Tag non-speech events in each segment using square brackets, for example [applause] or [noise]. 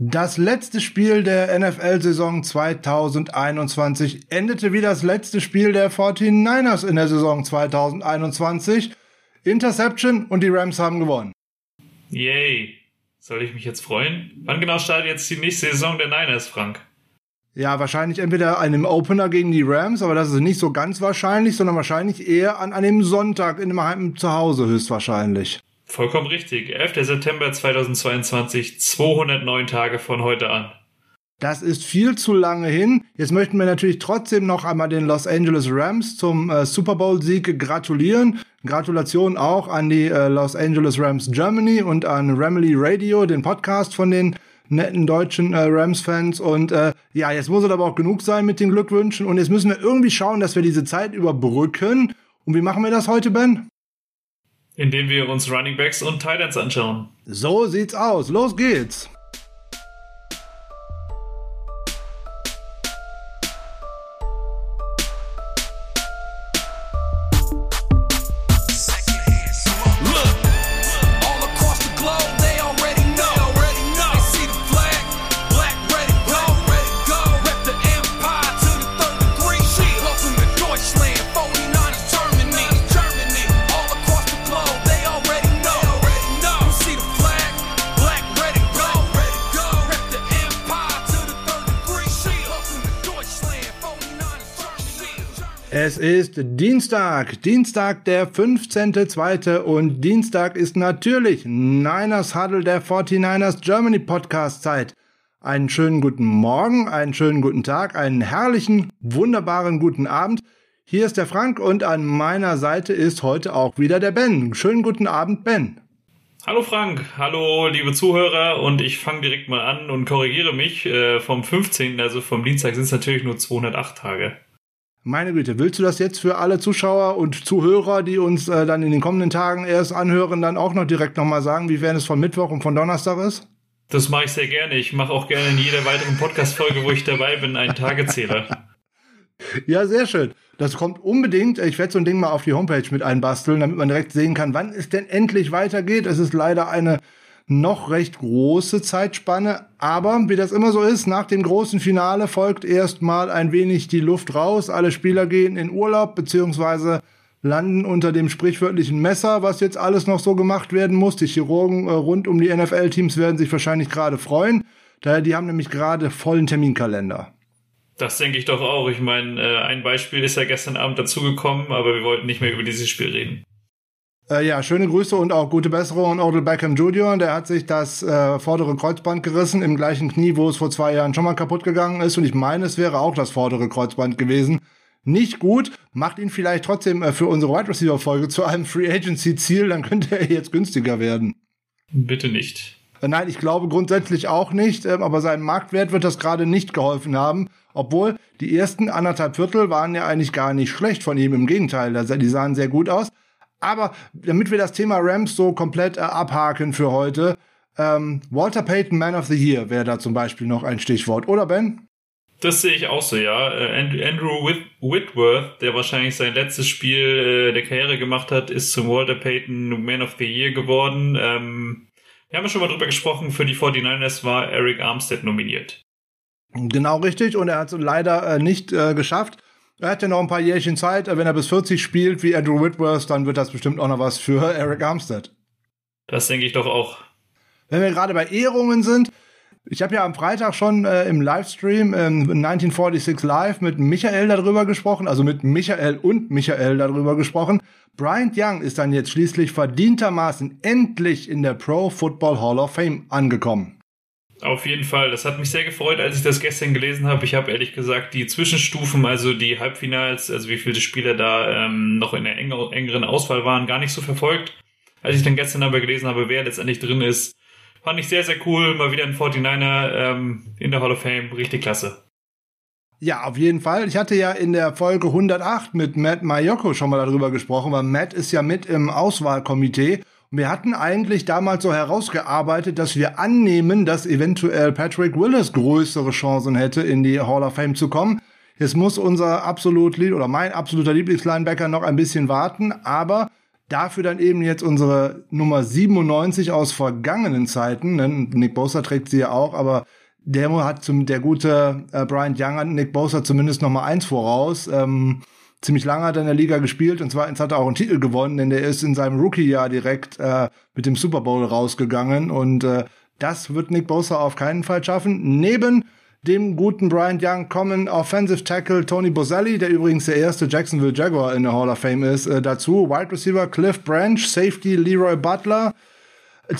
Das letzte Spiel der NFL-Saison 2021 endete wie das letzte Spiel der 49ers in der Saison 2021. Interception und die Rams haben gewonnen. Yay. Soll ich mich jetzt freuen? Wann genau startet jetzt die nächste Saison der Niners, Frank? Ja, wahrscheinlich entweder einem Opener gegen die Rams, aber das ist nicht so ganz wahrscheinlich, sondern wahrscheinlich eher an einem Sonntag in einem Zuhause höchstwahrscheinlich. Vollkommen richtig. 11. September 2022, 209 Tage von heute an. Das ist viel zu lange hin. Jetzt möchten wir natürlich trotzdem noch einmal den Los Angeles Rams zum äh, Super Bowl-Sieg gratulieren. Gratulation auch an die äh, Los Angeles Rams Germany und an Ramily Radio, den Podcast von den netten deutschen äh, Rams-Fans. Und äh, ja, jetzt muss es aber auch genug sein mit den Glückwünschen. Und jetzt müssen wir irgendwie schauen, dass wir diese Zeit überbrücken. Und wie machen wir das heute, Ben? Indem wir uns Running Backs und Titans anschauen. So sieht's aus. Los geht's. Ist Dienstag, Dienstag der 15.2. und Dienstag ist natürlich Niners Huddle der 49ers Germany Podcast Zeit. Einen schönen guten Morgen, einen schönen guten Tag, einen herrlichen, wunderbaren guten Abend. Hier ist der Frank und an meiner Seite ist heute auch wieder der Ben. Schönen guten Abend, Ben. Hallo Frank, hallo liebe Zuhörer und ich fange direkt mal an und korrigiere mich. Äh, vom 15., also vom Dienstag sind es natürlich nur 208 Tage. Meine Güte, willst du das jetzt für alle Zuschauer und Zuhörer, die uns äh, dann in den kommenden Tagen erst anhören, dann auch noch direkt nochmal sagen, wie wären es von Mittwoch und von Donnerstag ist? Das mache ich sehr gerne. Ich mache auch gerne in jeder weiteren Podcast-Folge, wo ich dabei bin, einen Tagezähler. [laughs] Ja, sehr schön. Das kommt unbedingt. Ich werde so ein Ding mal auf die Homepage mit einbasteln, damit man direkt sehen kann, wann es denn endlich weitergeht. Es ist leider eine noch recht große Zeitspanne. Aber wie das immer so ist, nach dem großen Finale folgt erstmal ein wenig die Luft raus. Alle Spieler gehen in Urlaub beziehungsweise landen unter dem sprichwörtlichen Messer, was jetzt alles noch so gemacht werden muss. Die Chirurgen äh, rund um die NFL-Teams werden sich wahrscheinlich gerade freuen. Daher, die haben nämlich gerade vollen Terminkalender. Das denke ich doch auch. Ich meine, äh, ein Beispiel ist ja gestern Abend dazugekommen, aber wir wollten nicht mehr über dieses Spiel reden. Äh, ja, schöne Grüße und auch gute Besserung an Odell Beckham Jr. Der hat sich das äh, vordere Kreuzband gerissen im gleichen Knie, wo es vor zwei Jahren schon mal kaputt gegangen ist. Und ich meine, es wäre auch das vordere Kreuzband gewesen. Nicht gut, macht ihn vielleicht trotzdem äh, für unsere Wide Receiver Folge zu einem Free Agency Ziel, dann könnte er jetzt günstiger werden. Bitte nicht. Äh, nein, ich glaube grundsätzlich auch nicht, ähm, aber seinem Marktwert wird das gerade nicht geholfen haben. Obwohl die ersten anderthalb Viertel waren ja eigentlich gar nicht schlecht von ihm. Im Gegenteil, die sahen sehr gut aus. Aber damit wir das Thema Rams so komplett äh, abhaken für heute, ähm, Walter Payton Man of the Year wäre da zum Beispiel noch ein Stichwort, oder Ben? Das sehe ich auch so, ja. Äh, Andrew Whitworth, der wahrscheinlich sein letztes Spiel äh, der Karriere gemacht hat, ist zum Walter Payton Man of the Year geworden. Ähm, wir haben ja schon mal drüber gesprochen, für die 49ers war Eric Armstead nominiert. Genau richtig, und er hat es leider äh, nicht äh, geschafft. Er hat ja noch ein paar Jährchen Zeit. Wenn er bis 40 spielt wie Andrew Whitworth, dann wird das bestimmt auch noch was für Eric Armstead. Das denke ich doch auch. Wenn wir gerade bei Ehrungen sind, ich habe ja am Freitag schon äh, im Livestream ähm, 1946 Live mit Michael darüber gesprochen, also mit Michael und Michael darüber gesprochen. Bryant Young ist dann jetzt schließlich verdientermaßen endlich in der Pro Football Hall of Fame angekommen. Auf jeden Fall. Das hat mich sehr gefreut, als ich das gestern gelesen habe. Ich habe ehrlich gesagt die Zwischenstufen, also die Halbfinals, also wie viele Spieler da ähm, noch in der engeren Auswahl waren, gar nicht so verfolgt. Als ich dann gestern aber gelesen habe, wer letztendlich drin ist, fand ich sehr, sehr cool. Mal wieder ein 49er ähm, in der Hall of Fame. Richtig klasse. Ja, auf jeden Fall. Ich hatte ja in der Folge 108 mit Matt Mayoko schon mal darüber gesprochen, weil Matt ist ja mit im Auswahlkomitee wir hatten eigentlich damals so herausgearbeitet, dass wir annehmen, dass eventuell Patrick Willis größere Chancen hätte, in die Hall of Fame zu kommen. Jetzt muss unser absolut oder mein absoluter Lieblingslinebacker noch ein bisschen warten, aber Dafür dann eben jetzt unsere Nummer 97 aus vergangenen Zeiten. Nick Bosa trägt sie ja auch, aber der hat zum, der gute äh, Brian Young hat Nick Bosa zumindest noch mal eins voraus. Ähm, ziemlich lange hat er in der Liga gespielt und zweitens hat er auch einen Titel gewonnen, denn der ist in seinem Rookie-Jahr direkt äh, mit dem Super Bowl rausgegangen und äh, das wird Nick Bosa auf keinen Fall schaffen. Neben dem guten Brian Young kommen Offensive Tackle Tony Boselli, der übrigens der erste Jacksonville Jaguar in der Hall of Fame ist, äh, dazu. Wide Receiver Cliff Branch, Safety Leroy Butler.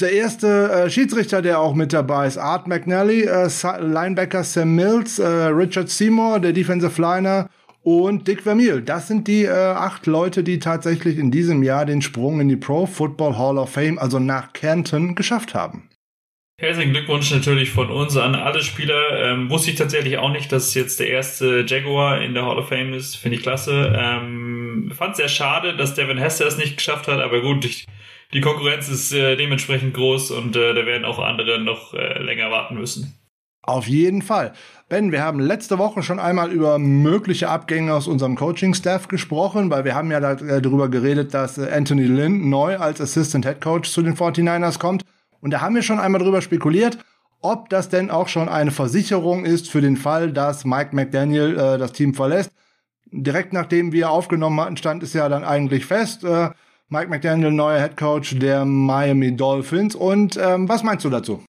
Der erste äh, Schiedsrichter, der auch mit dabei ist, Art McNally, äh, Linebacker Sam Mills, äh, Richard Seymour, der Defensive Liner und Dick Vermeil. Das sind die äh, acht Leute, die tatsächlich in diesem Jahr den Sprung in die Pro Football Hall of Fame, also nach Canton, geschafft haben. Herzlichen Glückwunsch natürlich von uns an alle Spieler. Ähm, wusste ich tatsächlich auch nicht, dass jetzt der erste Jaguar in der Hall of Fame ist. Finde ich klasse. Ähm, fand sehr schade, dass Devin Hester es nicht geschafft hat, aber gut, ich, die Konkurrenz ist äh, dementsprechend groß und äh, da werden auch andere noch äh, länger warten müssen. Auf jeden Fall. Ben, wir haben letzte Woche schon einmal über mögliche Abgänge aus unserem Coaching-Staff gesprochen, weil wir haben ja äh, darüber geredet, dass äh, Anthony Lynn neu als Assistant Head Coach zu den 49ers kommt. Und da haben wir schon einmal darüber spekuliert, ob das denn auch schon eine Versicherung ist für den Fall, dass Mike McDaniel äh, das Team verlässt. Direkt nachdem wir aufgenommen hatten, stand es ja dann eigentlich fest. Äh, Mike McDaniel, neuer Head Coach der Miami Dolphins. Und ähm, was meinst du dazu?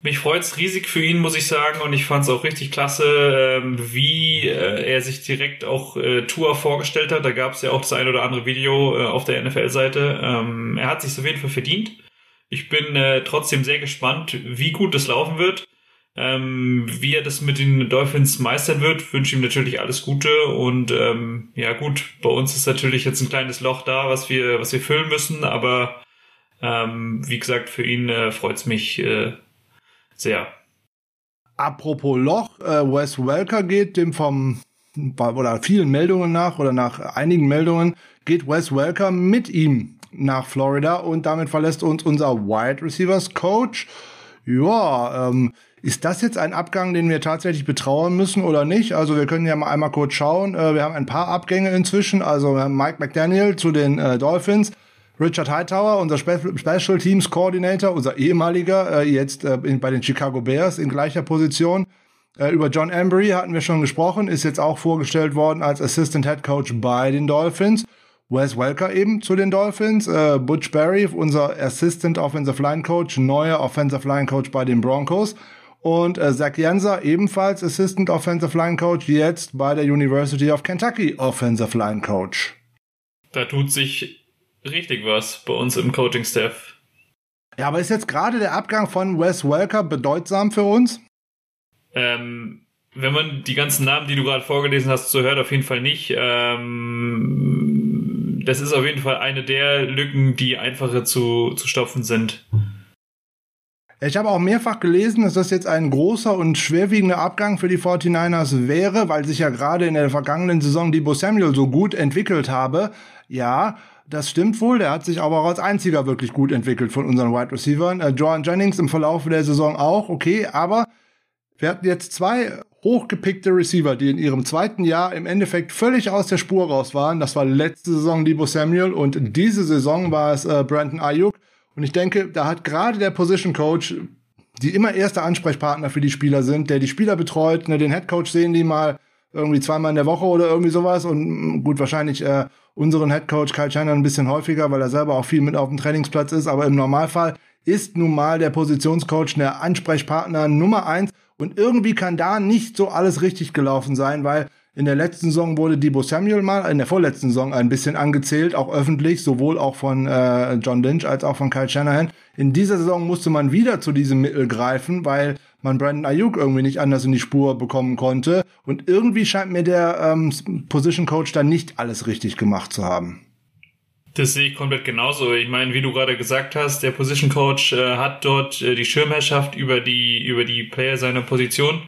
Mich freut's riesig für ihn, muss ich sagen, und ich fand's auch richtig klasse, ähm, wie äh, er sich direkt auch äh, Tour vorgestellt hat. Da gab's ja auch das ein oder andere Video äh, auf der NFL-Seite. Ähm, er hat sich auf jeden Fall verdient. Ich bin äh, trotzdem sehr gespannt, wie gut es laufen wird. Ähm, wie er das mit den Dolphins meistern wird, wünsche ihm natürlich alles Gute und ähm, ja gut, bei uns ist natürlich jetzt ein kleines Loch da, was wir, was wir füllen müssen, aber ähm, wie gesagt, für ihn äh, freut's mich äh, sehr. Apropos Loch, äh, Wes Welker geht dem vom oder vielen Meldungen nach oder nach einigen Meldungen geht Wes Welker mit ihm nach Florida und damit verlässt uns unser Wide Receivers Coach. Ja, ähm, ist das jetzt ein Abgang, den wir tatsächlich betrauern müssen oder nicht? Also wir können ja mal einmal kurz schauen. Äh, wir haben ein paar Abgänge inzwischen. Also Mike McDaniel zu den äh, Dolphins. Richard Hightower, unser Spe Special Teams Coordinator, unser ehemaliger, äh, jetzt äh, in, bei den Chicago Bears in gleicher Position. Äh, über John Embry hatten wir schon gesprochen, ist jetzt auch vorgestellt worden als Assistant Head Coach bei den Dolphins. Wes Welker eben zu den Dolphins. Äh, Butch Barry, unser Assistant Offensive Line Coach, neuer Offensive Line Coach bei den Broncos. Und äh, Zach Jenser, ebenfalls Assistant Offensive Line Coach, jetzt bei der University of Kentucky Offensive Line Coach. Da tut sich richtig was bei uns im Coaching-Staff. Ja, aber ist jetzt gerade der Abgang von Wes Welker bedeutsam für uns? Ähm, wenn man die ganzen Namen, die du gerade vorgelesen hast, so hört, auf jeden Fall nicht. Ähm, das ist auf jeden Fall eine der Lücken, die einfacher zu, zu stopfen sind. Ich habe auch mehrfach gelesen, dass das jetzt ein großer und schwerwiegender Abgang für die 49ers wäre, weil sich ja gerade in der vergangenen Saison Debo Samuel so gut entwickelt habe. Ja, das stimmt wohl. Der hat sich aber auch als einziger wirklich gut entwickelt von unseren Wide Receivers. Äh, Jordan Jennings im Verlauf der Saison auch, okay, aber wir hatten jetzt zwei hochgepickte Receiver, die in ihrem zweiten Jahr im Endeffekt völlig aus der Spur raus waren. Das war letzte Saison Debo Samuel und diese Saison war es äh, Brandon Ayuk. Und ich denke, da hat gerade der Position Coach, die immer erster Ansprechpartner für die Spieler sind, der die Spieler betreut, ne, den Head Coach sehen die mal irgendwie zweimal in der Woche oder irgendwie sowas und mm, gut, wahrscheinlich äh, unseren Head Coach Kyle Shiner ein bisschen häufiger, weil er selber auch viel mit auf dem Trainingsplatz ist, aber im Normalfall ist nun mal der Positionscoach der Ansprechpartner Nummer eins und irgendwie kann da nicht so alles richtig gelaufen sein, weil in der letzten Saison wurde Debo Samuel mal, in der vorletzten Saison ein bisschen angezählt, auch öffentlich, sowohl auch von äh, John Lynch als auch von Kyle Shanahan. In dieser Saison musste man wieder zu diesem Mittel greifen, weil man Brandon Ayuk irgendwie nicht anders in die Spur bekommen konnte. Und irgendwie scheint mir der ähm, Position Coach da nicht alles richtig gemacht zu haben. Das sehe ich komplett genauso. Ich meine, wie du gerade gesagt hast, der Position Coach äh, hat dort äh, die Schirmherrschaft über die über die Player seiner Position.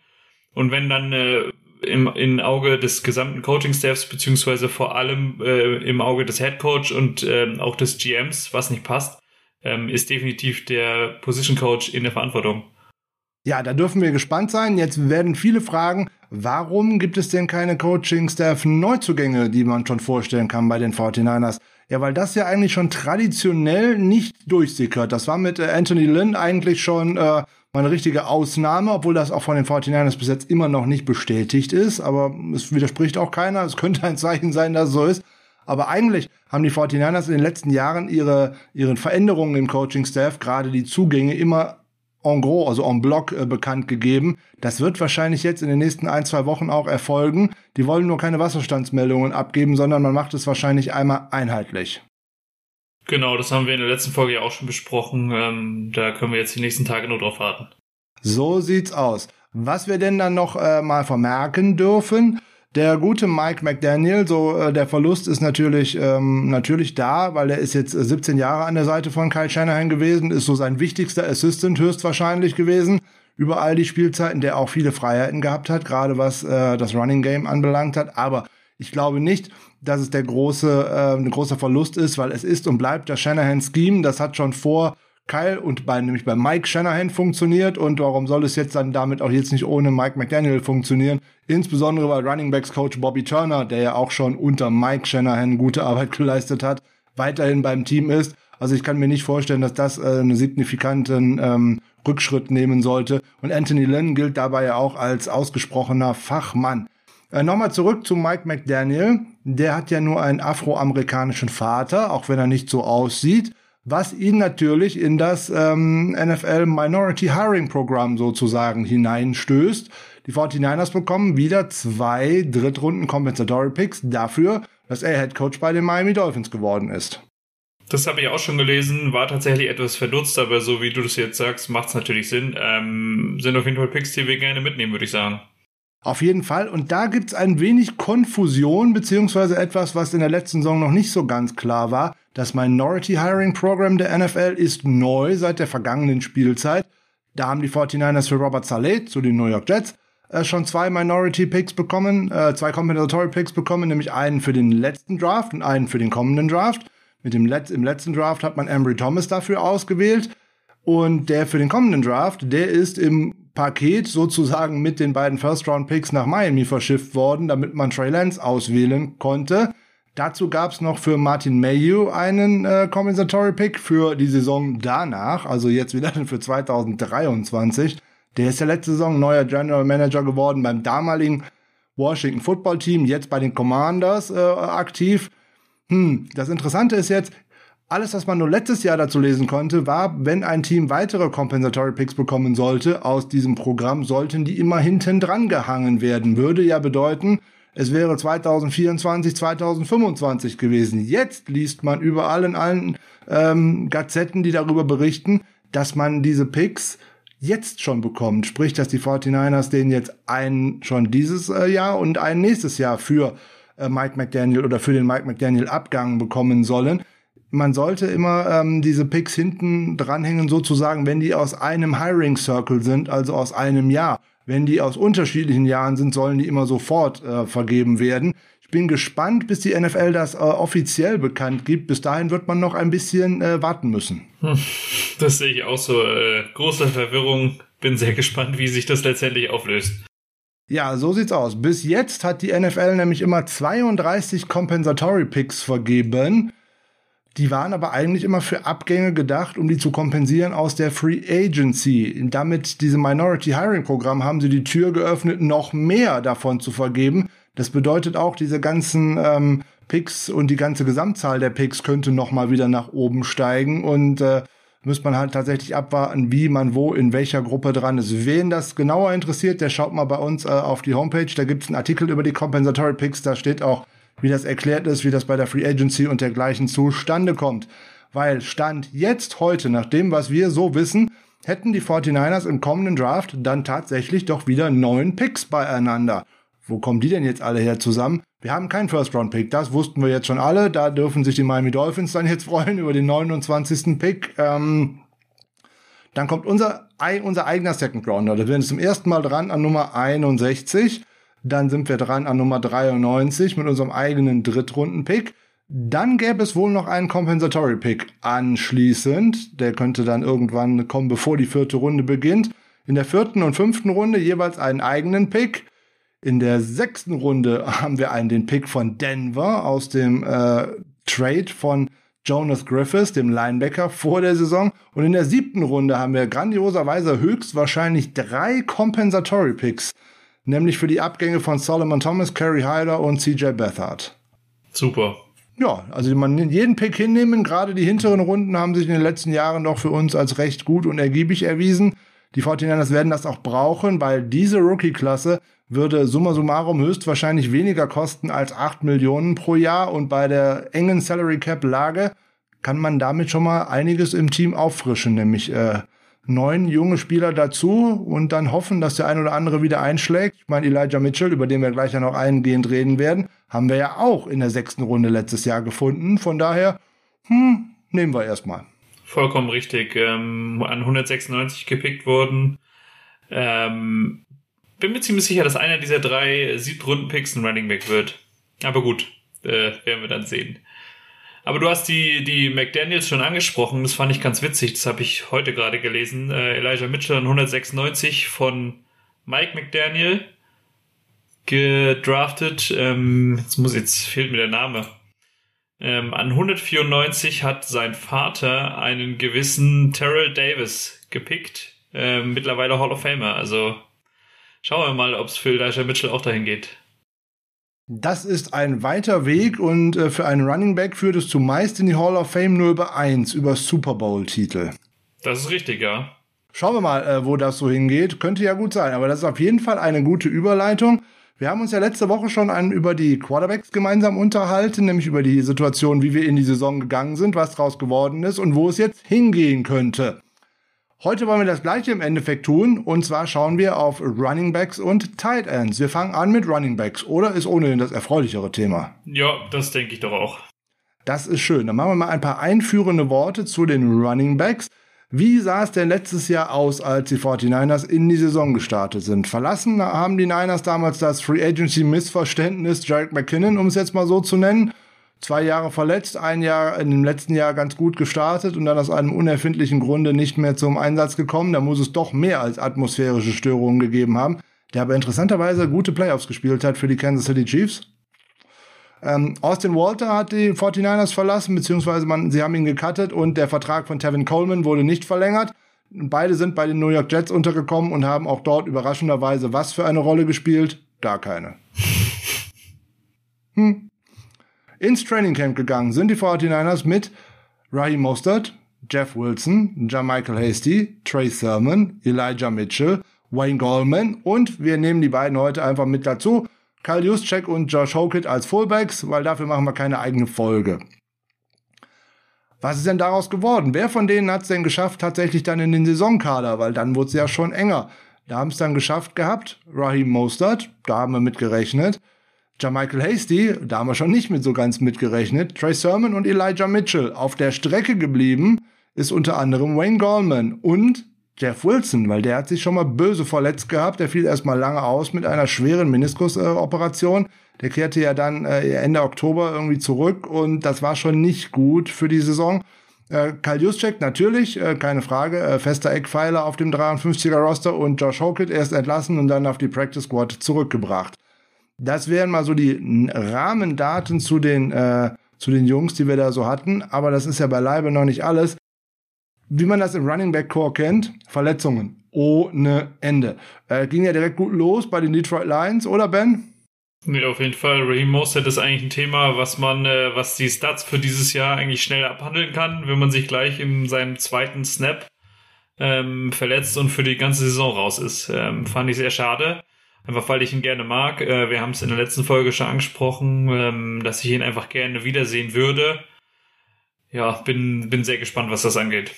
Und wenn dann äh, im, im Auge des gesamten Coaching-Staffs, beziehungsweise vor allem äh, im Auge des Head Coach und äh, auch des GMs, was nicht passt, ähm, ist definitiv der Position Coach in der Verantwortung. Ja, da dürfen wir gespannt sein. Jetzt werden viele fragen, warum gibt es denn keine Coaching-Staff-Neuzugänge, die man schon vorstellen kann bei den 49ers? Ja, weil das ja eigentlich schon traditionell nicht durchsickert. Das war mit äh, Anthony Lynn eigentlich schon äh, mal eine richtige Ausnahme, obwohl das auch von den 49ers bis jetzt immer noch nicht bestätigt ist. Aber es widerspricht auch keiner. Es [laughs] könnte ein Zeichen sein, dass es so ist. Aber eigentlich haben die 49ers in den letzten Jahren ihre, ihren Veränderungen im Coaching-Staff, gerade die Zugänge, immer en gros, also en bloc äh, bekannt gegeben. Das wird wahrscheinlich jetzt in den nächsten ein, zwei Wochen auch erfolgen. Die wollen nur keine Wasserstandsmeldungen abgeben, sondern man macht es wahrscheinlich einmal einheitlich. Genau, das haben wir in der letzten Folge ja auch schon besprochen. Ähm, da können wir jetzt die nächsten Tage nur drauf warten. So sieht's aus. Was wir denn dann noch äh, mal vermerken dürfen, der gute Mike McDaniel, so äh, der Verlust ist natürlich ähm, natürlich da, weil er ist jetzt 17 äh, Jahre an der Seite von Kyle Shanahan gewesen, ist so sein wichtigster Assistant höchstwahrscheinlich gewesen über all die Spielzeiten, der auch viele Freiheiten gehabt hat, gerade was äh, das Running Game anbelangt hat. Aber ich glaube nicht, dass es der große äh, ein großer Verlust ist, weil es ist und bleibt das Shanahan Scheme. Das hat schon vor Kyle und bei, nämlich bei Mike Shanahan funktioniert und warum soll es jetzt dann damit auch jetzt nicht ohne Mike McDaniel funktionieren? Insbesondere weil Running Backs Coach Bobby Turner, der ja auch schon unter Mike Shanahan gute Arbeit [laughs] geleistet hat, weiterhin beim Team ist. Also ich kann mir nicht vorstellen, dass das äh, einen signifikanten ähm, Rückschritt nehmen sollte. Und Anthony Lynn gilt dabei ja auch als ausgesprochener Fachmann. Äh, Nochmal zurück zu Mike McDaniel. Der hat ja nur einen afroamerikanischen Vater, auch wenn er nicht so aussieht was ihn natürlich in das ähm, NFL Minority Hiring Programm sozusagen hineinstößt. Die 49ers bekommen wieder zwei Drittrunden Compensatory Picks dafür, dass er Head Coach bei den Miami Dolphins geworden ist. Das habe ich auch schon gelesen, war tatsächlich etwas verdutzt, aber so wie du das jetzt sagst, macht es natürlich Sinn. Ähm, sind auf jeden Fall Picks, die wir gerne mitnehmen, würde ich sagen. Auf jeden Fall. Und da gibt's ein wenig Konfusion, beziehungsweise etwas, was in der letzten Saison noch nicht so ganz klar war. Das Minority Hiring Program der NFL ist neu seit der vergangenen Spielzeit. Da haben die 49ers für Robert Saleh zu den New York Jets äh, schon zwei Minority Picks bekommen, äh, zwei Compensatory Picks bekommen, nämlich einen für den letzten Draft und einen für den kommenden Draft. Mit dem Let im letzten Draft hat man Embry Thomas dafür ausgewählt. Und der für den kommenden Draft, der ist im Paket sozusagen mit den beiden First-Round-Picks nach Miami verschifft worden, damit man Trey Lance auswählen konnte. Dazu gab es noch für Martin Mayhew einen äh, Compensatory Pick für die Saison danach, also jetzt wieder [laughs] für 2023. Der ist ja letzte Saison neuer General Manager geworden beim damaligen Washington Football Team, jetzt bei den Commanders äh, aktiv. Hm, das Interessante ist jetzt, alles, was man nur letztes Jahr dazu lesen konnte, war, wenn ein Team weitere Compensatory Picks bekommen sollte aus diesem Programm, sollten die immer hinten dran gehangen werden. Würde ja bedeuten, es wäre 2024, 2025 gewesen. Jetzt liest man überall in allen ähm, Gazetten, die darüber berichten, dass man diese Picks jetzt schon bekommt. Sprich, dass die 49ers den jetzt einen schon dieses äh, Jahr und ein nächstes Jahr für äh, Mike McDaniel oder für den Mike McDaniel Abgang bekommen sollen man sollte immer ähm, diese Picks hinten dranhängen, sozusagen, wenn die aus einem Hiring Circle sind, also aus einem Jahr. Wenn die aus unterschiedlichen Jahren sind, sollen die immer sofort äh, vergeben werden. Ich bin gespannt, bis die NFL das äh, offiziell bekannt gibt. Bis dahin wird man noch ein bisschen äh, warten müssen. Hm, das sehe ich auch so. Äh, große Verwirrung. Bin sehr gespannt, wie sich das letztendlich auflöst. Ja, so sieht's aus. Bis jetzt hat die NFL nämlich immer 32 Compensatory Picks vergeben. Die waren aber eigentlich immer für Abgänge gedacht, um die zu kompensieren aus der Free Agency. Damit diese Minority Hiring Programm haben sie die Tür geöffnet, noch mehr davon zu vergeben. Das bedeutet auch, diese ganzen ähm, Picks und die ganze Gesamtzahl der Picks könnte noch mal wieder nach oben steigen und äh, muss man halt tatsächlich abwarten, wie man wo in welcher Gruppe dran ist. Wen das genauer interessiert, der schaut mal bei uns äh, auf die Homepage. Da gibt's einen Artikel über die Compensatory Picks. Da steht auch wie das erklärt ist, wie das bei der Free Agency und dergleichen zustande kommt. Weil Stand jetzt heute, nach dem, was wir so wissen, hätten die 49ers im kommenden Draft dann tatsächlich doch wieder neun Picks beieinander. Wo kommen die denn jetzt alle her zusammen? Wir haben keinen First-Round-Pick, das wussten wir jetzt schon alle. Da dürfen sich die Miami Dolphins dann jetzt [laughs] freuen über den 29. Pick. Ähm, dann kommt unser, unser eigener Second Rounder. Da werden wir zum ersten Mal dran an Nummer 61. Dann sind wir dran an Nummer 93 mit unserem eigenen Drittrunden-Pick. Dann gäbe es wohl noch einen Compensatory Pick anschließend. Der könnte dann irgendwann kommen, bevor die vierte Runde beginnt. In der vierten und fünften Runde jeweils einen eigenen Pick. In der sechsten Runde [laughs] haben wir einen den Pick von Denver aus dem äh, Trade von Jonas Griffiths, dem Linebacker, vor der Saison. Und in der siebten Runde haben wir grandioserweise höchstwahrscheinlich drei Compensatory Picks. Nämlich für die Abgänge von Solomon Thomas, Kerry Hyder und CJ Bethard. Super. Ja, also man jeden Pick hinnehmen. Gerade die hinteren Runden haben sich in den letzten Jahren doch für uns als recht gut und ergiebig erwiesen. Die 49ers werden das auch brauchen, weil diese Rookie-Klasse würde summa summarum höchstwahrscheinlich weniger kosten als 8 Millionen pro Jahr und bei der engen Salary Cap Lage kann man damit schon mal einiges im Team auffrischen, nämlich äh, neun junge Spieler dazu und dann hoffen, dass der ein oder andere wieder einschlägt. Ich meine, Elijah Mitchell, über den wir gleich ja noch eingehend reden werden, haben wir ja auch in der sechsten Runde letztes Jahr gefunden. Von daher, hm, nehmen wir erstmal. Vollkommen richtig. Ähm, an 196 gepickt worden. Ähm, bin mir ziemlich sicher, dass einer dieser drei Siebtrunden-Picks ein Running Back wird. Aber gut, äh, werden wir dann sehen. Aber du hast die, die McDaniels schon angesprochen, das fand ich ganz witzig, das habe ich heute gerade gelesen. Äh, Elijah Mitchell an 196 von Mike McDaniel gedraftet. Ähm, jetzt muss jetzt fehlt mir der Name. Ähm, an 194 hat sein Vater einen gewissen Terrell Davis gepickt. Ähm, mittlerweile Hall of Famer. Also Schauen wir mal, ob es für Elijah Mitchell auch dahin geht. Das ist ein weiter Weg und äh, für einen Running Back führt es zumeist in die Hall of Fame nur über eins, über Super Bowl-Titel. Das ist richtig, ja. Schauen wir mal, äh, wo das so hingeht. Könnte ja gut sein, aber das ist auf jeden Fall eine gute Überleitung. Wir haben uns ja letzte Woche schon einen über die Quarterbacks gemeinsam unterhalten, nämlich über die Situation, wie wir in die Saison gegangen sind, was draus geworden ist und wo es jetzt hingehen könnte. Heute wollen wir das gleiche im Endeffekt tun und zwar schauen wir auf Running Backs und Tight Ends. Wir fangen an mit Running Backs oder ist ohnehin das erfreulichere Thema? Ja, das denke ich doch auch. Das ist schön. Dann machen wir mal ein paar einführende Worte zu den Running Backs. Wie sah es denn letztes Jahr aus, als die 49ers in die Saison gestartet sind? Verlassen haben die Niners damals das Free Agency Missverständnis Jarek McKinnon, um es jetzt mal so zu nennen zwei Jahre verletzt, ein Jahr in dem letzten Jahr ganz gut gestartet und dann aus einem unerfindlichen Grunde nicht mehr zum Einsatz gekommen. Da muss es doch mehr als atmosphärische Störungen gegeben haben, der aber interessanterweise gute Playoffs gespielt hat für die Kansas City Chiefs. Ähm, Austin Walter hat die 49ers verlassen, beziehungsweise man, sie haben ihn gecuttet und der Vertrag von Tevin Coleman wurde nicht verlängert. Beide sind bei den New York Jets untergekommen und haben auch dort überraschenderweise was für eine Rolle gespielt? Gar keine. Hm, ins Training Camp gegangen sind die 49ers mit Raheem Mostert, Jeff Wilson, Michael Hasty, Trey Sermon, Elijah Mitchell, Wayne Goldman und wir nehmen die beiden heute einfach mit dazu. Kyle Juszczyk und Josh Hokett als Fullbacks, weil dafür machen wir keine eigene Folge. Was ist denn daraus geworden? Wer von denen hat es denn geschafft, tatsächlich dann in den Saisonkader? Weil dann wurde es ja schon enger. Da haben es dann geschafft gehabt. Raheem Mostert, da haben wir mit gerechnet. Michael Hasty, da haben wir schon nicht mit so ganz mitgerechnet, Trey Sermon und Elijah Mitchell. Auf der Strecke geblieben ist unter anderem Wayne Gallman und Jeff Wilson, weil der hat sich schon mal böse verletzt gehabt. Der fiel erstmal lange aus mit einer schweren Meniskusoperation. Der kehrte ja dann äh, Ende Oktober irgendwie zurück und das war schon nicht gut für die Saison. Äh, Kyle Juszczyk natürlich, äh, keine Frage, äh, fester Eckpfeiler auf dem 53er Roster und Josh Hokett erst entlassen und dann auf die Practice Squad zurückgebracht. Das wären mal so die Rahmendaten zu den, äh, zu den Jungs, die wir da so hatten. Aber das ist ja beileibe noch nicht alles. Wie man das im Running Back Core kennt, Verletzungen ohne Ende. Äh, ging ja direkt gut los bei den Detroit Lions, oder Ben? Ja, auf jeden Fall. Raheem Mostert ist eigentlich ein Thema, was man, äh, was die Stats für dieses Jahr eigentlich schnell abhandeln kann, wenn man sich gleich in seinem zweiten Snap ähm, verletzt und für die ganze Saison raus ist. Ähm, fand ich sehr schade. Einfach weil ich ihn gerne mag. Äh, wir haben es in der letzten Folge schon angesprochen, ähm, dass ich ihn einfach gerne wiedersehen würde. Ja, bin, bin sehr gespannt, was das angeht.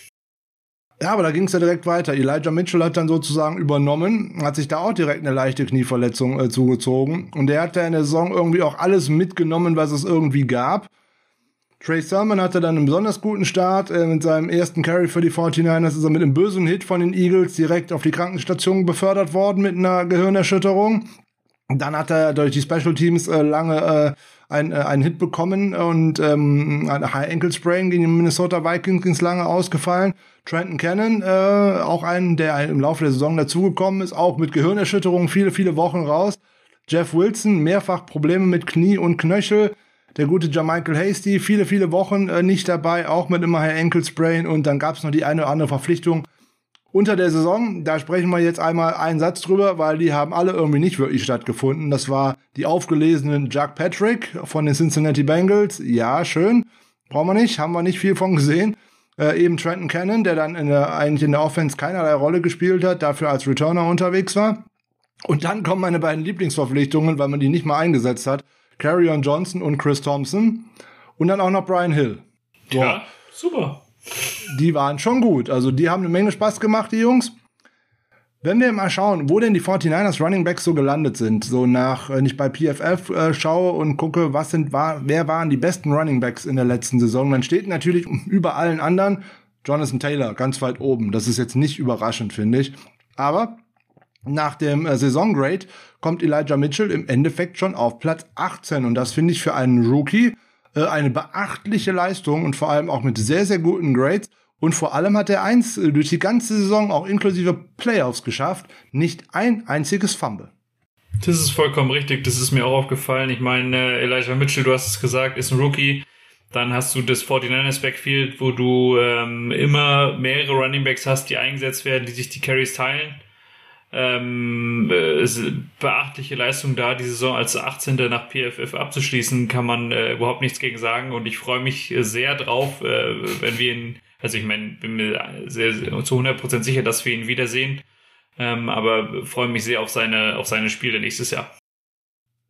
Ja, aber da ging es ja direkt weiter. Elijah Mitchell hat dann sozusagen übernommen, hat sich da auch direkt eine leichte Knieverletzung äh, zugezogen. Und der hat ja in der Saison irgendwie auch alles mitgenommen, was es irgendwie gab. Trey Sermon hatte dann einen besonders guten Start. Äh, mit seinem ersten Carry für die 49ers ist er mit einem bösen Hit von den Eagles direkt auf die Krankenstation befördert worden mit einer Gehirnerschütterung. Dann hat er durch die Special Teams äh, lange äh, äh, einen Hit bekommen und ähm, ein High Ankle Sprain gegen die Minnesota Vikings ging lange ausgefallen. Trenton Cannon, äh, auch ein, der im Laufe der Saison dazugekommen ist, auch mit Gehirnerschütterungen viele, viele Wochen raus. Jeff Wilson, mehrfach Probleme mit Knie und Knöchel. Der gute Jermichael Hasty, viele, viele Wochen äh, nicht dabei, auch mit immer High Ankle. Und dann gab es noch die eine oder andere Verpflichtung unter der Saison. Da sprechen wir jetzt einmal einen Satz drüber, weil die haben alle irgendwie nicht wirklich stattgefunden. Das war die aufgelesenen Jack Patrick von den Cincinnati Bengals. Ja, schön. Brauchen wir nicht, haben wir nicht viel von gesehen. Äh, eben Trenton Cannon, der dann in der, eigentlich in der Offense keinerlei Rolle gespielt hat, dafür als Returner unterwegs war. Und dann kommen meine beiden Lieblingsverpflichtungen, weil man die nicht mal eingesetzt hat. Carrion Johnson und Chris Thompson. Und dann auch noch Brian Hill. So. Ja, super. Die waren schon gut. Also die haben eine Menge Spaß gemacht, die Jungs. Wenn wir mal schauen, wo denn die 49ers Running Backs so gelandet sind, so nach, wenn ich bei PFF äh, schaue und gucke, was sind, war, wer waren die besten Running Backs in der letzten Saison, dann steht natürlich [laughs] über allen anderen Jonathan Taylor ganz weit oben. Das ist jetzt nicht überraschend, finde ich. Aber nach dem äh, Saisongrade kommt Elijah Mitchell im Endeffekt schon auf Platz 18 und das finde ich für einen Rookie äh, eine beachtliche Leistung und vor allem auch mit sehr, sehr guten Grades. Und vor allem hat er eins äh, durch die ganze Saison, auch inklusive Playoffs geschafft, nicht ein einziges Fumble. Das ist vollkommen richtig, das ist mir auch aufgefallen. Ich meine, äh, Elijah Mitchell, du hast es gesagt, ist ein Rookie. Dann hast du das 49ers Backfield, wo du ähm, immer mehrere Running Backs hast, die eingesetzt werden, die sich die Carries teilen ähm, äh, beachtliche Leistung da, die Saison als 18. nach PFF abzuschließen, kann man äh, überhaupt nichts gegen sagen und ich freue mich sehr drauf, äh, wenn wir ihn, also ich meine, bin mir sehr, sehr zu 100% sicher, dass wir ihn wiedersehen, ähm, aber freue mich sehr auf seine, auf seine Spiele nächstes Jahr.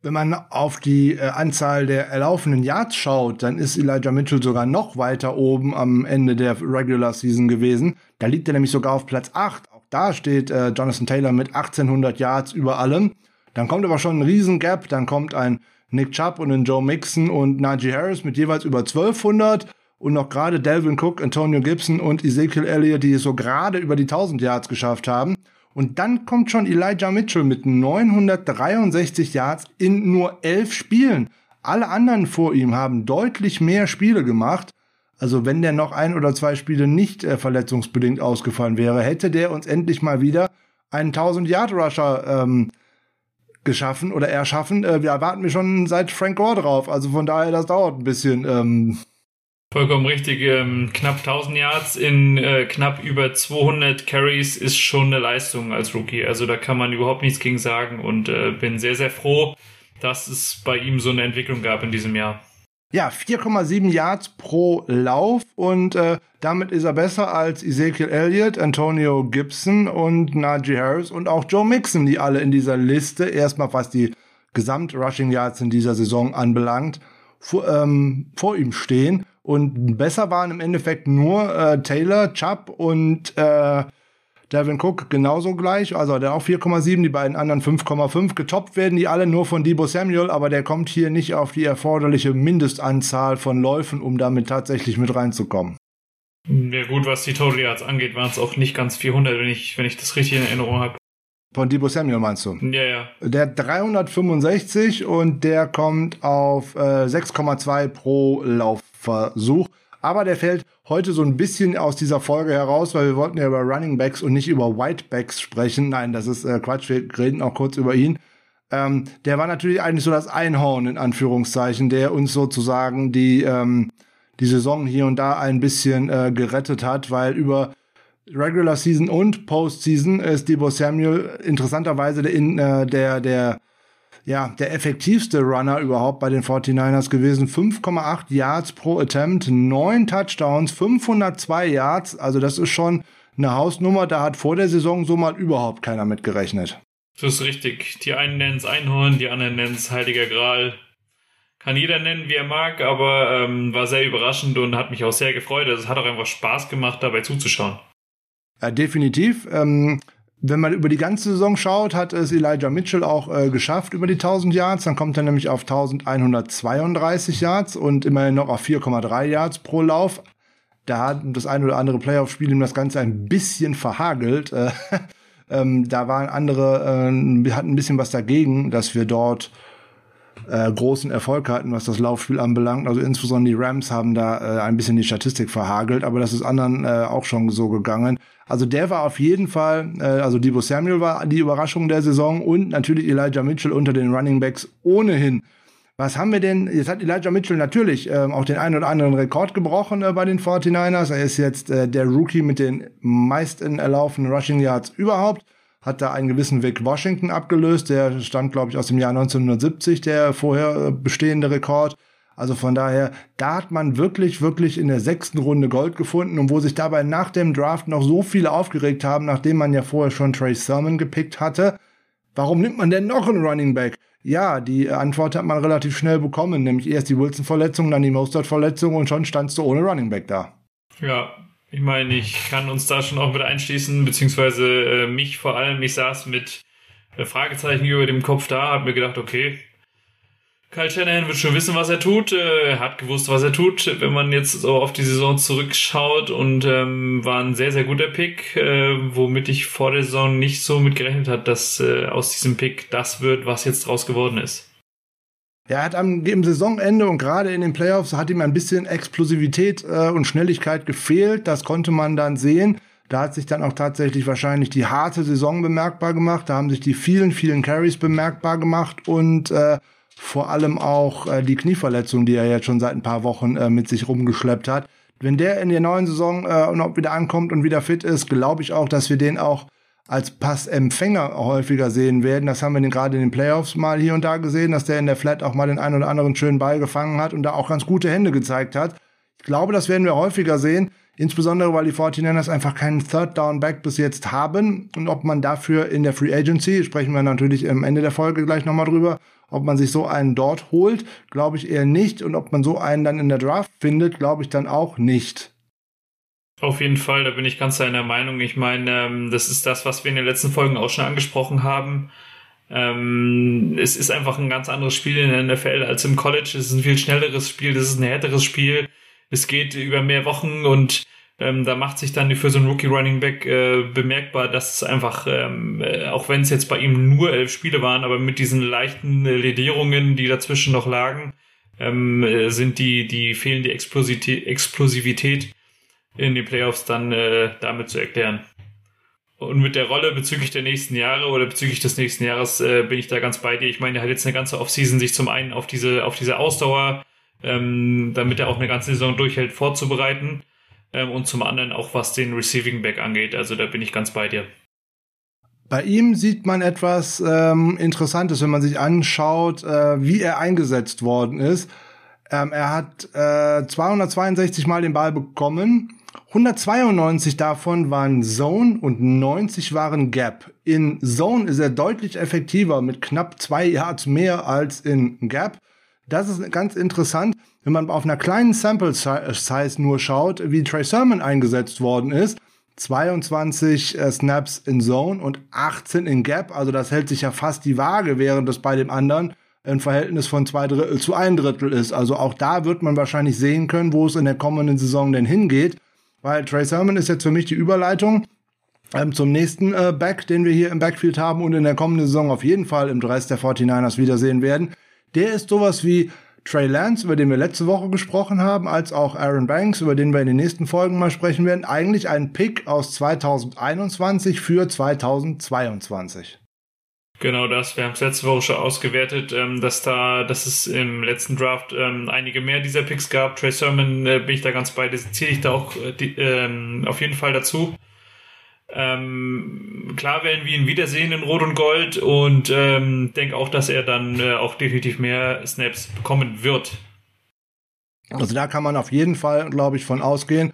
Wenn man auf die äh, Anzahl der erlaufenden Yards schaut, dann ist Elijah Mitchell sogar noch weiter oben am Ende der Regular Season gewesen. Da liegt er nämlich sogar auf Platz 8 da steht äh, Jonathan Taylor mit 1800 Yards über allem. Dann kommt aber schon ein Riesengap. Dann kommt ein Nick Chubb und ein Joe Mixon und Najee Harris mit jeweils über 1200 und noch gerade Delvin Cook, Antonio Gibson und Ezekiel Elliott, die es so gerade über die 1000 Yards geschafft haben. Und dann kommt schon Elijah Mitchell mit 963 Yards in nur elf Spielen. Alle anderen vor ihm haben deutlich mehr Spiele gemacht. Also wenn der noch ein oder zwei Spiele nicht äh, verletzungsbedingt ausgefallen wäre, hätte der uns endlich mal wieder einen 1000-Yard-Rusher ähm, geschaffen oder erschaffen. Äh, wir erwarten wir schon seit Frank Gore drauf. Also von daher, das dauert ein bisschen. Ähm. Vollkommen richtig. Ähm, knapp 1000 Yards in äh, knapp über 200 Carries ist schon eine Leistung als Rookie. Also da kann man überhaupt nichts gegen sagen und äh, bin sehr, sehr froh, dass es bei ihm so eine Entwicklung gab in diesem Jahr. Ja, 4,7 Yards pro Lauf und äh, damit ist er besser als Ezekiel Elliott, Antonio Gibson und Najee Harris und auch Joe Mixon, die alle in dieser Liste erstmal was die Gesamt-Rushing Yards in dieser Saison anbelangt, vor, ähm, vor ihm stehen. Und besser waren im Endeffekt nur äh, Taylor, Chubb und äh, Devin Cook genauso gleich, also der auch 4,7, die beiden anderen 5,5. Getoppt werden die alle nur von Debo Samuel, aber der kommt hier nicht auf die erforderliche Mindestanzahl von Läufen, um damit tatsächlich mit reinzukommen. Ja gut, was die Total Yards angeht, waren es auch nicht ganz 400, wenn ich, wenn ich das richtig in Erinnerung habe. Von Debo Samuel meinst du? Ja, ja. Der 365 und der kommt auf äh, 6,2 pro Laufversuch. Aber der fällt heute so ein bisschen aus dieser Folge heraus, weil wir wollten ja über Running Backs und nicht über Whitebacks sprechen. Nein, das ist äh, Quatsch, wir reden auch kurz über ihn. Ähm, der war natürlich eigentlich so das Einhorn in Anführungszeichen, der uns sozusagen die, ähm, die Saison hier und da ein bisschen äh, gerettet hat, weil über Regular Season und Postseason ist Debo Samuel interessanterweise der, in, äh, der, der ja, der effektivste Runner überhaupt bei den 49ers gewesen. 5,8 Yards pro Attempt, 9 Touchdowns, 502 Yards. Also das ist schon eine Hausnummer. Da hat vor der Saison so mal überhaupt keiner mit gerechnet. Das ist richtig. Die einen nennen es Einhorn, die anderen nennen es Heiliger Gral. Kann jeder nennen, wie er mag, aber ähm, war sehr überraschend und hat mich auch sehr gefreut. Also es hat auch einfach Spaß gemacht, dabei zuzuschauen. Ja, definitiv. Ähm, wenn man über die ganze Saison schaut, hat es Elijah Mitchell auch äh, geschafft über die 1000 Yards. Dann kommt er nämlich auf 1132 Yards und immerhin noch auf 4,3 Yards pro Lauf. Da hat das ein oder andere Playoff-Spiel ihm das Ganze ein bisschen verhagelt. Äh, [laughs] ähm, da waren andere, äh, hatten ein bisschen was dagegen, dass wir dort äh, großen Erfolg hatten, was das Laufspiel anbelangt. Also insbesondere die Rams haben da äh, ein bisschen die Statistik verhagelt, aber das ist anderen äh, auch schon so gegangen. Also der war auf jeden Fall, äh, also Debo Samuel war die Überraschung der Saison und natürlich Elijah Mitchell unter den Running Backs ohnehin. Was haben wir denn? Jetzt hat Elijah Mitchell natürlich äh, auch den einen oder anderen Rekord gebrochen äh, bei den 49ers. Er ist jetzt äh, der Rookie mit den meisten erlaufenen Rushing Yards überhaupt hat da einen gewissen Vic Washington abgelöst. Der stammt, glaube ich, aus dem Jahr 1970, der vorher äh, bestehende Rekord. Also von daher, da hat man wirklich, wirklich in der sechsten Runde Gold gefunden und wo sich dabei nach dem Draft noch so viele aufgeregt haben, nachdem man ja vorher schon Trey Sermon gepickt hatte. Warum nimmt man denn noch einen Running Back? Ja, die Antwort hat man relativ schnell bekommen, nämlich erst die Wilson-Verletzung, dann die Mostert-Verletzung und schon standst du ohne Running Back da. Ja, ich meine, ich kann uns da schon auch mit einschließen, beziehungsweise äh, mich vor allem. Ich saß mit äh, Fragezeichen über dem Kopf da, habe mir gedacht, okay, Kyle Shanahan wird schon wissen, was er tut. Äh, er hat gewusst, was er tut, wenn man jetzt so auf die Saison zurückschaut und ähm, war ein sehr, sehr guter Pick, äh, womit ich vor der Saison nicht so mit gerechnet hat, dass äh, aus diesem Pick das wird, was jetzt draus geworden ist. Er hat am im Saisonende und gerade in den Playoffs hat ihm ein bisschen Explosivität äh, und Schnelligkeit gefehlt. Das konnte man dann sehen. Da hat sich dann auch tatsächlich wahrscheinlich die harte Saison bemerkbar gemacht. Da haben sich die vielen, vielen Carries bemerkbar gemacht und äh, vor allem auch äh, die Knieverletzung, die er jetzt schon seit ein paar Wochen äh, mit sich rumgeschleppt hat. Wenn der in der neuen Saison äh, noch wieder ankommt und wieder fit ist, glaube ich auch, dass wir den auch als Passempfänger häufiger sehen werden. Das haben wir gerade in den Playoffs mal hier und da gesehen, dass der in der Flat auch mal den einen oder anderen schönen Ball gefangen hat und da auch ganz gute Hände gezeigt hat. Ich glaube, das werden wir häufiger sehen, insbesondere weil die 49ers einfach keinen Third Down Back bis jetzt haben und ob man dafür in der Free Agency, sprechen wir natürlich am Ende der Folge gleich nochmal drüber, ob man sich so einen dort holt, glaube ich eher nicht und ob man so einen dann in der Draft findet, glaube ich dann auch nicht. Auf jeden Fall, da bin ich ganz deiner Meinung. Ich meine, ähm, das ist das, was wir in den letzten Folgen auch schon angesprochen haben. Ähm, es ist einfach ein ganz anderes Spiel in der NFL als im College. Es ist ein viel schnelleres Spiel, das ist ein härteres Spiel. Es geht über mehr Wochen und ähm, da macht sich dann für so einen Rookie Running Back äh, bemerkbar, dass es einfach, ähm, äh, auch wenn es jetzt bei ihm nur elf Spiele waren, aber mit diesen leichten äh, Ledierungen, die dazwischen noch lagen, ähm, äh, sind die, die fehlende Explosivität, in den Playoffs dann äh, damit zu erklären. Und mit der Rolle bezüglich der nächsten Jahre oder bezüglich des nächsten Jahres äh, bin ich da ganz bei dir. Ich meine, er hat jetzt eine ganze Offseason sich zum einen auf diese, auf diese Ausdauer, ähm, damit er auch eine ganze Saison durchhält, vorzubereiten. Ähm, und zum anderen auch was den Receiving Back angeht. Also da bin ich ganz bei dir. Bei ihm sieht man etwas ähm, Interessantes, wenn man sich anschaut, äh, wie er eingesetzt worden ist. Ähm, er hat äh, 262 Mal den Ball bekommen 192 davon waren Zone und 90 waren Gap. In Zone ist er deutlich effektiver mit knapp zwei Yards mehr als in Gap. Das ist ganz interessant, wenn man auf einer kleinen Sample Size nur schaut, wie Trey Sermon eingesetzt worden ist. 22 äh, Snaps in Zone und 18 in Gap. Also das hält sich ja fast die Waage, während das bei dem anderen ein Verhältnis von zwei Drittel zu ein Drittel ist. Also auch da wird man wahrscheinlich sehen können, wo es in der kommenden Saison denn hingeht weil Trey Sermon ist jetzt für mich die Überleitung ähm, zum nächsten äh, Back, den wir hier im Backfield haben und in der kommenden Saison auf jeden Fall im Dress der 49ers wiedersehen werden. Der ist sowas wie Trey Lance, über den wir letzte Woche gesprochen haben, als auch Aaron Banks, über den wir in den nächsten Folgen mal sprechen werden. Eigentlich ein Pick aus 2021 für 2022. Genau das. Wir haben es letzte Woche schon ausgewertet, ähm, dass da, dass es im letzten Draft ähm, einige mehr dieser Picks gab. Trey Sermon äh, bin ich da ganz bei, das zähle ich da auch äh, die, ähm, auf jeden Fall dazu. Ähm, klar werden wir ihn wiedersehen in Rot und Gold und ähm, denke auch, dass er dann äh, auch definitiv mehr Snaps bekommen wird. Also da kann man auf jeden Fall, glaube ich, von ausgehen.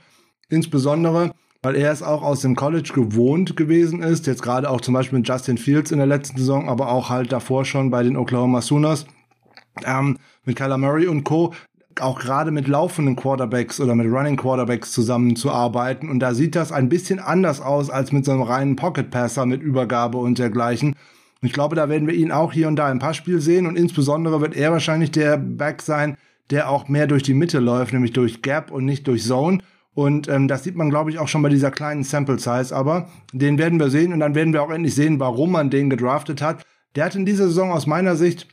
Insbesondere, weil er es auch aus dem College gewohnt gewesen ist. Jetzt gerade auch zum Beispiel mit Justin Fields in der letzten Saison, aber auch halt davor schon bei den Oklahoma Sooners. Ähm, mit Kyler Murray und Co. auch gerade mit laufenden Quarterbacks oder mit Running Quarterbacks zusammenzuarbeiten. Und da sieht das ein bisschen anders aus als mit so einem reinen Pocket Passer mit Übergabe und dergleichen. ich glaube, da werden wir ihn auch hier und da im Passspiel sehen und insbesondere wird er wahrscheinlich der Back sein, der auch mehr durch die Mitte läuft, nämlich durch Gap und nicht durch Zone Und ähm, das sieht man, glaube ich, auch schon bei dieser kleinen Sample Size. Aber den werden wir sehen und dann werden wir auch endlich sehen, warum man den gedraftet hat. Der hat in dieser Saison aus meiner Sicht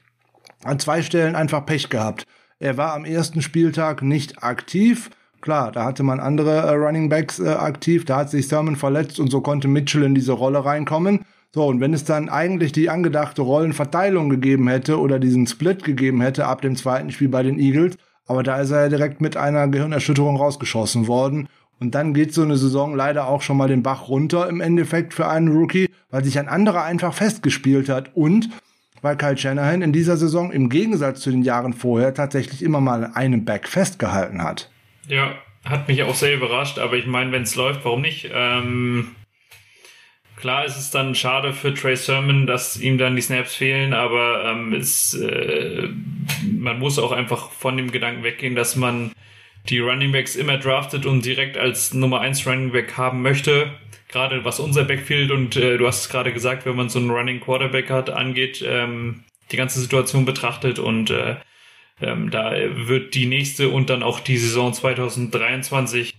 an zwei Stellen einfach Pech gehabt. Er war am ersten Spieltag nicht aktiv. Klar, da hatte man andere äh, Running Backs äh, aktiv, da hat sich Sermon verletzt und so konnte Mitchell in diese Rolle reinkommen. So, und wenn es dann eigentlich die angedachte Rollenverteilung gegeben hätte oder diesen Split gegeben hätte ab dem zweiten Spiel bei den Eagles, aber da ist er ja direkt mit einer Gehirnerschütterung rausgeschossen worden. Und dann geht so eine Saison leider auch schon mal den Bach runter im Endeffekt für einen Rookie, weil sich ein anderer einfach festgespielt hat und weil Kyle Shanahan in dieser Saison im Gegensatz zu den Jahren vorher tatsächlich immer mal einen Back festgehalten hat. Ja, hat mich auch sehr überrascht, aber ich meine, wenn es läuft, warum nicht? Ähm, klar ist es dann schade für Trey Sermon, dass ihm dann die Snaps fehlen, aber ähm, es, äh, man muss auch einfach von dem Gedanken weggehen, dass man die Running Backs immer draftet und direkt als Nummer 1 Running Back haben möchte. Gerade was unser Backfield und äh, du hast es gerade gesagt, wenn man so einen Running Quarterback hat, angeht, ähm, die ganze Situation betrachtet und äh, ähm, da wird die nächste und dann auch die Saison 2023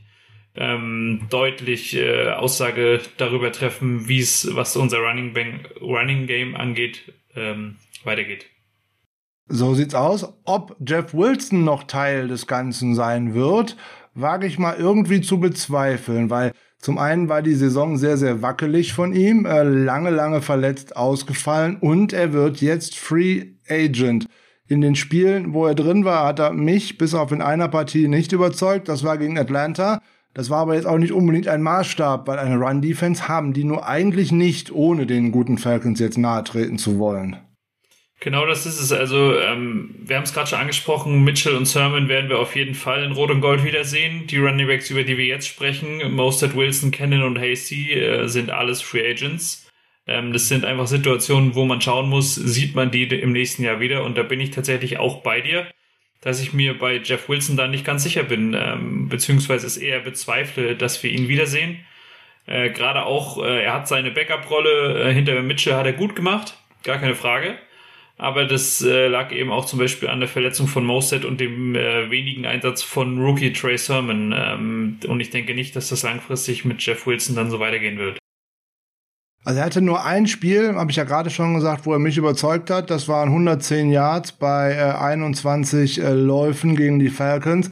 ähm, deutlich äh, Aussage darüber treffen, wie es, was unser Running, Bank, Running Game angeht, ähm, weitergeht. So sieht's aus. Ob Jeff Wilson noch Teil des Ganzen sein wird, wage ich mal irgendwie zu bezweifeln, weil zum einen war die Saison sehr, sehr wackelig von ihm, äh, lange, lange verletzt ausgefallen und er wird jetzt Free Agent. In den Spielen, wo er drin war, hat er mich bis auf in einer Partie nicht überzeugt. Das war gegen Atlanta. Das war aber jetzt auch nicht unbedingt ein Maßstab, weil eine Run-Defense haben die nur eigentlich nicht, ohne den guten Falcons jetzt nahe treten zu wollen. Genau das ist es. Also, ähm, wir haben es gerade schon angesprochen, Mitchell und Sermon werden wir auf jeden Fall in Rot und Gold wiedersehen. Die Running Backs, über die wir jetzt sprechen, Mostert, Wilson, Cannon und Hasty, äh, sind alles Free Agents. Ähm, das sind einfach Situationen, wo man schauen muss, sieht man die im nächsten Jahr wieder. Und da bin ich tatsächlich auch bei dir, dass ich mir bei Jeff Wilson da nicht ganz sicher bin, ähm, beziehungsweise es eher bezweifle, dass wir ihn wiedersehen. Äh, Gerade auch, äh, er hat seine Backup-Rolle äh, hinter Mitchell hat er gut gemacht, gar keine Frage. Aber das äh, lag eben auch zum Beispiel an der Verletzung von Moset und dem äh, wenigen Einsatz von Rookie Trey Sermon. Ähm, und ich denke nicht, dass das langfristig mit Jeff Wilson dann so weitergehen wird. Also er hatte nur ein Spiel, habe ich ja gerade schon gesagt, wo er mich überzeugt hat. Das waren 110 Yards bei äh, 21 äh, Läufen gegen die Falcons.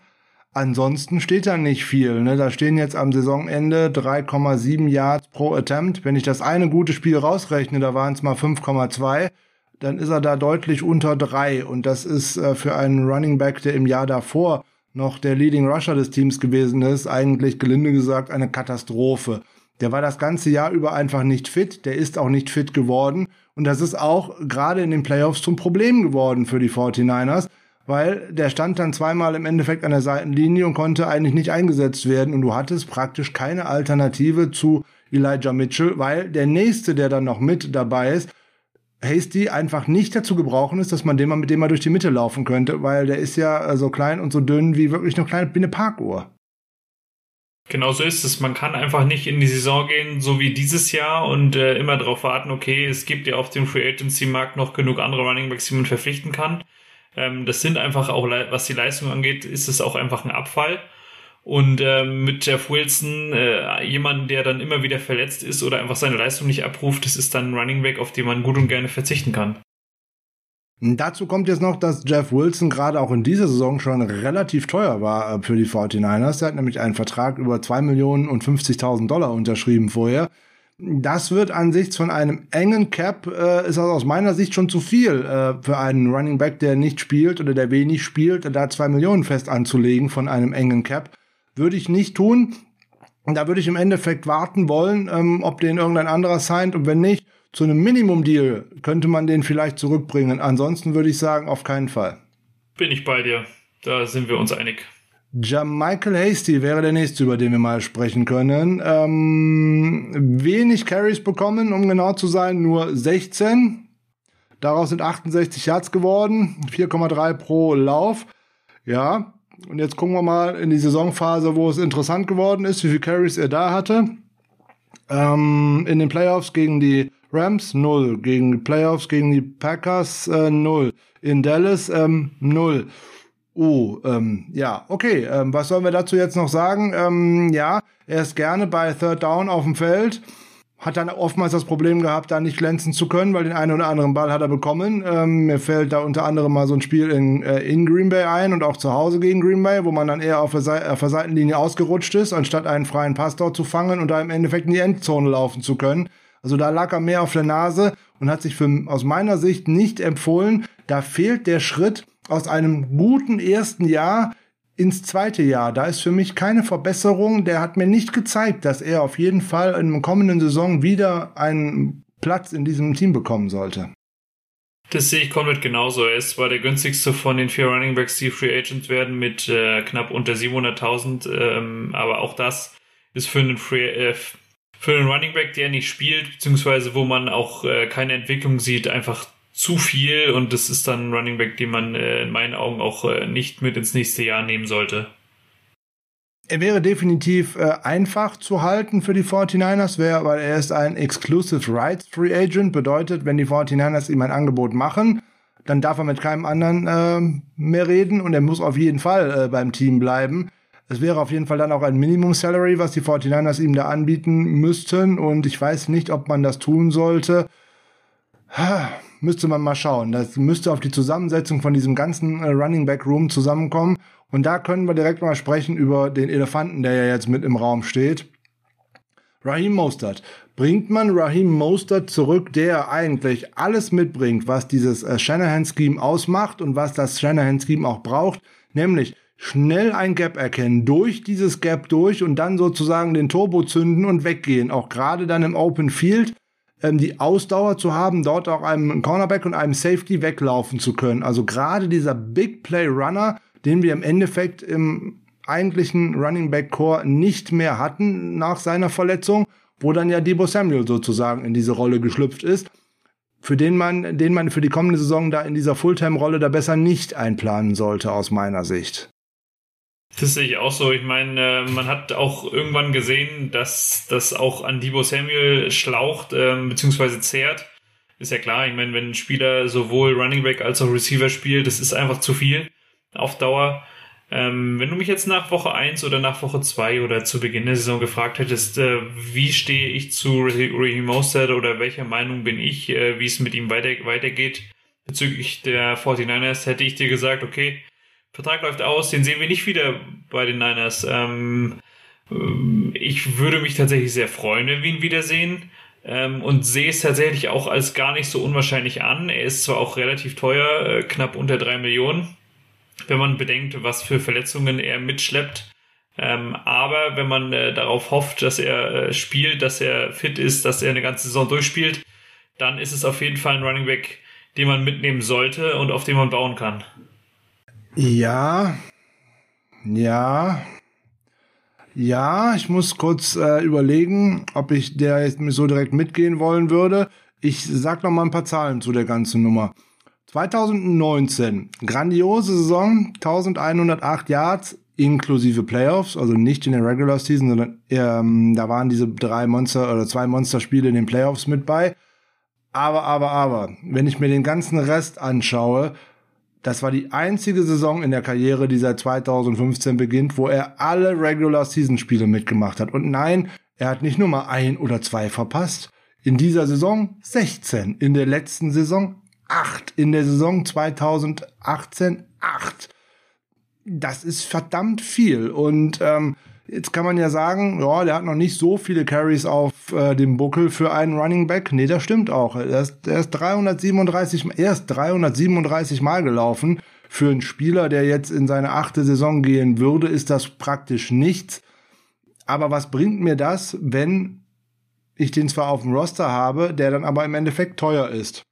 Ansonsten steht da nicht viel. Ne? Da stehen jetzt am Saisonende 3,7 Yards pro Attempt. Wenn ich das eine gute Spiel rausrechne, da waren es mal 5,2, dann ist er da deutlich unter drei. Und das ist äh, für einen Running Back, der im Jahr davor noch der Leading Rusher des Teams gewesen ist, eigentlich gelinde gesagt eine Katastrophe. Der war das ganze Jahr über einfach nicht fit. Der ist auch nicht fit geworden. Und das ist auch gerade in den Playoffs zum Problem geworden für die 49ers, weil der stand dann zweimal im Endeffekt an der Seitenlinie und konnte eigentlich nicht eingesetzt werden. Und du hattest praktisch keine Alternative zu Elijah Mitchell, weil der nächste, der dann noch mit dabei ist, Hasty einfach nicht dazu gebrauchen ist, dass man den mal mit dem mal durch die Mitte laufen könnte, weil der ist ja so klein und so dünn wie wirklich eine kleine eine Parkuhr. Genau so ist es. Man kann einfach nicht in die Saison gehen, so wie dieses Jahr und äh, immer darauf warten, okay, es gibt ja auf dem Free Agency Markt noch genug andere Running Backs, die man verpflichten kann. Ähm, das sind einfach auch, was die Leistung angeht, ist es auch einfach ein Abfall. Und ähm, mit Jeff Wilson, äh, jemanden, der dann immer wieder verletzt ist oder einfach seine Leistung nicht abruft, das ist dann ein Running Back, auf den man gut und gerne verzichten kann. Dazu kommt jetzt noch, dass Jeff Wilson gerade auch in dieser Saison schon relativ teuer war äh, für die 49ers. Er hat nämlich einen Vertrag über 2 Millionen und 50.000 Dollar unterschrieben vorher. Das wird an sich von einem engen Cap, äh, ist das aus meiner Sicht schon zu viel äh, für einen Running Back, der nicht spielt oder der wenig spielt, da 2 Millionen fest anzulegen von einem engen Cap. Würde ich nicht tun. Da würde ich im Endeffekt warten wollen, ähm, ob den irgendein anderer signed und wenn nicht, zu einem Minimum-Deal könnte man den vielleicht zurückbringen. Ansonsten würde ich sagen, auf keinen Fall. Bin ich bei dir. Da sind wir uns einig. Michael Hasty wäre der nächste, über den wir mal sprechen können. Ähm, wenig Carries bekommen, um genau zu sein, nur 16. Daraus sind 68 Yards geworden, 4,3 pro Lauf. Ja, und jetzt gucken wir mal in die Saisonphase, wo es interessant geworden ist, wie viele Carries er da hatte. Ähm, in den Playoffs gegen die Rams 0, gegen die Playoffs, gegen die Packers äh, 0, in Dallas ähm, 0. Oh, ähm, ja, okay. Ähm, was sollen wir dazu jetzt noch sagen? Ähm, ja, er ist gerne bei Third Down auf dem Feld. Hat dann oftmals das Problem gehabt, da nicht glänzen zu können, weil den einen oder anderen Ball hat er bekommen. Ähm, mir fällt da unter anderem mal so ein Spiel in, äh, in Green Bay ein und auch zu Hause gegen Green Bay, wo man dann eher auf der, Seite, auf der Seitenlinie ausgerutscht ist, anstatt einen freien Pass dort zu fangen und da im Endeffekt in die Endzone laufen zu können. Also da lag er mehr auf der Nase und hat sich für, aus meiner Sicht nicht empfohlen. Da fehlt der Schritt, aus einem guten ersten Jahr ins zweite Jahr. Da ist für mich keine Verbesserung. Der hat mir nicht gezeigt, dass er auf jeden Fall in der kommenden Saison wieder einen Platz in diesem Team bekommen sollte. Das sehe ich komplett genauso. Er ist zwar der günstigste von den vier Running Backs, die Free Agent werden, mit äh, knapp unter 700.000, ähm, aber auch das ist für einen Free, äh, für einen Running Back, der nicht spielt, beziehungsweise wo man auch äh, keine Entwicklung sieht, einfach zu viel und das ist dann ein Running Back, den man äh, in meinen Augen auch äh, nicht mit ins nächste Jahr nehmen sollte. Er wäre definitiv äh, einfach zu halten für die 49ers, wär, weil er ist ein Exclusive Rights Free Agent. Bedeutet, wenn die 49ers ihm ein Angebot machen, dann darf er mit keinem anderen äh, mehr reden und er muss auf jeden Fall äh, beim Team bleiben. Es wäre auf jeden Fall dann auch ein Minimum Salary, was die 49ers ihm da anbieten müssten und ich weiß nicht, ob man das tun sollte müsste man mal schauen. Das müsste auf die Zusammensetzung von diesem ganzen äh, Running Back Room zusammenkommen. Und da können wir direkt mal sprechen über den Elefanten, der ja jetzt mit im Raum steht. Raheem Mostert. Bringt man Raheem Mostert zurück, der eigentlich alles mitbringt, was dieses äh, Shanahan-Scheme ausmacht und was das Shanahan-Scheme auch braucht, nämlich schnell ein Gap erkennen, durch dieses Gap durch und dann sozusagen den Turbo zünden und weggehen, auch gerade dann im Open Field ähm, die Ausdauer zu haben, dort auch einem Cornerback und einem Safety weglaufen zu können. Also gerade dieser Big Play Runner, den wir im Endeffekt im eigentlichen Running Back Core nicht mehr hatten nach seiner Verletzung, wo dann ja Debo Samuel sozusagen in diese Rolle geschlüpft ist, für den man, den man für die kommende Saison da in dieser Fulltime-Rolle da besser nicht einplanen sollte aus meiner Sicht. Das sehe ich auch so. Ich meine, äh, man hat auch irgendwann gesehen, dass das auch an Debo Samuel schlaucht äh, bzw. zehrt. Ist ja klar, ich meine, wenn ein Spieler sowohl Running Back als auch Receiver spielt, das ist einfach zu viel auf Dauer. Ähm, wenn du mich jetzt nach Woche 1 oder nach Woche 2 oder zu Beginn der Saison gefragt hättest, äh, wie stehe ich zu Raheem Mostert oder welcher Meinung bin ich, äh, wie es mit ihm weiter, weitergeht bezüglich der 49ers, hätte ich dir gesagt, okay, Vertrag läuft aus, den sehen wir nicht wieder bei den Niners. Ähm, ähm, ich würde mich tatsächlich sehr freuen, wenn wir ihn wiedersehen. Ähm, und sehe es tatsächlich auch als gar nicht so unwahrscheinlich an. Er ist zwar auch relativ teuer, äh, knapp unter drei Millionen, wenn man bedenkt, was für Verletzungen er mitschleppt. Ähm, aber wenn man äh, darauf hofft, dass er äh, spielt, dass er fit ist, dass er eine ganze Saison durchspielt, dann ist es auf jeden Fall ein Running Back, den man mitnehmen sollte und auf den man bauen kann. Ja, ja, ja, ich muss kurz äh, überlegen, ob ich der jetzt so direkt mitgehen wollen würde. Ich sag noch mal ein paar Zahlen zu der ganzen Nummer. 2019, grandiose Saison, 1108 Yards inklusive Playoffs, also nicht in der Regular Season, sondern ähm, da waren diese drei Monster oder zwei Monsterspiele in den Playoffs mit bei. Aber, aber, aber, wenn ich mir den ganzen Rest anschaue, das war die einzige Saison in der Karriere, die seit 2015 beginnt, wo er alle Regular Season Spiele mitgemacht hat. Und nein, er hat nicht nur mal ein oder zwei verpasst. In dieser Saison 16. In der letzten Saison 8. In der Saison 2018 8. Das ist verdammt viel. Und ähm, Jetzt kann man ja sagen, ja, der hat noch nicht so viele Carries auf äh, dem Buckel für einen Running Back. Nee, das stimmt auch. Er ist, er ist 337, er ist 337 Mal gelaufen. Für einen Spieler, der jetzt in seine achte Saison gehen würde, ist das praktisch nichts. Aber was bringt mir das, wenn ich den zwar auf dem Roster habe, der dann aber im Endeffekt teuer ist?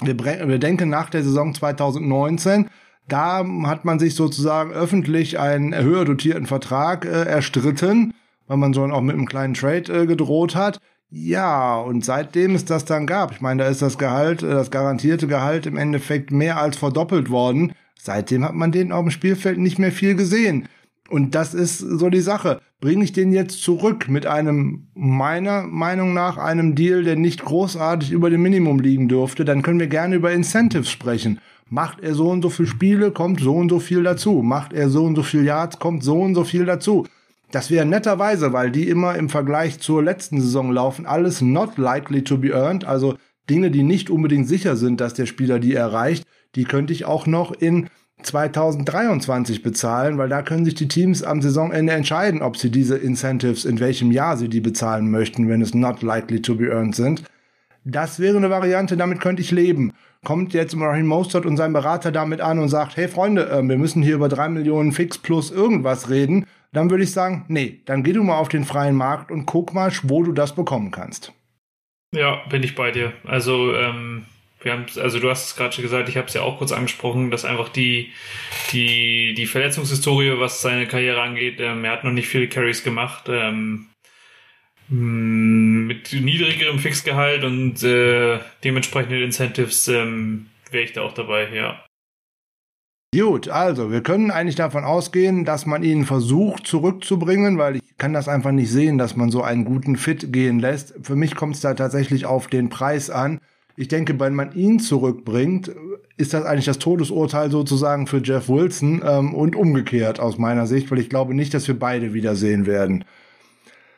Wir, wir denken nach der Saison 2019, da hat man sich sozusagen öffentlich einen höher dotierten Vertrag äh, erstritten, weil man so auch mit einem kleinen Trade äh, gedroht hat. Ja, und seitdem es das dann gab, ich meine, da ist das Gehalt, äh, das garantierte Gehalt im Endeffekt mehr als verdoppelt worden. Seitdem hat man den auf dem Spielfeld nicht mehr viel gesehen. Und das ist so die Sache. Bringe ich den jetzt zurück mit einem, meiner Meinung nach, einem Deal, der nicht großartig über dem Minimum liegen dürfte, dann können wir gerne über Incentives sprechen. Macht er so und so viele Spiele, kommt so und so viel dazu. Macht er so und so viel Yards, kommt so und so viel dazu. Das wäre netterweise, weil die immer im Vergleich zur letzten Saison laufen, alles not likely to be earned, also Dinge, die nicht unbedingt sicher sind, dass der Spieler die erreicht, die könnte ich auch noch in 2023 bezahlen, weil da können sich die Teams am Saisonende entscheiden, ob sie diese Incentives, in welchem Jahr sie die bezahlen möchten, wenn es not likely to be earned sind. Das wäre eine Variante, damit könnte ich leben. Kommt jetzt Raheem Mostert und sein Berater damit an und sagt, hey Freunde, äh, wir müssen hier über drei Millionen Fix plus irgendwas reden, dann würde ich sagen, nee, dann geh du mal auf den freien Markt und guck mal, wo du das bekommen kannst. Ja, bin ich bei dir. Also, ähm, wir haben, also du hast es gerade schon gesagt, ich habe es ja auch kurz angesprochen, dass einfach die, die, die Verletzungshistorie, was seine Karriere angeht, ähm, er hat noch nicht viele Carries gemacht. Ähm, mit niedrigerem Fixgehalt und äh, dementsprechenden Incentives ähm, wäre ich da auch dabei, ja. Gut, also wir können eigentlich davon ausgehen, dass man ihn versucht zurückzubringen, weil ich kann das einfach nicht sehen, dass man so einen guten Fit gehen lässt. Für mich kommt es da tatsächlich auf den Preis an. Ich denke, wenn man ihn zurückbringt, ist das eigentlich das Todesurteil sozusagen für Jeff Wilson ähm, und umgekehrt aus meiner Sicht, weil ich glaube nicht, dass wir beide wiedersehen werden.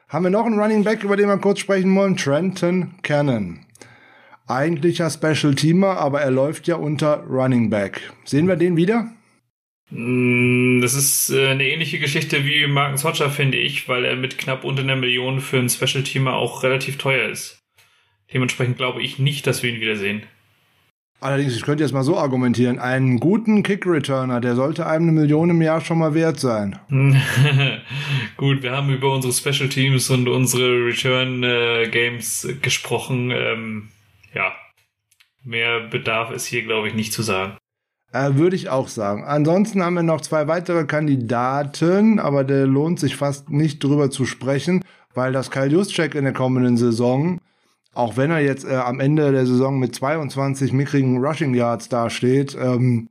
Haben wir noch einen Running Back, über den wir kurz sprechen wollen? Trenton Cannon eigentlicher Special Teamer, aber er läuft ja unter Running Back. Sehen wir den wieder? Mm, das ist äh, eine ähnliche Geschichte wie Marcus Hodger, finde ich, weil er mit knapp unter einer Million für einen Special Teamer auch relativ teuer ist. Dementsprechend glaube ich nicht, dass wir ihn wiedersehen. Allerdings, ich könnte jetzt mal so argumentieren, einen guten Kick-Returner, der sollte einem eine Million im Jahr schon mal wert sein. [laughs] Gut, wir haben über unsere Special Teams und unsere Return-Games äh, gesprochen. Ähm, ja, mehr bedarf es hier, glaube ich, nicht zu sagen. Äh, Würde ich auch sagen. Ansonsten haben wir noch zwei weitere Kandidaten, aber der lohnt sich fast nicht drüber zu sprechen, weil das Kyle Juszczyk in der kommenden Saison, auch wenn er jetzt äh, am Ende der Saison mit 22 mickrigen Rushing Yards dasteht, ähm,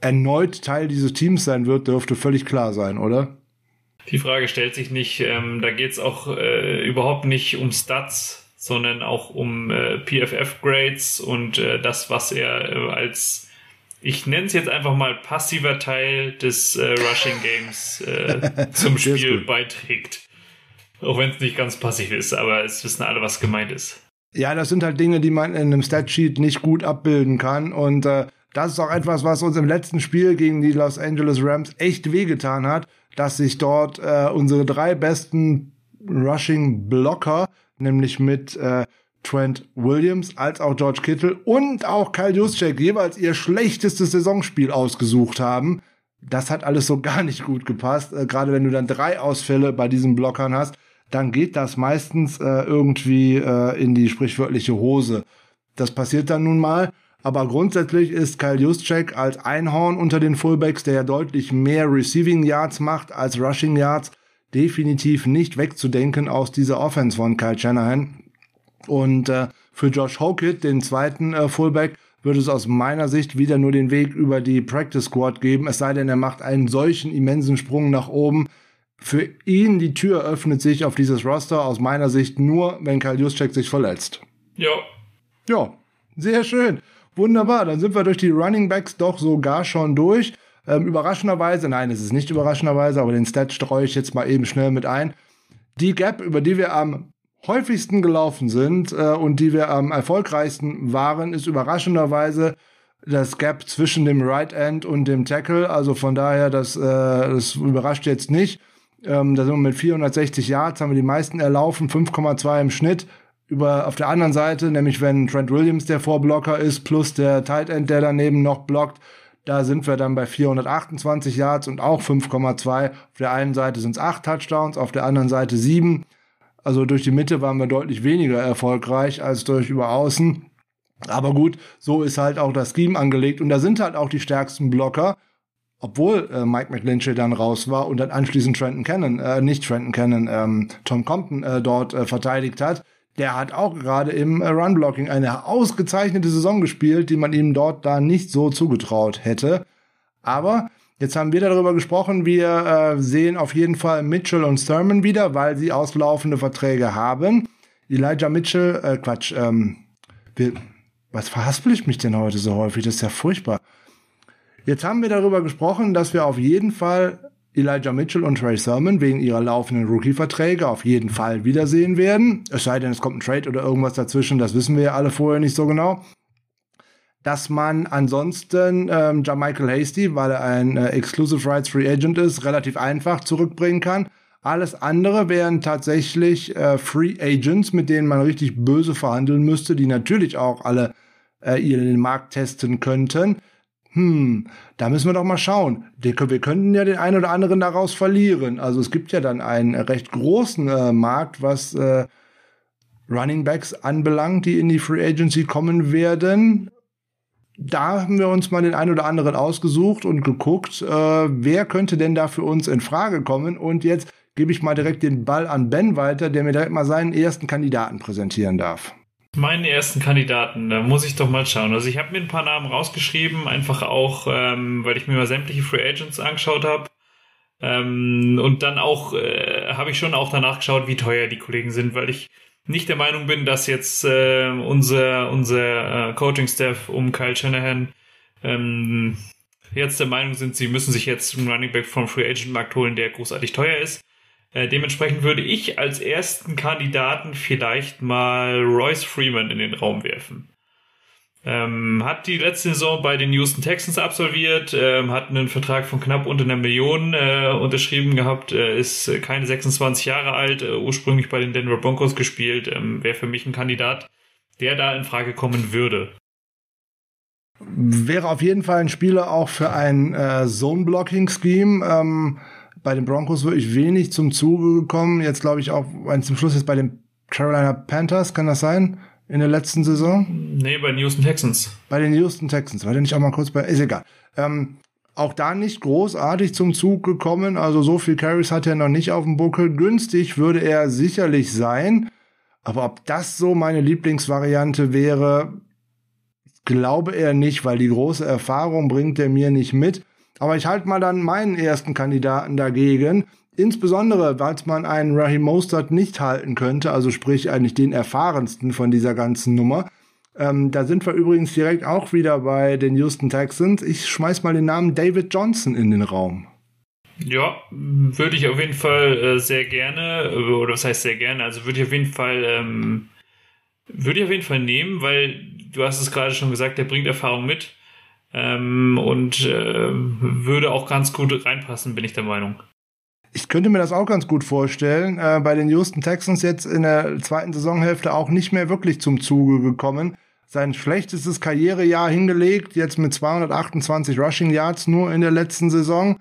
erneut Teil dieses Teams sein wird, dürfte völlig klar sein, oder? Die Frage stellt sich nicht. Ähm, da geht es auch äh, überhaupt nicht um Stats, sondern auch um äh, PFF-Grades und äh, das, was er äh, als, ich nenne es jetzt einfach mal passiver Teil des äh, Rushing Games äh, [laughs] zum Spiel beiträgt. Auch wenn es nicht ganz passiv ist, aber es wissen alle, was gemeint ist. Ja, das sind halt Dinge, die man in einem Statsheet nicht gut abbilden kann und äh, das ist auch etwas, was uns im letzten Spiel gegen die Los Angeles Rams echt wehgetan hat, dass sich dort äh, unsere drei besten Rushing Blocker nämlich mit äh, Trent Williams als auch George Kittle und auch Kyle Juszczyk jeweils ihr schlechtestes Saisonspiel ausgesucht haben. Das hat alles so [laughs] gar nicht gut gepasst. Äh, Gerade wenn du dann drei Ausfälle bei diesen Blockern hast, dann geht das meistens äh, irgendwie äh, in die sprichwörtliche Hose. Das passiert dann nun mal. Aber grundsätzlich ist Kyle Juszczyk als Einhorn unter den Fullbacks, der ja deutlich mehr Receiving Yards macht als Rushing Yards, definitiv nicht wegzudenken aus dieser Offense von Kyle Shanahan. Und äh, für Josh Hokett, den zweiten äh, Fullback, würde es aus meiner Sicht wieder nur den Weg über die Practice Squad geben, es sei denn, er macht einen solchen immensen Sprung nach oben. Für ihn die Tür öffnet sich auf dieses Roster aus meiner Sicht nur, wenn Kyle Juszczyk sich verletzt. Ja. Ja, sehr schön. Wunderbar, dann sind wir durch die Running Backs doch sogar schon durch. Ähm, überraschenderweise, nein, es ist nicht überraschenderweise, aber den Stat streue ich jetzt mal eben schnell mit ein. Die Gap, über die wir am häufigsten gelaufen sind äh, und die wir am erfolgreichsten waren, ist überraschenderweise das Gap zwischen dem Right End und dem Tackle. Also von daher, das, äh, das überrascht jetzt nicht. Ähm, da sind wir mit 460 Yards, haben wir die meisten erlaufen, 5,2 im Schnitt. Über, auf der anderen Seite, nämlich wenn Trent Williams der Vorblocker ist, plus der Tight End, der daneben noch blockt, da sind wir dann bei 428 Yards und auch 5,2. Auf der einen Seite sind es acht Touchdowns, auf der anderen Seite sieben. Also durch die Mitte waren wir deutlich weniger erfolgreich als durch über außen. Aber gut, so ist halt auch das Scheme angelegt und da sind halt auch die stärksten Blocker, obwohl äh, Mike McLinchy dann raus war und dann anschließend Trenton Cannon, äh, nicht Trenton Cannon, ähm, Tom Compton äh, dort äh, verteidigt hat der hat auch gerade im äh, Run-Blocking eine ausgezeichnete Saison gespielt, die man ihm dort da nicht so zugetraut hätte. Aber jetzt haben wir darüber gesprochen, wir äh, sehen auf jeden Fall Mitchell und Thurman wieder, weil sie auslaufende Verträge haben. Elijah Mitchell, äh, Quatsch, ähm, wir, Was verhaspel ich mich denn heute so häufig? Das ist ja furchtbar. Jetzt haben wir darüber gesprochen, dass wir auf jeden Fall Elijah Mitchell und Trey Sermon wegen ihrer laufenden Rookie-Verträge auf jeden Fall wiedersehen werden. Es sei denn, es kommt ein Trade oder irgendwas dazwischen, das wissen wir ja alle vorher nicht so genau. Dass man ansonsten ähm, Michael Hasty, weil er ein äh, Exclusive Rights Free Agent ist, relativ einfach zurückbringen kann. Alles andere wären tatsächlich äh, Free Agents, mit denen man richtig böse verhandeln müsste, die natürlich auch alle äh, ihren Markt testen könnten hm, da müssen wir doch mal schauen. Wir könnten ja den einen oder anderen daraus verlieren. Also es gibt ja dann einen recht großen äh, Markt, was äh, Running Backs anbelangt, die in die Free Agency kommen werden. Da haben wir uns mal den einen oder anderen ausgesucht und geguckt, äh, wer könnte denn da für uns in Frage kommen. Und jetzt gebe ich mal direkt den Ball an Ben weiter, der mir direkt mal seinen ersten Kandidaten präsentieren darf. Meinen ersten Kandidaten, da muss ich doch mal schauen. Also ich habe mir ein paar Namen rausgeschrieben, einfach auch, ähm, weil ich mir mal sämtliche Free Agents angeschaut habe. Ähm, und dann auch äh, habe ich schon auch danach geschaut, wie teuer die Kollegen sind, weil ich nicht der Meinung bin, dass jetzt äh, unser, unser äh, Coaching-Staff um Kyle Shanahan ähm, jetzt der Meinung sind, sie müssen sich jetzt einen Running Back vom Free Agent Markt holen, der großartig teuer ist. Äh, dementsprechend würde ich als ersten Kandidaten vielleicht mal Royce Freeman in den Raum werfen. Ähm, hat die letzte Saison bei den Houston Texans absolviert, ähm, hat einen Vertrag von knapp unter einer Million äh, unterschrieben gehabt, äh, ist keine 26 Jahre alt, äh, ursprünglich bei den Denver Broncos gespielt, ähm, wäre für mich ein Kandidat, der da in Frage kommen würde. Wäre auf jeden Fall ein Spieler auch für ein äh, Zone-Blocking-Scheme. Bei den Broncos wirklich wenig zum Zuge gekommen. Jetzt glaube ich auch, wenn zum Schluss jetzt bei den Carolina Panthers, kann das sein? In der letzten Saison? Nee, bei den Houston Texans. Bei den Houston Texans. War der nicht auch mal kurz bei, ist egal. Ähm, auch da nicht großartig zum Zug gekommen. Also so viel Carries hat er noch nicht auf dem Buckel. Günstig würde er sicherlich sein. Aber ob das so meine Lieblingsvariante wäre, glaube er nicht, weil die große Erfahrung bringt er mir nicht mit. Aber ich halte mal dann meinen ersten Kandidaten dagegen. Insbesondere, weil man einen Raheem Mostert nicht halten könnte, also sprich eigentlich den erfahrensten von dieser ganzen Nummer. Ähm, da sind wir übrigens direkt auch wieder bei den Houston Texans. Ich schmeiß mal den Namen David Johnson in den Raum. Ja, würde ich auf jeden Fall äh, sehr gerne, äh, oder was heißt sehr gerne, also würde ich auf jeden Fall, ähm, würde ich auf jeden Fall nehmen, weil du hast es gerade schon gesagt, der bringt Erfahrung mit. Ähm, und äh, würde auch ganz gut reinpassen, bin ich der Meinung. Ich könnte mir das auch ganz gut vorstellen. Äh, bei den Houston Texans jetzt in der zweiten Saisonhälfte auch nicht mehr wirklich zum Zuge gekommen. Sein schlechtestes Karrierejahr hingelegt, jetzt mit 228 Rushing Yards nur in der letzten Saison.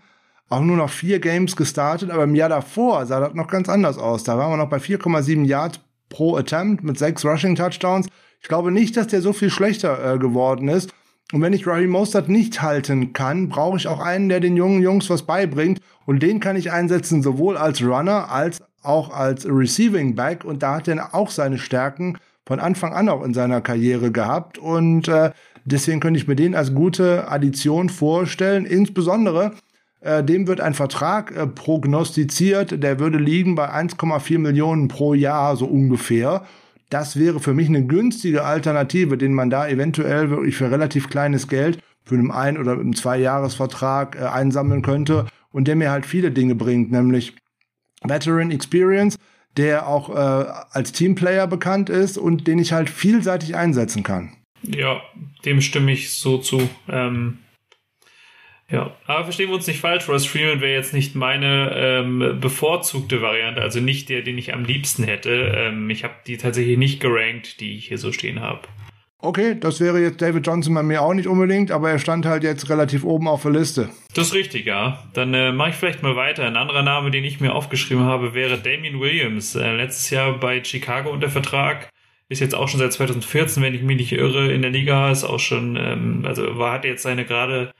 Auch nur noch vier Games gestartet, aber im Jahr davor sah das noch ganz anders aus. Da waren wir noch bei 4,7 Yards pro Attempt mit sechs Rushing Touchdowns. Ich glaube nicht, dass der so viel schlechter äh, geworden ist. Und wenn ich Raheem Mostert nicht halten kann, brauche ich auch einen, der den jungen Jungs was beibringt. Und den kann ich einsetzen, sowohl als Runner als auch als Receiving Back. Und da hat er auch seine Stärken von Anfang an auch in seiner Karriere gehabt. Und äh, deswegen könnte ich mir den als gute Addition vorstellen. Insbesondere, äh, dem wird ein Vertrag äh, prognostiziert, der würde liegen bei 1,4 Millionen pro Jahr, so ungefähr. Das wäre für mich eine günstige Alternative, den man da eventuell wirklich für relativ kleines Geld für einen Ein- oder einen Zwei-Jahres-Vertrag äh, einsammeln könnte und der mir halt viele Dinge bringt, nämlich Veteran Experience, der auch äh, als Teamplayer bekannt ist und den ich halt vielseitig einsetzen kann. Ja, dem stimme ich so zu. Ähm, ja, aber verstehen wir uns nicht falsch, Ross Freeman wäre jetzt nicht meine ähm, bevorzugte Variante, also nicht der, den ich am liebsten hätte. Ähm, ich habe die tatsächlich nicht gerankt, die ich hier so stehen habe. Okay, das wäre jetzt David Johnson bei mir auch nicht unbedingt, aber er stand halt jetzt relativ oben auf der Liste. Das ist richtig, ja. Dann äh, mache ich vielleicht mal weiter. Ein anderer Name, den ich mir aufgeschrieben habe, wäre Damien Williams. Äh, letztes Jahr bei Chicago unter Vertrag. Ist jetzt auch schon seit 2014, wenn ich mich nicht irre, in der Liga. Ist auch schon, ähm, also war, hat jetzt seine gerade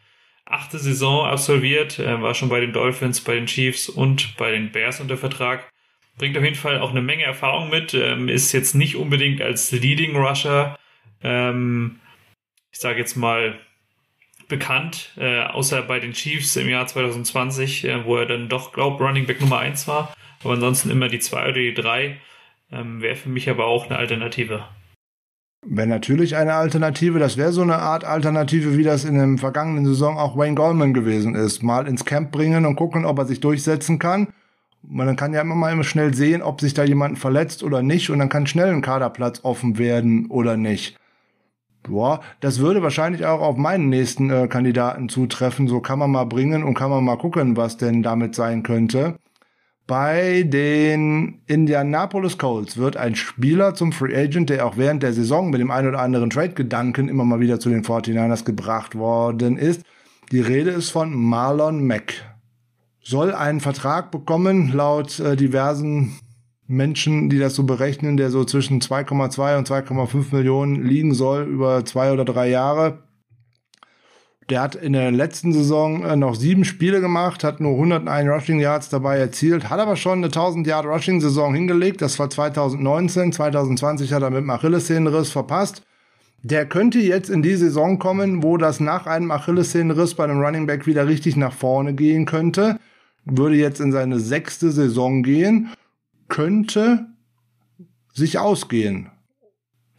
achte Saison absolviert, äh, war schon bei den Dolphins, bei den Chiefs und bei den Bears unter Vertrag. Bringt auf jeden Fall auch eine Menge Erfahrung mit, ähm, ist jetzt nicht unbedingt als Leading Rusher, ähm, ich sage jetzt mal, bekannt, äh, außer bei den Chiefs im Jahr 2020, äh, wo er dann doch, glaub, Running Back Nummer 1 war, aber ansonsten immer die 2 oder die 3, ähm, wäre für mich aber auch eine Alternative. Wäre natürlich eine Alternative. Das wäre so eine Art Alternative, wie das in der vergangenen Saison auch Wayne Goldman gewesen ist. Mal ins Camp bringen und gucken, ob er sich durchsetzen kann. Man kann ja immer mal schnell sehen, ob sich da jemand verletzt oder nicht. Und dann kann schnell ein Kaderplatz offen werden oder nicht. Boah, das würde wahrscheinlich auch auf meinen nächsten äh, Kandidaten zutreffen. So kann man mal bringen und kann man mal gucken, was denn damit sein könnte. Bei den Indianapolis Colts wird ein Spieler zum Free Agent, der auch während der Saison mit dem einen oder anderen Trade-Gedanken immer mal wieder zu den 49ers gebracht worden ist. Die Rede ist von Marlon Mack. Soll einen Vertrag bekommen, laut äh, diversen Menschen, die das so berechnen, der so zwischen 2,2 und 2,5 Millionen liegen soll über zwei oder drei Jahre. Der hat in der letzten Saison äh, noch sieben Spiele gemacht, hat nur 101 Rushing Yards dabei erzielt, hat aber schon eine 1000 Yard Rushing Saison hingelegt. Das war 2019. 2020 hat er mit dem Achillessehnenriss verpasst. Der könnte jetzt in die Saison kommen, wo das nach einem Achillessehnenriss bei einem Running Back wieder richtig nach vorne gehen könnte. Würde jetzt in seine sechste Saison gehen, könnte sich ausgehen.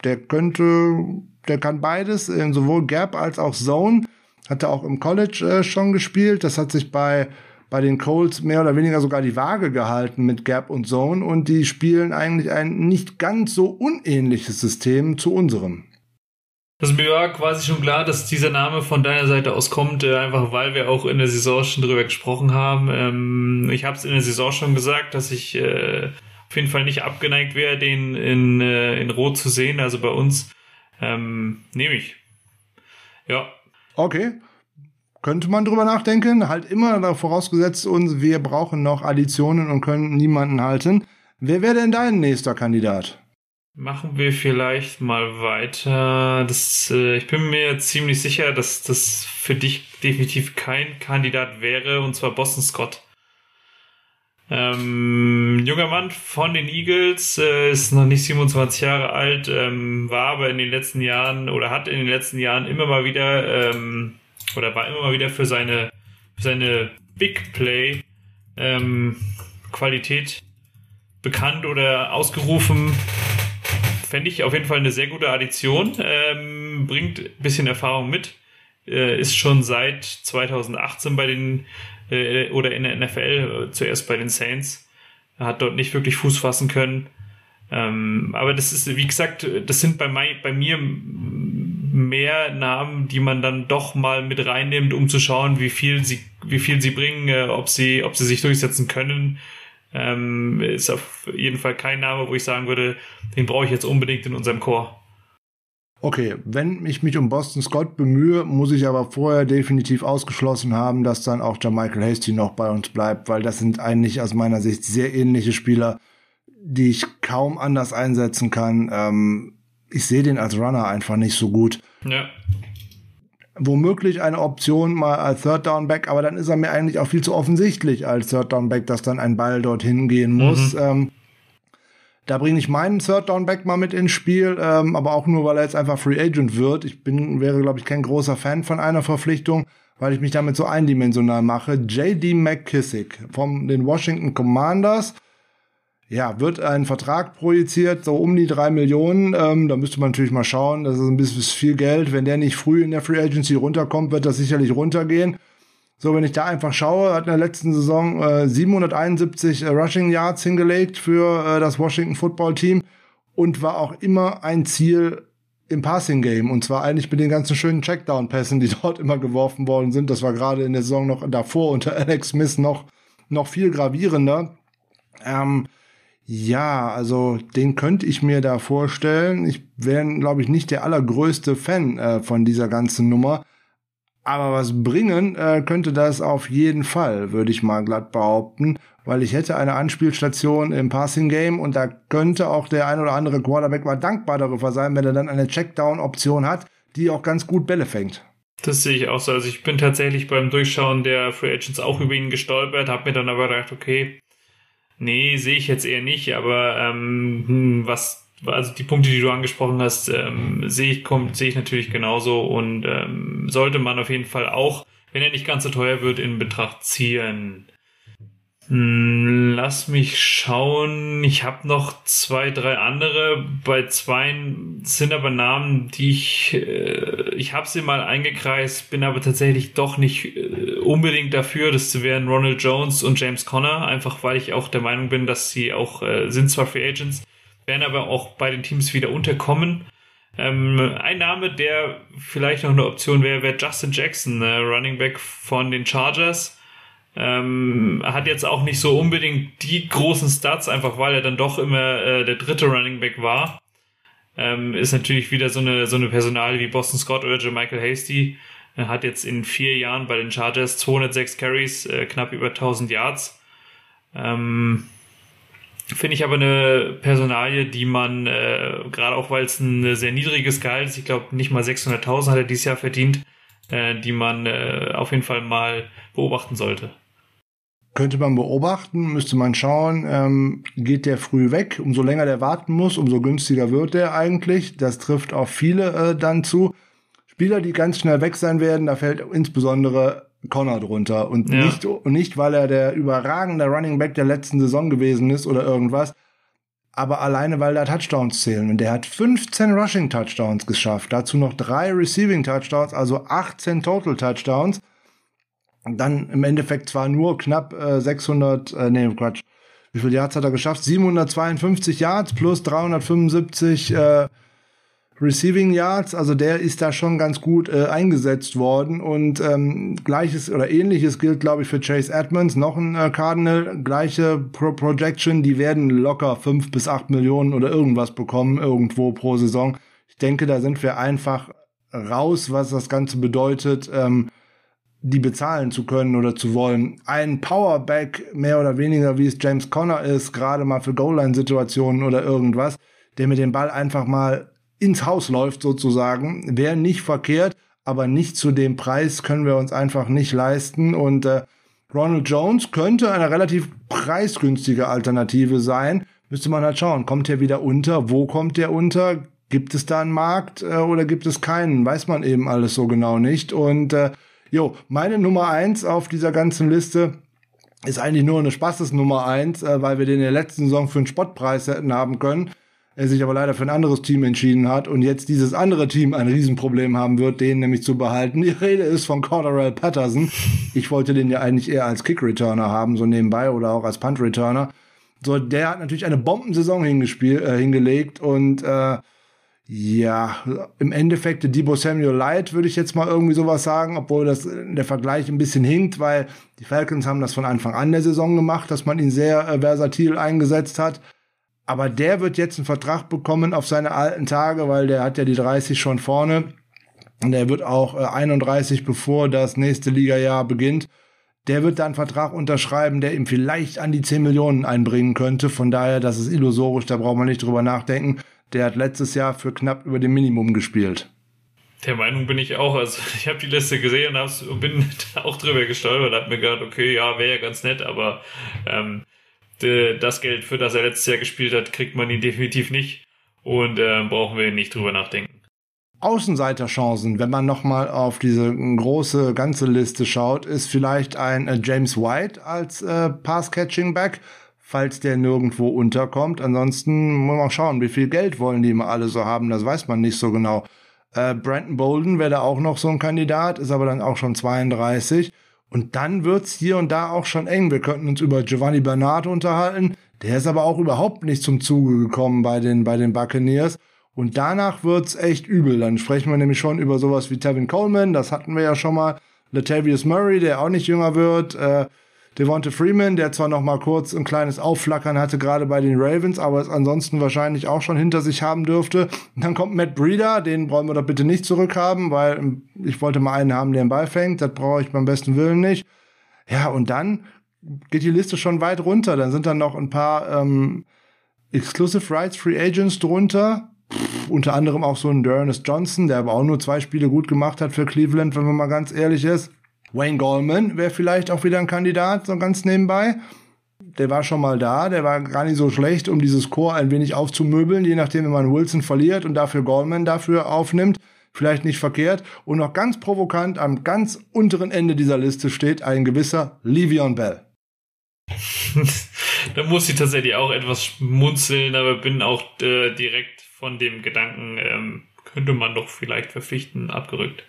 Der könnte, der kann beides, sowohl Gap als auch Zone. Hat er auch im College äh, schon gespielt. Das hat sich bei, bei den Colts mehr oder weniger sogar die Waage gehalten mit Gap und Zone. Und die spielen eigentlich ein nicht ganz so unähnliches System zu unserem. Das ist mir war quasi schon klar, dass dieser Name von deiner Seite aus kommt, äh, einfach weil wir auch in der Saison schon drüber gesprochen haben. Ähm, ich habe es in der Saison schon gesagt, dass ich äh, auf jeden Fall nicht abgeneigt wäre, den in, äh, in Rot zu sehen. Also bei uns ähm, nehme ich. Ja, Okay. Könnte man drüber nachdenken. Halt immer vorausgesetzt uns, wir brauchen noch Additionen und können niemanden halten. Wer wäre denn dein nächster Kandidat? Machen wir vielleicht mal weiter. Das, äh, ich bin mir ziemlich sicher, dass das für dich definitiv kein Kandidat wäre, und zwar Boston Scott. Ähm, junger Mann von den Eagles, äh, ist noch nicht 27 Jahre alt, ähm, war aber in den letzten Jahren oder hat in den letzten Jahren immer mal wieder ähm, oder war immer mal wieder für seine, für seine Big Play ähm, Qualität bekannt oder ausgerufen. Fände ich auf jeden Fall eine sehr gute Addition. Ähm, bringt ein bisschen Erfahrung mit. Äh, ist schon seit 2018 bei den äh, oder in der NFL, zuerst bei den Saints. Er hat dort nicht wirklich Fuß fassen können. Ähm, aber das ist, wie gesagt, das sind bei, mein, bei mir mehr Namen, die man dann doch mal mit reinnimmt, um zu schauen, wie viel sie, wie viel sie bringen, äh, ob sie, ob sie sich durchsetzen können. Ähm, ist auf jeden Fall kein Name, wo ich sagen würde, den brauche ich jetzt unbedingt in unserem Chor. Okay, wenn ich mich um Boston Scott bemühe, muss ich aber vorher definitiv ausgeschlossen haben, dass dann auch Michael Hasty noch bei uns bleibt, weil das sind eigentlich aus meiner Sicht sehr ähnliche Spieler, die ich kaum anders einsetzen kann. Ähm, ich sehe den als Runner einfach nicht so gut. Ja. Womöglich eine Option mal als Third Down Back, aber dann ist er mir eigentlich auch viel zu offensichtlich als Third Down Back, dass dann ein Ball dorthin gehen muss. Mhm. Ähm, da bringe ich meinen Third Down Back mal mit ins Spiel, ähm, aber auch nur, weil er jetzt einfach Free Agent wird. Ich bin, wäre, glaube ich, kein großer Fan von einer Verpflichtung, weil ich mich damit so eindimensional mache. JD McKissick von den Washington Commanders. Ja, wird ein Vertrag projiziert, so um die drei Millionen. Ähm, da müsste man natürlich mal schauen. Das ist ein bisschen viel Geld. Wenn der nicht früh in der Free Agency runterkommt, wird das sicherlich runtergehen. So, wenn ich da einfach schaue, hat in der letzten Saison äh, 771 äh, Rushing Yards hingelegt für äh, das Washington Football Team und war auch immer ein Ziel im Passing Game und zwar eigentlich mit den ganzen schönen Checkdown-Pässen, die [laughs] dort immer geworfen worden sind. Das war gerade in der Saison noch davor unter [laughs] Alex Smith noch, noch viel gravierender. Ähm, ja, also den könnte ich mir da vorstellen. Ich wäre, glaube ich, nicht der allergrößte Fan äh, von dieser ganzen Nummer. Aber was bringen äh, könnte das auf jeden Fall, würde ich mal glatt behaupten, weil ich hätte eine Anspielstation im Passing Game und da könnte auch der ein oder andere Quarterback mal dankbar darüber sein, wenn er dann eine Checkdown-Option hat, die auch ganz gut Bälle fängt. Das sehe ich auch so. Also ich bin tatsächlich beim Durchschauen der Free Agents auch über ihn gestolpert, habe mir dann aber gedacht, okay, nee, sehe ich jetzt eher nicht, aber ähm, hm, was also die Punkte, die du angesprochen hast, ähm, sehe ich, kommt, sehe ich natürlich genauso und ähm, sollte man auf jeden Fall auch, wenn er nicht ganz so teuer wird, in Betracht ziehen. Hm, lass mich schauen. Ich habe noch zwei, drei andere. Bei zwei sind aber Namen, die ich, äh, ich habe sie mal eingekreist, bin aber tatsächlich doch nicht äh, unbedingt dafür. Das wären Ronald Jones und James Conner, einfach weil ich auch der Meinung bin, dass sie auch äh, sind zwar Free Agents, werden aber auch bei den Teams wieder unterkommen. Ähm, ein Name, der vielleicht noch eine Option wäre, wäre Justin Jackson, äh, Running Back von den Chargers ähm, hat jetzt auch nicht so unbedingt die großen Stats, einfach weil er dann doch immer äh, der dritte Running Back war. Ähm, ist natürlich wieder so eine, so eine Personal wie Boston Scott oder Michael Hasty. Er hat jetzt in vier Jahren bei den Chargers 206 Carries, äh, knapp über 1000 Yards. Ähm, Finde ich aber eine Personalie, die man, äh, gerade auch weil es ein sehr niedriges Gehalt ist, ich glaube nicht mal 600.000 hat er dieses Jahr verdient, äh, die man äh, auf jeden Fall mal beobachten sollte könnte man beobachten, müsste man schauen, ähm, geht der früh weg, umso länger der warten muss, umso günstiger wird der eigentlich. Das trifft auf viele äh, dann zu. Spieler, die ganz schnell weg sein werden, da fällt insbesondere Connor drunter. Und ja. nicht, und nicht, weil er der überragende Running Back der letzten Saison gewesen ist oder irgendwas, aber alleine, weil da Touchdowns zählen. Und der hat 15 Rushing Touchdowns geschafft, dazu noch drei Receiving Touchdowns, also 18 Total Touchdowns dann im Endeffekt zwar nur knapp äh, 600, äh, nee, Quatsch, wie viele Yards hat er geschafft? 752 Yards plus 375 äh, Receiving Yards, also der ist da schon ganz gut äh, eingesetzt worden und ähm, gleiches oder ähnliches gilt, glaube ich, für Chase Edmonds, noch ein äh, Cardinal, gleiche Pro Projection, die werden locker fünf bis acht Millionen oder irgendwas bekommen irgendwo pro Saison. Ich denke, da sind wir einfach raus, was das Ganze bedeutet. Ähm, die bezahlen zu können oder zu wollen. Ein Powerback, mehr oder weniger wie es James Conner ist, gerade mal für Goal-Line-Situationen oder irgendwas, der mit dem Ball einfach mal ins Haus läuft sozusagen, wäre nicht verkehrt, aber nicht zu dem Preis können wir uns einfach nicht leisten. Und äh, Ronald Jones könnte eine relativ preisgünstige Alternative sein. Müsste man halt schauen, kommt er wieder unter? Wo kommt er unter? Gibt es da einen Markt äh, oder gibt es keinen? Weiß man eben alles so genau nicht. Und äh, Jo, meine Nummer eins auf dieser ganzen Liste ist eigentlich nur eine Spaßes-Nummer eins, äh, weil wir den in der letzten Saison für einen Spottpreis hätten haben können. Er sich aber leider für ein anderes Team entschieden hat und jetzt dieses andere Team ein Riesenproblem haben wird, den nämlich zu behalten. Die Rede ist von Corderell Patterson. Ich wollte den ja eigentlich eher als Kick-Returner haben, so nebenbei oder auch als Punt-Returner. So, der hat natürlich eine Bombensaison hingespielt, äh, hingelegt und äh, ja, im Endeffekt Debo Samuel Light würde ich jetzt mal irgendwie sowas sagen, obwohl das der Vergleich ein bisschen hinkt, weil die Falcons haben das von Anfang an der Saison gemacht, dass man ihn sehr äh, versatil eingesetzt hat. Aber der wird jetzt einen Vertrag bekommen auf seine alten Tage, weil der hat ja die 30 schon vorne. Und der wird auch äh, 31, bevor das nächste Ligajahr beginnt. Der wird da einen Vertrag unterschreiben, der ihm vielleicht an die 10 Millionen einbringen könnte. Von daher, das ist illusorisch, da braucht man nicht drüber nachdenken. Der hat letztes Jahr für knapp über dem Minimum gespielt. Der Meinung bin ich auch. Also [laughs] ich habe die Liste gesehen und bin [laughs] auch drüber gestolpert. Hab mir gedacht, okay, ja, wäre ja ganz nett, aber ähm, das Geld, für das er letztes Jahr gespielt hat, kriegt man ihn definitiv nicht und äh, brauchen wir nicht drüber nachdenken. Außenseiterchancen, wenn man nochmal auf diese große ganze Liste schaut, ist vielleicht ein äh, James White als äh, Pass-Catching-Back falls der nirgendwo unterkommt. Ansonsten muss man schauen, wie viel Geld wollen die immer alle so haben, das weiß man nicht so genau. Äh, Brandon Bolden wäre da auch noch so ein Kandidat, ist aber dann auch schon 32. Und dann wird's hier und da auch schon eng. Wir könnten uns über Giovanni Bernard unterhalten. Der ist aber auch überhaupt nicht zum Zuge gekommen bei den, bei den Buccaneers. Und danach wird's echt übel. Dann sprechen wir nämlich schon über sowas wie Tevin Coleman. Das hatten wir ja schon mal. Latavius Murray, der auch nicht jünger wird. Äh, Devonta Freeman, der zwar noch mal kurz ein kleines Aufflackern hatte, gerade bei den Ravens, aber es ansonsten wahrscheinlich auch schon hinter sich haben dürfte. Und dann kommt Matt Breeder, den wollen wir doch bitte nicht zurückhaben, weil ähm, ich wollte mal einen haben, der den Ball fängt. Das brauche ich beim besten Willen nicht. Ja, und dann geht die Liste schon weit runter. Dann sind dann noch ein paar ähm, Exclusive Rights Free Agents drunter. Pff, unter anderem auch so ein Dernest Johnson, der aber auch nur zwei Spiele gut gemacht hat für Cleveland, wenn man mal ganz ehrlich ist. Wayne Goldman wäre vielleicht auch wieder ein Kandidat, so ganz nebenbei. Der war schon mal da, der war gar nicht so schlecht, um dieses Chor ein wenig aufzumöbeln, je nachdem, wenn man Wilson verliert und dafür Goldman dafür aufnimmt. Vielleicht nicht verkehrt. Und noch ganz provokant am ganz unteren Ende dieser Liste steht ein gewisser Livion Bell. [laughs] da muss ich tatsächlich auch etwas schmunzeln, aber bin auch äh, direkt von dem Gedanken, ähm, könnte man doch vielleicht verpflichten, abgerückt.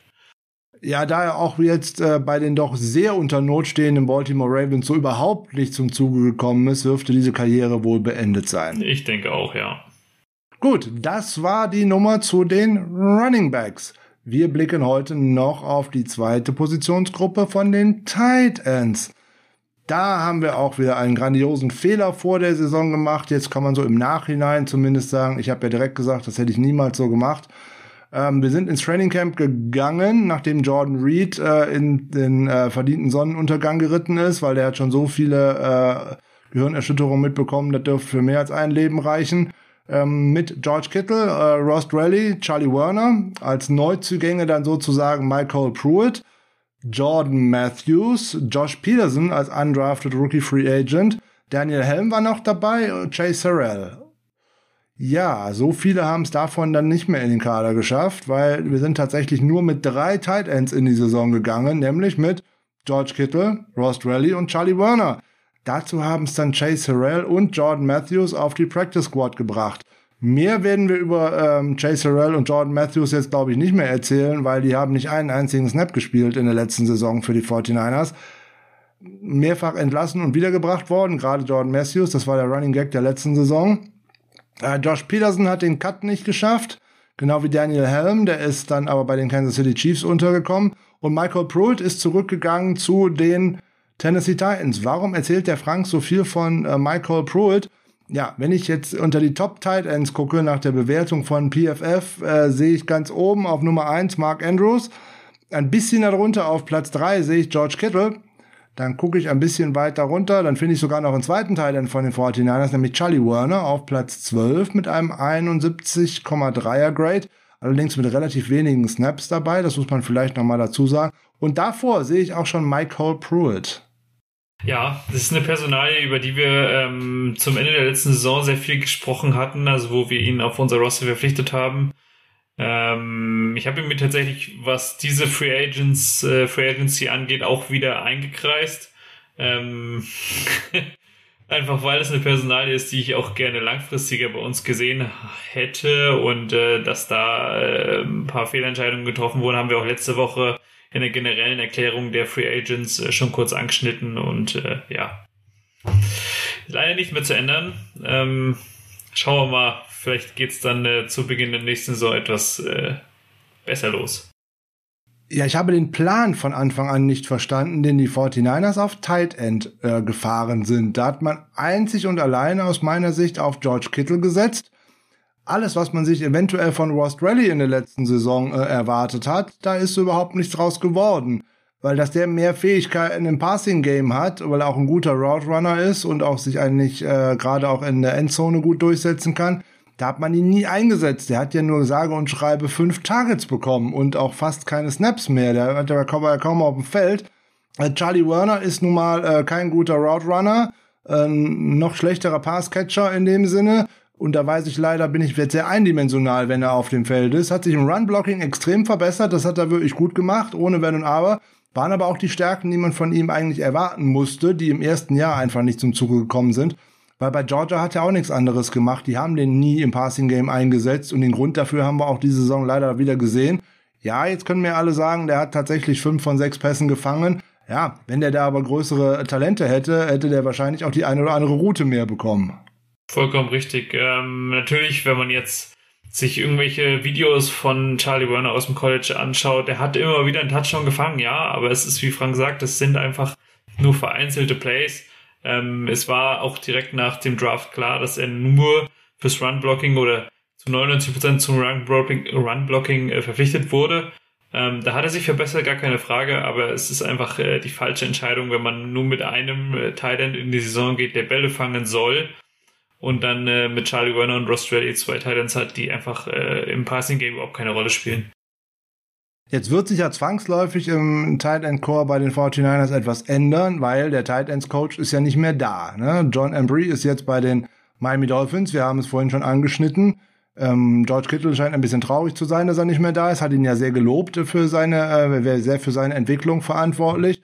Ja, da er auch jetzt äh, bei den doch sehr unter Not stehenden Baltimore Ravens so überhaupt nicht zum Zuge gekommen ist, dürfte diese Karriere wohl beendet sein. Ich denke auch, ja. Gut, das war die Nummer zu den Running Backs. Wir blicken heute noch auf die zweite Positionsgruppe von den Tight Ends. Da haben wir auch wieder einen grandiosen Fehler vor der Saison gemacht. Jetzt kann man so im Nachhinein zumindest sagen, ich habe ja direkt gesagt, das hätte ich niemals so gemacht. Ähm, wir sind ins Training Camp gegangen, nachdem Jordan Reed äh, in den äh, verdienten Sonnenuntergang geritten ist, weil der hat schon so viele äh, Gehirnerschütterungen mitbekommen, das dürfte für mehr als ein Leben reichen. Ähm, mit George Kittle, äh, Ross Rally, Charlie Werner, als Neuzugänge dann sozusagen Michael Pruitt, Jordan Matthews, Josh Peterson als undrafted Rookie Free Agent, Daniel Helm war noch dabei, Chase Harrell. Ja, so viele haben es davon dann nicht mehr in den Kader geschafft, weil wir sind tatsächlich nur mit drei Tight Ends in die Saison gegangen, nämlich mit George Kittle, Ross Rally und Charlie Werner. Dazu haben es dann Chase Harrell und Jordan Matthews auf die Practice Squad gebracht. Mehr werden wir über ähm, Chase Harrell und Jordan Matthews jetzt, glaube ich, nicht mehr erzählen, weil die haben nicht einen einzigen Snap gespielt in der letzten Saison für die 49ers. Mehrfach entlassen und wiedergebracht worden, gerade Jordan Matthews, das war der Running Gag der letzten Saison. Äh, Josh Peterson hat den Cut nicht geschafft, genau wie Daniel Helm, der ist dann aber bei den Kansas City Chiefs untergekommen. Und Michael Pruitt ist zurückgegangen zu den Tennessee Titans. Warum erzählt der Frank so viel von äh, Michael Pruitt? Ja, wenn ich jetzt unter die Top Tight Ends gucke nach der Bewertung von PFF, äh, sehe ich ganz oben auf Nummer 1 Mark Andrews. Ein bisschen darunter auf Platz 3 sehe ich George Kittle. Dann gucke ich ein bisschen weiter runter, dann finde ich sogar noch einen zweiten Teil von den 49ers, nämlich Charlie Werner auf Platz 12 mit einem 71,3er Grade. Allerdings mit relativ wenigen Snaps dabei, das muss man vielleicht nochmal dazu sagen. Und davor sehe ich auch schon Michael Pruitt. Ja, das ist eine Personalie, über die wir ähm, zum Ende der letzten Saison sehr viel gesprochen hatten, also wo wir ihn auf unser Roster verpflichtet haben. Ähm, ich habe mir tatsächlich, was diese Free Agents, äh, Free Agency angeht, auch wieder eingekreist. Ähm, [laughs] einfach weil es eine Personalie ist, die ich auch gerne langfristiger bei uns gesehen hätte und äh, dass da äh, ein paar Fehlentscheidungen getroffen wurden, haben wir auch letzte Woche in der generellen Erklärung der Free Agents äh, schon kurz angeschnitten und äh, ja, leider nicht mehr zu ändern. Ähm, schauen wir mal, vielleicht geht's dann äh, zu Beginn der nächsten Saison etwas äh, besser los. Ja, ich habe den Plan von Anfang an nicht verstanden, den die 49ers auf Tight End äh, gefahren sind. Da hat man einzig und alleine aus meiner Sicht auf George Kittle gesetzt alles, was man sich eventuell von Ross Rally in der letzten Saison äh, erwartet hat, da ist überhaupt nichts draus geworden. Weil dass der mehr Fähigkeiten im Passing-Game hat, weil er auch ein guter Route Runner ist und auch sich eigentlich äh, gerade auch in der Endzone gut durchsetzen kann, da hat man ihn nie eingesetzt. Der hat ja nur sage und schreibe fünf Targets bekommen und auch fast keine Snaps mehr. Der hat ja kaum, kaum auf dem Feld. Äh, Charlie Werner ist nun mal äh, kein guter Route Runner, äh, noch schlechterer Passcatcher in dem Sinne und da weiß ich leider, bin ich jetzt sehr eindimensional, wenn er auf dem Feld ist. Hat sich im Run-Blocking extrem verbessert. Das hat er wirklich gut gemacht, ohne Wenn und Aber. Waren aber auch die Stärken, die man von ihm eigentlich erwarten musste, die im ersten Jahr einfach nicht zum Zuge gekommen sind. Weil bei Georgia hat er auch nichts anderes gemacht. Die haben den nie im Passing Game eingesetzt und den Grund dafür haben wir auch diese Saison leider wieder gesehen. Ja, jetzt können mir alle sagen, der hat tatsächlich fünf von sechs Pässen gefangen. Ja, wenn der da aber größere Talente hätte, hätte der wahrscheinlich auch die eine oder andere Route mehr bekommen. Vollkommen richtig. Ähm, natürlich, wenn man jetzt sich irgendwelche Videos von Charlie Werner aus dem College anschaut, der hat immer wieder einen Touchdown gefangen, ja, aber es ist, wie Frank sagt, es sind einfach nur vereinzelte Plays. Ähm, es war auch direkt nach dem Draft klar, dass er nur fürs Run-Blocking oder zu 99% zum Run-Blocking Run äh, verpflichtet wurde. Ähm, da hat er sich verbessert, gar keine Frage, aber es ist einfach äh, die falsche Entscheidung, wenn man nur mit einem äh, Titan in die Saison geht, der Bälle fangen soll und dann äh, mit Charlie Werner und Ross Strelly zwei Titans hat, die einfach äh, im Passing Game überhaupt keine Rolle spielen. Jetzt wird sich ja zwangsläufig im Tight End Core bei den 49ers etwas ändern, weil der Tight Ends Coach ist ja nicht mehr da. Ne? John Embry ist jetzt bei den Miami Dolphins. Wir haben es vorhin schon angeschnitten. Ähm, George Kittle scheint ein bisschen traurig zu sein, dass er nicht mehr da ist. Hat ihn ja sehr gelobt für seine, äh, wäre sehr für seine Entwicklung verantwortlich.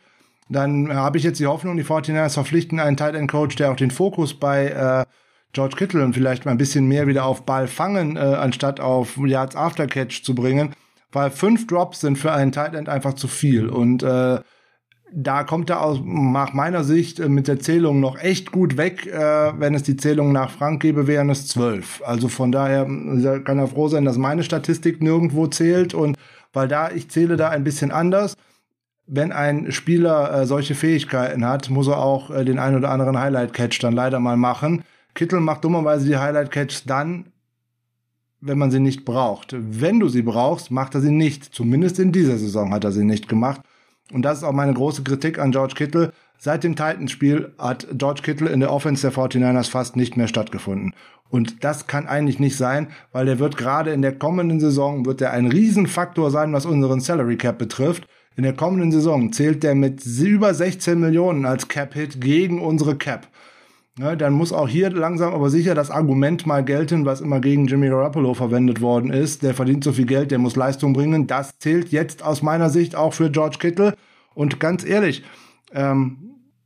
dann habe ich jetzt die Hoffnung, die 49ers verpflichten einen Tight End Coach, der auch den Fokus bei äh, George Kittle und vielleicht mal ein bisschen mehr wieder auf Ball fangen, äh, anstatt auf Yards After Catch zu bringen, weil fünf Drops sind für einen Tight End einfach zu viel und äh, da kommt er aus nach meiner Sicht äh, mit der Zählung noch echt gut weg. Äh, wenn es die Zählung nach Frank gäbe, wären es zwölf. Also von daher äh, kann er froh sein, dass meine Statistik nirgendwo zählt und weil da ich zähle da ein bisschen anders wenn ein Spieler äh, solche Fähigkeiten hat, muss er auch äh, den ein oder anderen Highlight-Catch dann leider mal machen. Kittel macht dummerweise die Highlight-Catch dann, wenn man sie nicht braucht. Wenn du sie brauchst, macht er sie nicht. Zumindest in dieser Saison hat er sie nicht gemacht. Und das ist auch meine große Kritik an George Kittle. Seit dem Titans-Spiel hat George Kittle in der Offense der 49ers fast nicht mehr stattgefunden. Und das kann eigentlich nicht sein, weil der wird gerade in der kommenden Saison, wird er ein Riesenfaktor sein, was unseren Salary Cap betrifft. In der kommenden Saison zählt der mit über 16 Millionen als Cap-Hit gegen unsere Cap. Ja, dann muss auch hier langsam aber sicher das Argument mal gelten, was immer gegen Jimmy Garoppolo verwendet worden ist. Der verdient so viel Geld, der muss Leistung bringen. Das zählt jetzt aus meiner Sicht auch für George Kittle. Und ganz ehrlich, ähm,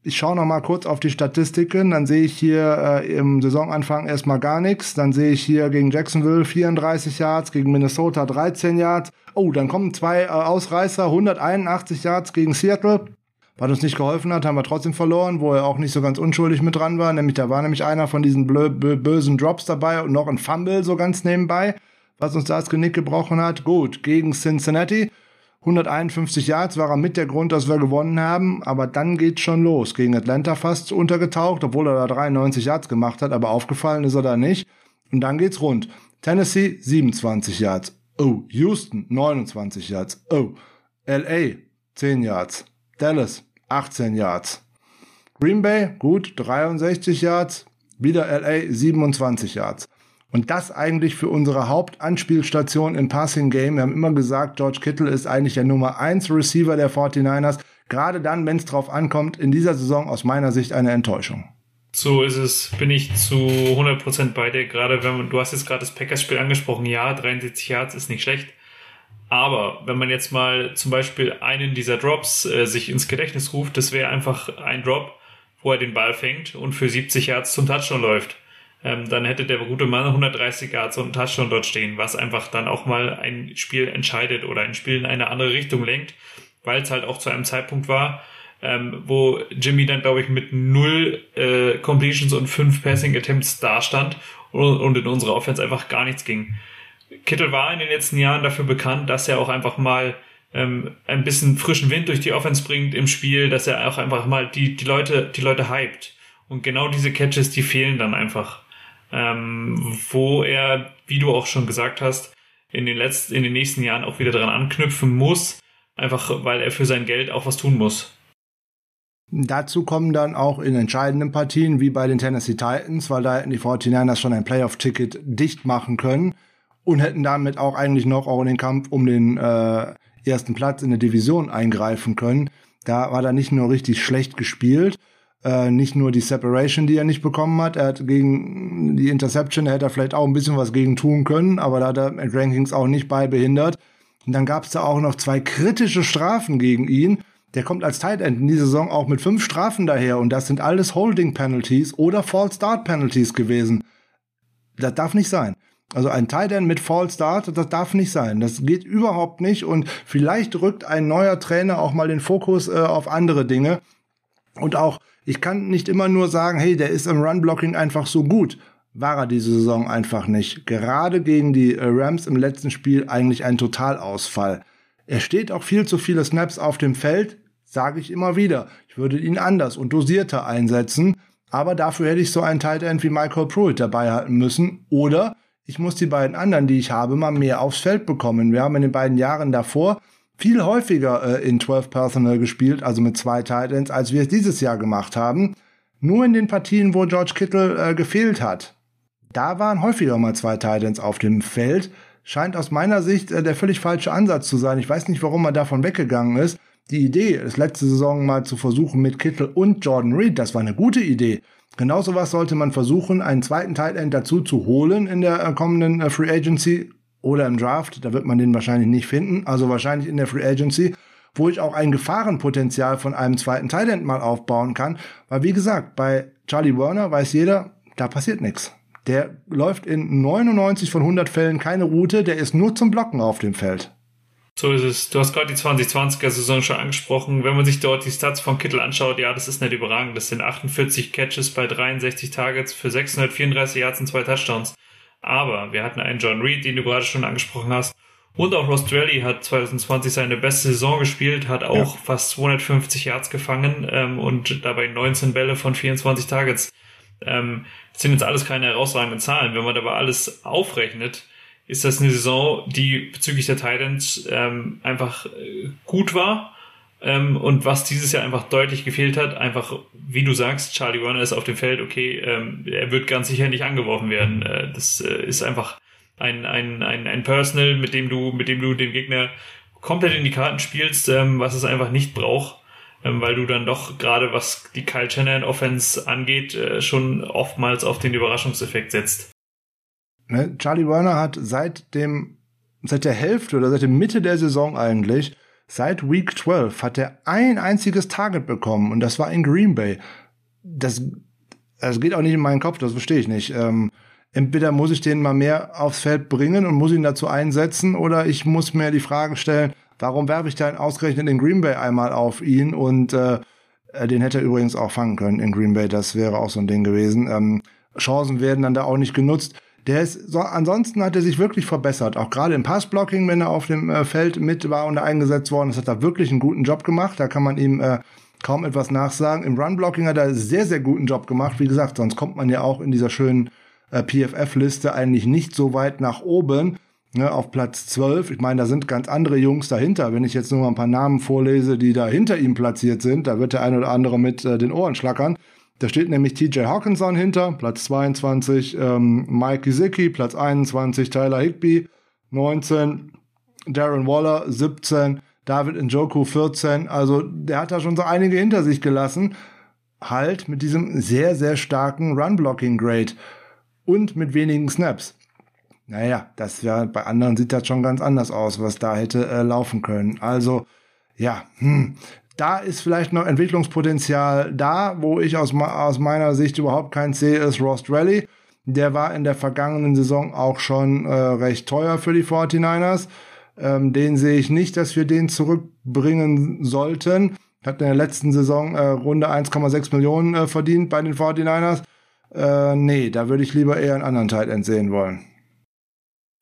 ich schaue noch mal kurz auf die Statistiken, dann sehe ich hier äh, im Saisonanfang erstmal gar nichts. Dann sehe ich hier gegen Jacksonville 34 Yards, gegen Minnesota 13 Yards. Oh, dann kommen zwei äh, Ausreißer, 181 Yards gegen Seattle. Was uns nicht geholfen hat, haben wir trotzdem verloren, wo er auch nicht so ganz unschuldig mit dran war. Nämlich, da war nämlich einer von diesen blö bösen Drops dabei und noch ein Fumble so ganz nebenbei, was uns da das Genick gebrochen hat. Gut, gegen Cincinnati 151 Yards war er mit der Grund, dass wir gewonnen haben, aber dann geht's schon los. Gegen Atlanta fast untergetaucht, obwohl er da 93 Yards gemacht hat, aber aufgefallen ist er da nicht. Und dann geht's rund. Tennessee 27 Yards. Oh, Houston 29 Yards. Oh, LA 10 Yards. Dallas 18 Yards. Green Bay gut 63 Yards. Wieder LA 27 Yards. Und das eigentlich für unsere Hauptanspielstation im Passing Game. Wir haben immer gesagt, George Kittle ist eigentlich der Nummer 1 Receiver der 49ers. Gerade dann, wenn es drauf ankommt, in dieser Saison aus meiner Sicht eine Enttäuschung. So ist es, bin ich zu 100% bei dir. Gerade wenn man, du hast jetzt gerade das Packers-Spiel angesprochen, ja, 73 Yards ist nicht schlecht. Aber wenn man jetzt mal zum Beispiel einen dieser Drops äh, sich ins Gedächtnis ruft, das wäre einfach ein Drop, wo er den Ball fängt und für 70 Yards zum Touchdown läuft ähm, dann hätte der gute Mann 130 Yards und einen Touchdown dort stehen, was einfach dann auch mal ein Spiel entscheidet oder ein Spiel in eine andere Richtung lenkt, weil es halt auch zu einem Zeitpunkt war, ähm, wo Jimmy dann, glaube ich, mit null äh, Completions und fünf Passing Attempts dastand und, und in unserer Offense einfach gar nichts ging. Kittel war in den letzten Jahren dafür bekannt, dass er auch einfach mal ähm, ein bisschen frischen Wind durch die Offense bringt im Spiel, dass er auch einfach mal die, die Leute, die Leute hypt. Und genau diese Catches, die fehlen dann einfach ähm, wo er, wie du auch schon gesagt hast, in den letzten, in den nächsten Jahren auch wieder dran anknüpfen muss, einfach weil er für sein Geld auch was tun muss. Dazu kommen dann auch in entscheidenden Partien, wie bei den Tennessee Titans, weil da hätten die 49ers schon ein Playoff-Ticket dicht machen können und hätten damit auch eigentlich noch auch in den Kampf um den äh, ersten Platz in der Division eingreifen können. Da war er nicht nur richtig schlecht gespielt, äh, nicht nur die Separation, die er nicht bekommen hat, er hat gegen die Interception, er hätte vielleicht auch ein bisschen was gegen tun können, aber da hat er mit Rankings auch nicht bei behindert. Und dann gab es da auch noch zwei kritische Strafen gegen ihn. Der kommt als Tight End in die Saison auch mit fünf Strafen daher und das sind alles Holding Penalties oder False Start Penalties gewesen. Das darf nicht sein. Also ein Tight End mit False Start, das darf nicht sein. Das geht überhaupt nicht und vielleicht rückt ein neuer Trainer auch mal den Fokus äh, auf andere Dinge und auch ich kann nicht immer nur sagen, hey, der ist im Run-Blocking einfach so gut. War er diese Saison einfach nicht. Gerade gegen die äh, Rams im letzten Spiel eigentlich ein Totalausfall. Er steht auch viel zu viele Snaps auf dem Feld, sage ich immer wieder. Ich würde ihn anders und dosierter einsetzen, aber dafür hätte ich so einen Tight End wie Michael Pruitt dabei halten müssen. Oder ich muss die beiden anderen, die ich habe, mal mehr aufs Feld bekommen. Wir haben in den beiden Jahren davor viel häufiger äh, in 12 Personal gespielt, also mit zwei Titans, als wir es dieses Jahr gemacht haben. Nur in den Partien, wo George Kittle äh, gefehlt hat. Da waren häufiger mal zwei Titans auf dem Feld. Scheint aus meiner Sicht äh, der völlig falsche Ansatz zu sein. Ich weiß nicht, warum man davon weggegangen ist. Die Idee, es letzte Saison mal zu versuchen mit Kittle und Jordan Reed, das war eine gute Idee. Genauso was sollte man versuchen, einen zweiten Tight dazu zu holen in der äh, kommenden äh, Free Agency oder im Draft, da wird man den wahrscheinlich nicht finden, also wahrscheinlich in der Free Agency, wo ich auch ein Gefahrenpotenzial von einem zweiten Thailand mal aufbauen kann. Weil wie gesagt, bei Charlie Werner weiß jeder, da passiert nichts. Der läuft in 99 von 100 Fällen keine Route, der ist nur zum Blocken auf dem Feld. So ist es. Du hast gerade die 2020er Saison schon angesprochen. Wenn man sich dort die Stats von Kittel anschaut, ja, das ist nicht überragend. Das sind 48 Catches bei 63 Targets für 634 Yards und zwei Touchdowns. Aber wir hatten einen John Reed, den du gerade schon angesprochen hast. Und auch Ross Drelly hat 2020 seine beste Saison gespielt, hat auch ja. fast 250 Yards gefangen ähm, und dabei 19 Bälle von 24 Targets. Ähm, das sind jetzt alles keine herausragenden Zahlen. Wenn man dabei alles aufrechnet, ist das eine Saison, die bezüglich der Titans ähm, einfach äh, gut war. Ähm, und was dieses Jahr einfach deutlich gefehlt hat, einfach, wie du sagst, Charlie Warner ist auf dem Feld, okay, ähm, er wird ganz sicher nicht angeworfen werden. Äh, das äh, ist einfach ein, ein, ein, ein Personal, mit dem du, mit dem du den Gegner komplett in die Karten spielst, ähm, was es einfach nicht braucht, ähm, weil du dann doch gerade was die Kyle Shanahan Offense angeht, äh, schon oftmals auf den Überraschungseffekt setzt. Ne? Charlie Werner hat seit dem, seit der Hälfte oder seit der Mitte der Saison eigentlich, seit Week 12 hat er ein einziges Target bekommen und das war in Green Bay. Das, das geht auch nicht in meinen Kopf, das verstehe ich nicht. Ähm, entweder muss ich den mal mehr aufs Feld bringen und muss ihn dazu einsetzen oder ich muss mir die Frage stellen, warum werfe ich dann ausgerechnet in Green Bay einmal auf ihn und äh, äh, den hätte er übrigens auch fangen können in Green Bay, das wäre auch so ein Ding gewesen. Ähm, Chancen werden dann da auch nicht genutzt. Der ist so, ansonsten hat er sich wirklich verbessert. Auch gerade im Passblocking, wenn er auf dem äh, Feld mit war und eingesetzt worden ist, hat er wirklich einen guten Job gemacht. Da kann man ihm äh, kaum etwas nachsagen. Im Runblocking hat er sehr, sehr guten Job gemacht. Wie gesagt, sonst kommt man ja auch in dieser schönen äh, PFF-Liste eigentlich nicht so weit nach oben. Ne, auf Platz 12. Ich meine, da sind ganz andere Jungs dahinter. Wenn ich jetzt nur mal ein paar Namen vorlese, die da hinter ihm platziert sind, da wird der ein oder andere mit äh, den Ohren schlackern. Da steht nämlich TJ Hawkinson hinter, Platz 22, ähm, Mike Gesicki, Platz 21, Tyler Higby, 19, Darren Waller, 17, David Njoku, 14. Also der hat da schon so einige hinter sich gelassen. Halt mit diesem sehr, sehr starken Run-Blocking-Grade und mit wenigen Snaps. Naja, das ja, bei anderen sieht das schon ganz anders aus, was da hätte äh, laufen können. Also, ja, hm, da ist vielleicht noch Entwicklungspotenzial da, wo ich aus, aus meiner Sicht überhaupt kein sehe, ist Ross Rally. Der war in der vergangenen Saison auch schon äh, recht teuer für die 49ers. Ähm, den sehe ich nicht, dass wir den zurückbringen sollten. Hat in der letzten Saison äh, runde 1,6 Millionen äh, verdient bei den 49ers. Äh, nee, da würde ich lieber eher einen anderen Tight End sehen wollen.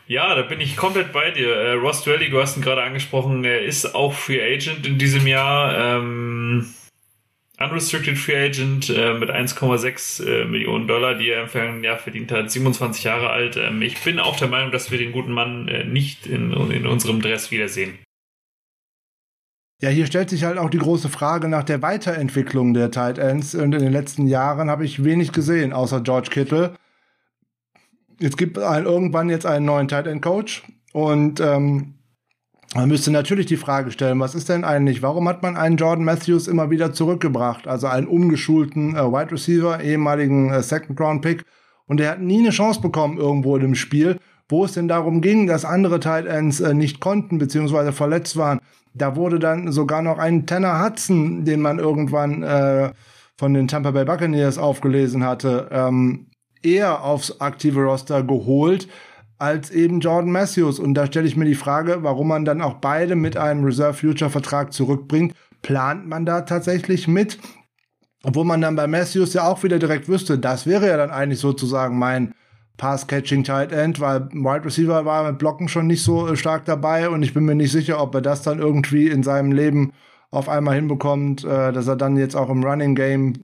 Ja, da bin ich komplett bei dir. Äh, Ross Dwelly, du hast ihn gerade angesprochen, er ist auch Free Agent in diesem Jahr. Ähm, Unrestricted Free Agent äh, mit 1,6 äh, Millionen Dollar, die er im vergangenen Jahr verdient hat, 27 Jahre alt. Ähm, ich bin auch der Meinung, dass wir den guten Mann äh, nicht in, in unserem Dress wiedersehen. Ja, hier stellt sich halt auch die große Frage nach der Weiterentwicklung der Tight Ends. Und in den letzten Jahren habe ich wenig gesehen, außer George Kittle. Es gibt ein, irgendwann jetzt einen neuen Tight End Coach und ähm, man müsste natürlich die Frage stellen, was ist denn eigentlich, warum hat man einen Jordan Matthews immer wieder zurückgebracht, also einen umgeschulten äh, Wide Receiver, ehemaligen äh, Second Round Pick und der hat nie eine Chance bekommen irgendwo dem Spiel, wo es denn darum ging, dass andere Tight Ends äh, nicht konnten beziehungsweise verletzt waren. Da wurde dann sogar noch ein Tanner Hudson, den man irgendwann äh, von den Tampa Bay Buccaneers aufgelesen hatte, ähm, eher aufs aktive Roster geholt als eben Jordan Matthews. Und da stelle ich mir die Frage, warum man dann auch beide mit einem Reserve Future Vertrag zurückbringt. Plant man da tatsächlich mit? Obwohl man dann bei Matthews ja auch wieder direkt wüsste, das wäre ja dann eigentlich sozusagen mein Pass-Catching Tight End, weil Wide Receiver war mit Blocken schon nicht so äh, stark dabei und ich bin mir nicht sicher, ob er das dann irgendwie in seinem Leben auf einmal hinbekommt, äh, dass er dann jetzt auch im Running Game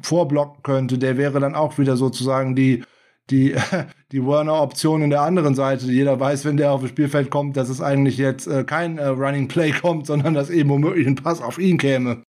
vorblocken könnte, der wäre dann auch wieder sozusagen die, die, [laughs] die Warner-Option in der anderen Seite. Jeder weiß, wenn der auf das Spielfeld kommt, dass es eigentlich jetzt äh, kein äh, Running Play kommt, sondern dass eben womöglich ein Pass auf ihn käme.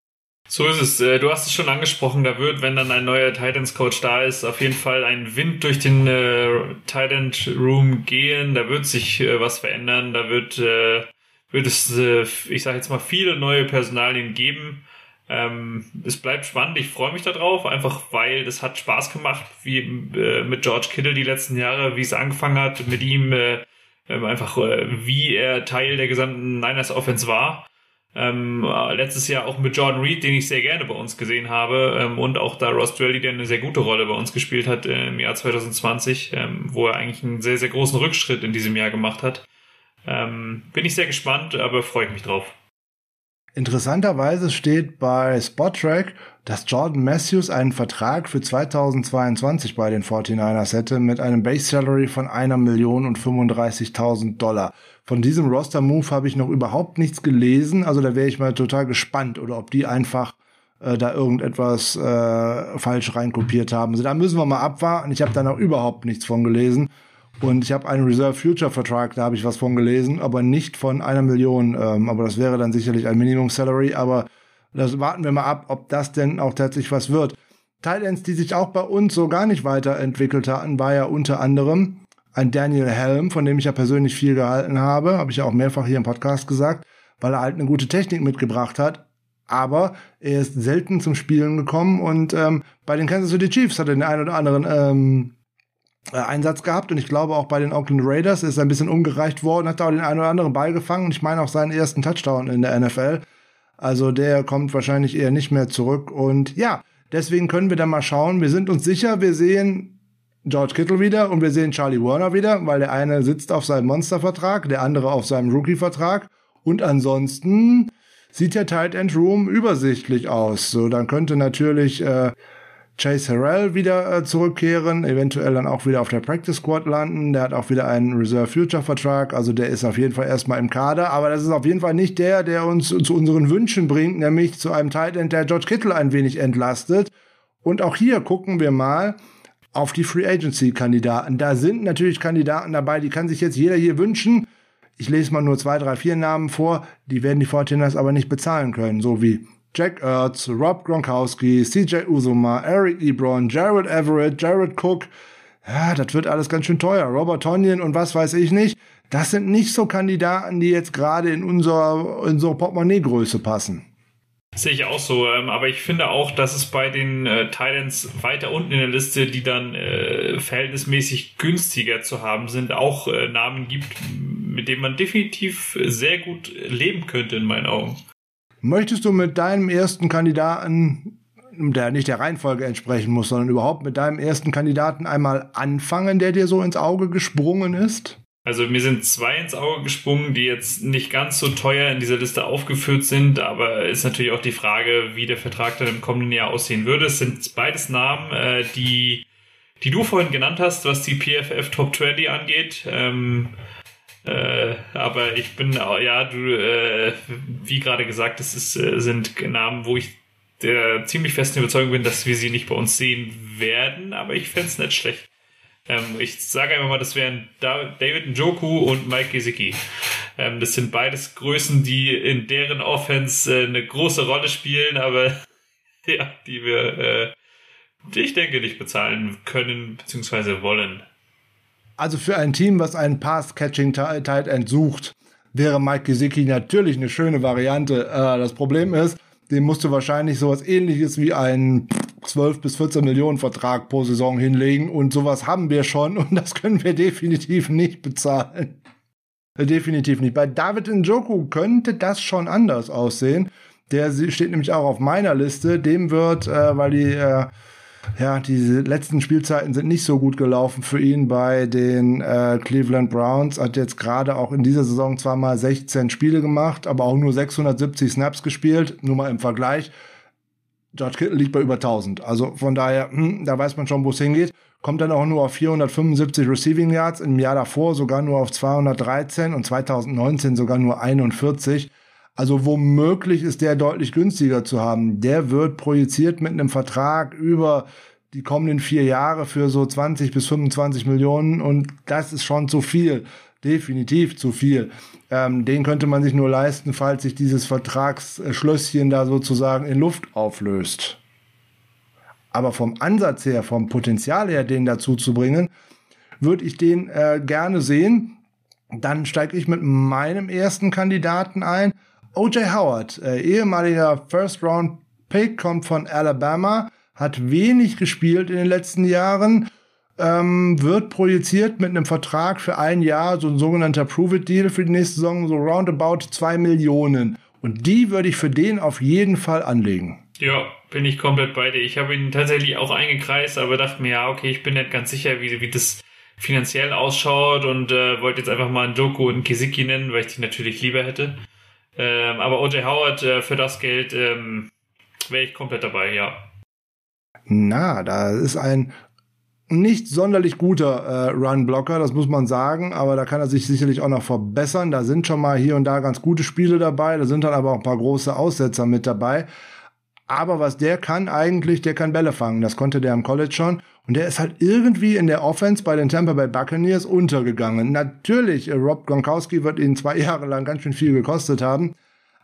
So ist es. Äh, du hast es schon angesprochen, da wird, wenn dann ein neuer Titans Coach da ist, auf jeden Fall ein Wind durch den äh, Titans Room gehen. Da wird sich äh, was verändern. Da wird, äh, wird es, äh, ich sage jetzt mal, viele neue Personalien geben. Ähm, es bleibt spannend, ich freue mich darauf, einfach weil das hat Spaß gemacht, wie äh, mit George Kittle die letzten Jahre, wie es angefangen hat, mit ihm äh, ähm, einfach, äh, wie er Teil der gesamten Niners Offense war. Ähm, letztes Jahr auch mit Jordan Reed, den ich sehr gerne bei uns gesehen habe, ähm, und auch da Ross Dwelly, der eine sehr gute Rolle bei uns gespielt hat äh, im Jahr 2020, ähm, wo er eigentlich einen sehr, sehr großen Rückschritt in diesem Jahr gemacht hat. Ähm, bin ich sehr gespannt, aber freue ich mich drauf. Interessanterweise steht bei Spottrack, dass Jordan Matthews einen Vertrag für 2022 bei den 49ers hätte mit einem Base Salary von einer Million und 35.000 Dollar. Von diesem Roster-Move habe ich noch überhaupt nichts gelesen, also da wäre ich mal total gespannt oder ob die einfach äh, da irgendetwas äh, falsch reinkopiert haben. Also da müssen wir mal abwarten. Ich habe da noch überhaupt nichts von gelesen. Und ich habe einen Reserve Future Vertrag, da habe ich was von gelesen, aber nicht von einer Million. Ähm, aber das wäre dann sicherlich ein Minimum Salary. Aber das warten wir mal ab, ob das denn auch tatsächlich was wird. Titans, die sich auch bei uns so gar nicht weiterentwickelt hatten, war ja unter anderem ein Daniel Helm, von dem ich ja persönlich viel gehalten habe, habe ich ja auch mehrfach hier im Podcast gesagt, weil er halt eine gute Technik mitgebracht hat. Aber er ist selten zum Spielen gekommen und ähm, bei den Kansas City Chiefs hat er den einen oder anderen ähm, äh, Einsatz gehabt und ich glaube auch bei den Oakland Raiders ist er ein bisschen umgereicht worden, hat auch den einen oder anderen Ball gefangen und ich meine auch seinen ersten Touchdown in der NFL. Also der kommt wahrscheinlich eher nicht mehr zurück und ja, deswegen können wir dann mal schauen. Wir sind uns sicher, wir sehen George Kittle wieder und wir sehen Charlie Warner wieder, weil der eine sitzt auf seinem Monstervertrag, der andere auf seinem Rookie-Vertrag und ansonsten sieht der Tight End Room übersichtlich aus. So, dann könnte natürlich äh, Chase Harrell wieder äh, zurückkehren, eventuell dann auch wieder auf der Practice Squad landen. Der hat auch wieder einen Reserve Future Vertrag, also der ist auf jeden Fall erstmal im Kader, aber das ist auf jeden Fall nicht der, der uns zu unseren Wünschen bringt, nämlich zu einem Tight End, der George Kittle ein wenig entlastet. Und auch hier gucken wir mal auf die Free Agency Kandidaten. Da sind natürlich Kandidaten dabei, die kann sich jetzt jeder hier wünschen. Ich lese mal nur zwei, drei, vier Namen vor, die werden die Fortiners aber nicht bezahlen können, so wie Jack Ertz, Rob Gronkowski, CJ Uzuma, Eric Ebron, Jared Everett, Jared Cook. Ja, das wird alles ganz schön teuer. Robert Tonyan und was weiß ich nicht. Das sind nicht so Kandidaten, die jetzt gerade in unser, in unsere Portemonnaie-Größe passen. Sehe ich auch so, ähm, aber ich finde auch, dass es bei den äh, Titans weiter unten in der Liste, die dann äh, verhältnismäßig günstiger zu haben sind, auch äh, Namen gibt, mit denen man definitiv sehr gut leben könnte in meinen Augen. Möchtest du mit deinem ersten Kandidaten, der nicht der Reihenfolge entsprechen muss, sondern überhaupt mit deinem ersten Kandidaten einmal anfangen, der dir so ins Auge gesprungen ist? Also mir sind zwei ins Auge gesprungen, die jetzt nicht ganz so teuer in dieser Liste aufgeführt sind, aber ist natürlich auch die Frage, wie der Vertrag dann im kommenden Jahr aussehen würde. Es sind beides Namen, äh, die, die du vorhin genannt hast, was die PFF Top 20 angeht. Ähm, äh, aber ich bin, ja, du, äh, wie gerade gesagt, es ist, äh, sind Namen, wo ich der ziemlich festen Überzeugung bin, dass wir sie nicht bei uns sehen werden, aber ich fände es nicht schlecht. Ähm, ich sage einfach mal, das wären David Njoku und Mike Gesicki. Ähm, das sind beides Größen, die in deren Offense äh, eine große Rolle spielen, aber [laughs] ja, die wir, äh, die ich denke, nicht bezahlen können bzw. wollen. Also für ein Team, was einen Pass-Catching Tight End sucht, wäre Mike Gesicki natürlich eine schöne Variante. Äh, das Problem ist, dem musst du wahrscheinlich sowas ähnliches wie einen 12 bis 14 Millionen Vertrag pro Saison hinlegen und sowas haben wir schon und das können wir definitiv nicht bezahlen. Äh, definitiv nicht. Bei David Njoku könnte das schon anders aussehen. Der steht nämlich auch auf meiner Liste. Dem wird, äh, weil die äh, ja, diese letzten Spielzeiten sind nicht so gut gelaufen für ihn bei den äh, Cleveland Browns. Hat jetzt gerade auch in dieser Saison zwar mal 16 Spiele gemacht, aber auch nur 670 Snaps gespielt. Nur mal im Vergleich. George Kittle liegt bei über 1000. Also von daher, hm, da weiß man schon, wo es hingeht. Kommt dann auch nur auf 475 Receiving Yards. Im Jahr davor sogar nur auf 213 und 2019 sogar nur 41. Also womöglich ist der deutlich günstiger zu haben. Der wird projiziert mit einem Vertrag über die kommenden vier Jahre für so 20 bis 25 Millionen und das ist schon zu viel. Definitiv zu viel. Ähm, den könnte man sich nur leisten, falls sich dieses Vertragsschlösschen da sozusagen in Luft auflöst. Aber vom Ansatz her, vom Potenzial her, den dazu zu bringen, würde ich den äh, gerne sehen. Dann steige ich mit meinem ersten Kandidaten ein. O.J. Howard, äh, ehemaliger First-Round-Pick, kommt von Alabama, hat wenig gespielt in den letzten Jahren, ähm, wird projiziert mit einem Vertrag für ein Jahr, so ein sogenannter Prove-It-Deal für die nächste Saison, so roundabout zwei Millionen. Und die würde ich für den auf jeden Fall anlegen. Ja, bin ich komplett bei dir. Ich habe ihn tatsächlich auch eingekreist, aber dachte mir, ja, okay, ich bin nicht ganz sicher, wie, wie das finanziell ausschaut und äh, wollte jetzt einfach mal einen Doku und einen Kisiki nennen, weil ich die natürlich lieber hätte. Ähm, aber OJ Howard äh, für das Geld ähm, wäre ich komplett dabei, ja. Na, da ist ein nicht sonderlich guter äh, Run-Blocker, das muss man sagen, aber da kann er sich sicherlich auch noch verbessern. Da sind schon mal hier und da ganz gute Spiele dabei, da sind dann aber auch ein paar große Aussetzer mit dabei. Aber was der kann eigentlich, der kann Bälle fangen. Das konnte der im College schon. Und der ist halt irgendwie in der Offense bei den Tampa Bay Buccaneers untergegangen. Natürlich, äh, Rob Gronkowski wird ihn zwei [laughs] Jahre lang ganz schön viel gekostet haben.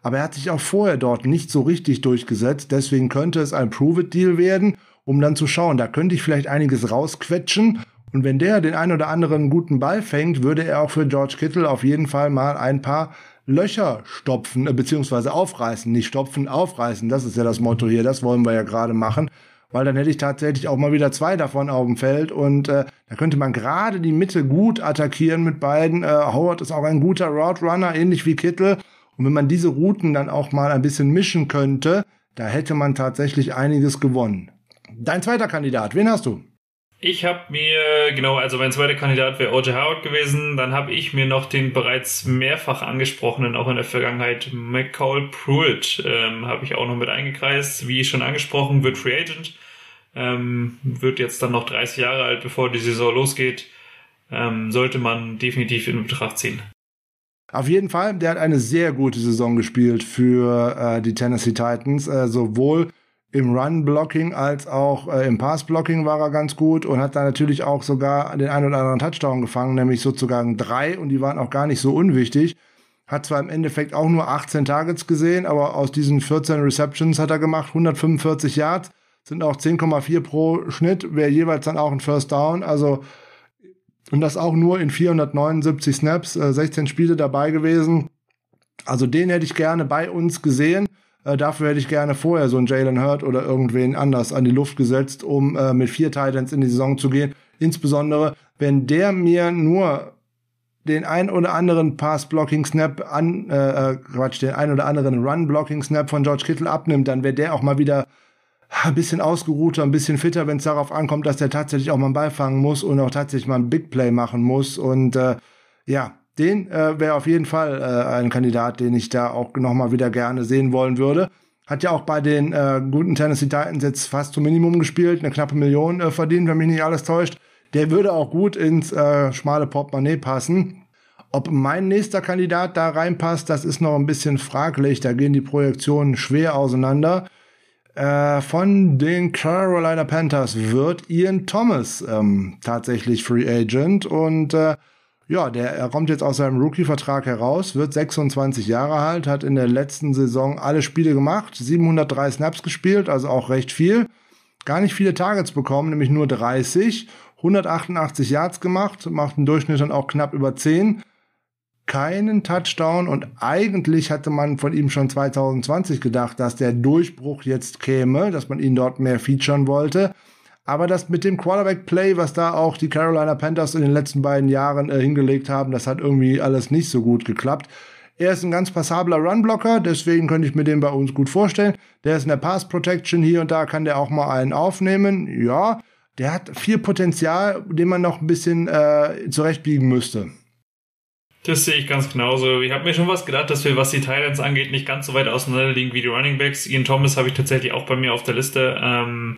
Aber er hat sich auch vorher dort nicht so richtig durchgesetzt. Deswegen könnte es ein Prove-It-Deal werden, um dann zu schauen, da könnte ich vielleicht einiges rausquetschen. Und wenn der den ein oder anderen guten Ball fängt, würde er auch für George Kittle auf jeden Fall mal ein paar Löcher stopfen, äh, beziehungsweise aufreißen. Nicht stopfen, aufreißen. Das ist ja das Motto hier. Das wollen wir ja gerade machen. Weil dann hätte ich tatsächlich auch mal wieder zwei davon auf dem Feld. Und äh, da könnte man gerade die Mitte gut attackieren mit beiden. Äh, Howard ist auch ein guter Route Runner, ähnlich wie Kittel. Und wenn man diese Routen dann auch mal ein bisschen mischen könnte, da hätte man tatsächlich einiges gewonnen. Dein zweiter Kandidat, wen hast du? Ich habe mir, genau, also mein zweiter Kandidat wäre O.J. Howard gewesen. Dann habe ich mir noch den bereits mehrfach angesprochenen, auch in der Vergangenheit, McCall Pruitt, ähm, habe ich auch noch mit eingekreist. Wie schon angesprochen, wird Free Agent. Ähm, wird jetzt dann noch 30 Jahre alt, bevor die Saison losgeht. Ähm, sollte man definitiv in Betracht ziehen. Auf jeden Fall, der hat eine sehr gute Saison gespielt für äh, die Tennessee Titans. Äh, sowohl im Run-Blocking als auch äh, im Pass-Blocking war er ganz gut und hat da natürlich auch sogar den einen oder anderen Touchdown gefangen, nämlich sozusagen drei und die waren auch gar nicht so unwichtig. Hat zwar im Endeffekt auch nur 18 Targets gesehen, aber aus diesen 14 Receptions hat er gemacht 145 Yards, sind auch 10,4 pro Schnitt, wäre jeweils dann auch ein First Down, also und das auch nur in 479 Snaps, äh, 16 Spiele dabei gewesen. Also den hätte ich gerne bei uns gesehen. Äh, dafür hätte ich gerne vorher so einen Jalen Hurt oder irgendwen anders an die Luft gesetzt, um äh, mit vier Titans in die Saison zu gehen. Insbesondere, wenn der mir nur den ein oder anderen Pass-Blocking-Snap an, äh, äh, Quatsch, den ein oder anderen Run-Blocking-Snap von George Kittle abnimmt, dann wäre der auch mal wieder ein bisschen ausgeruhter, ein bisschen fitter, wenn es darauf ankommt, dass der tatsächlich auch mal einen Ball fangen muss und auch tatsächlich mal ein Big Play machen muss. Und äh, ja, den äh, wäre auf jeden Fall äh, ein Kandidat, den ich da auch nochmal wieder gerne sehen wollen würde. Hat ja auch bei den äh, guten Tennessee Titans jetzt fast zum Minimum gespielt, eine knappe Million äh, verdient, wenn mich nicht alles täuscht. Der würde auch gut ins äh, schmale Portemonnaie passen. Ob mein nächster Kandidat da reinpasst, das ist noch ein bisschen fraglich. Da gehen die Projektionen schwer auseinander. Äh, von den Carolina Panthers wird Ian Thomas ähm, tatsächlich Free Agent und äh, ja, der er kommt jetzt aus seinem Rookie-Vertrag heraus, wird 26 Jahre alt, hat in der letzten Saison alle Spiele gemacht, 703 Snaps gespielt, also auch recht viel. Gar nicht viele Targets bekommen, nämlich nur 30, 188 Yards gemacht, macht einen Durchschnitt dann auch knapp über 10. Keinen Touchdown und eigentlich hatte man von ihm schon 2020 gedacht, dass der Durchbruch jetzt käme, dass man ihn dort mehr featuren wollte. Aber das mit dem Quarterback-Play, was da auch die Carolina Panthers in den letzten beiden Jahren äh, hingelegt haben, das hat irgendwie alles nicht so gut geklappt. Er ist ein ganz passabler Runblocker, deswegen könnte ich mir den bei uns gut vorstellen. Der ist in der Pass Protection hier und da, kann der auch mal einen aufnehmen. Ja, der hat viel Potenzial, den man noch ein bisschen äh, zurechtbiegen müsste. Das sehe ich ganz genauso. Ich habe mir schon was gedacht, dass wir, was die Titans angeht, nicht ganz so weit auseinander liegen wie die Running Backs. Ian Thomas habe ich tatsächlich auch bei mir auf der Liste. Ähm,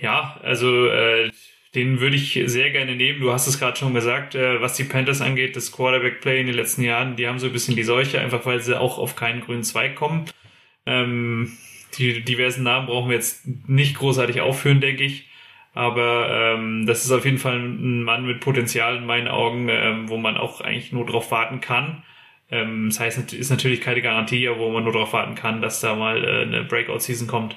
ja, also äh, den würde ich sehr gerne nehmen. Du hast es gerade schon gesagt, äh, was die Panthers angeht, das Quarterback-Play in den letzten Jahren, die haben so ein bisschen die Seuche, einfach weil sie auch auf keinen grünen Zweig kommen. Ähm, die diversen Namen brauchen wir jetzt nicht großartig aufführen, denke ich. Aber ähm, das ist auf jeden Fall ein Mann mit Potenzial in meinen Augen, ähm, wo man auch eigentlich nur drauf warten kann. Ähm, das heißt, ist natürlich keine Garantie, aber wo man nur darauf warten kann, dass da mal äh, eine Breakout-Season kommt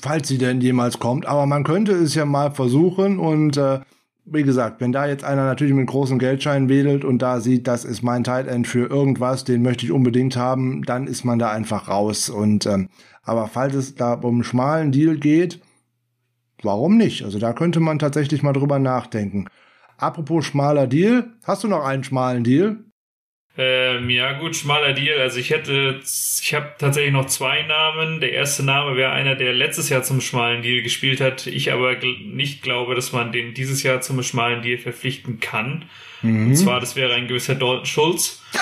falls sie denn jemals kommt. Aber man könnte es ja mal versuchen und äh, wie gesagt, wenn da jetzt einer natürlich mit großen Geldscheinen wedelt und da sieht, das ist mein Tight End für irgendwas, den möchte ich unbedingt haben, dann ist man da einfach raus. Und ähm, aber falls es da um einen schmalen Deal geht, warum nicht? Also da könnte man tatsächlich mal drüber nachdenken. Apropos schmaler Deal, hast du noch einen schmalen Deal? Ähm, ja, gut, schmaler Deal. Also ich hätte, ich habe tatsächlich noch zwei Namen. Der erste Name wäre einer, der letztes Jahr zum schmalen Deal gespielt hat. Ich aber gl nicht glaube, dass man den dieses Jahr zum schmalen Deal verpflichten kann. Mhm. Und zwar, das wäre ein gewisser Dalton Schulz. [laughs]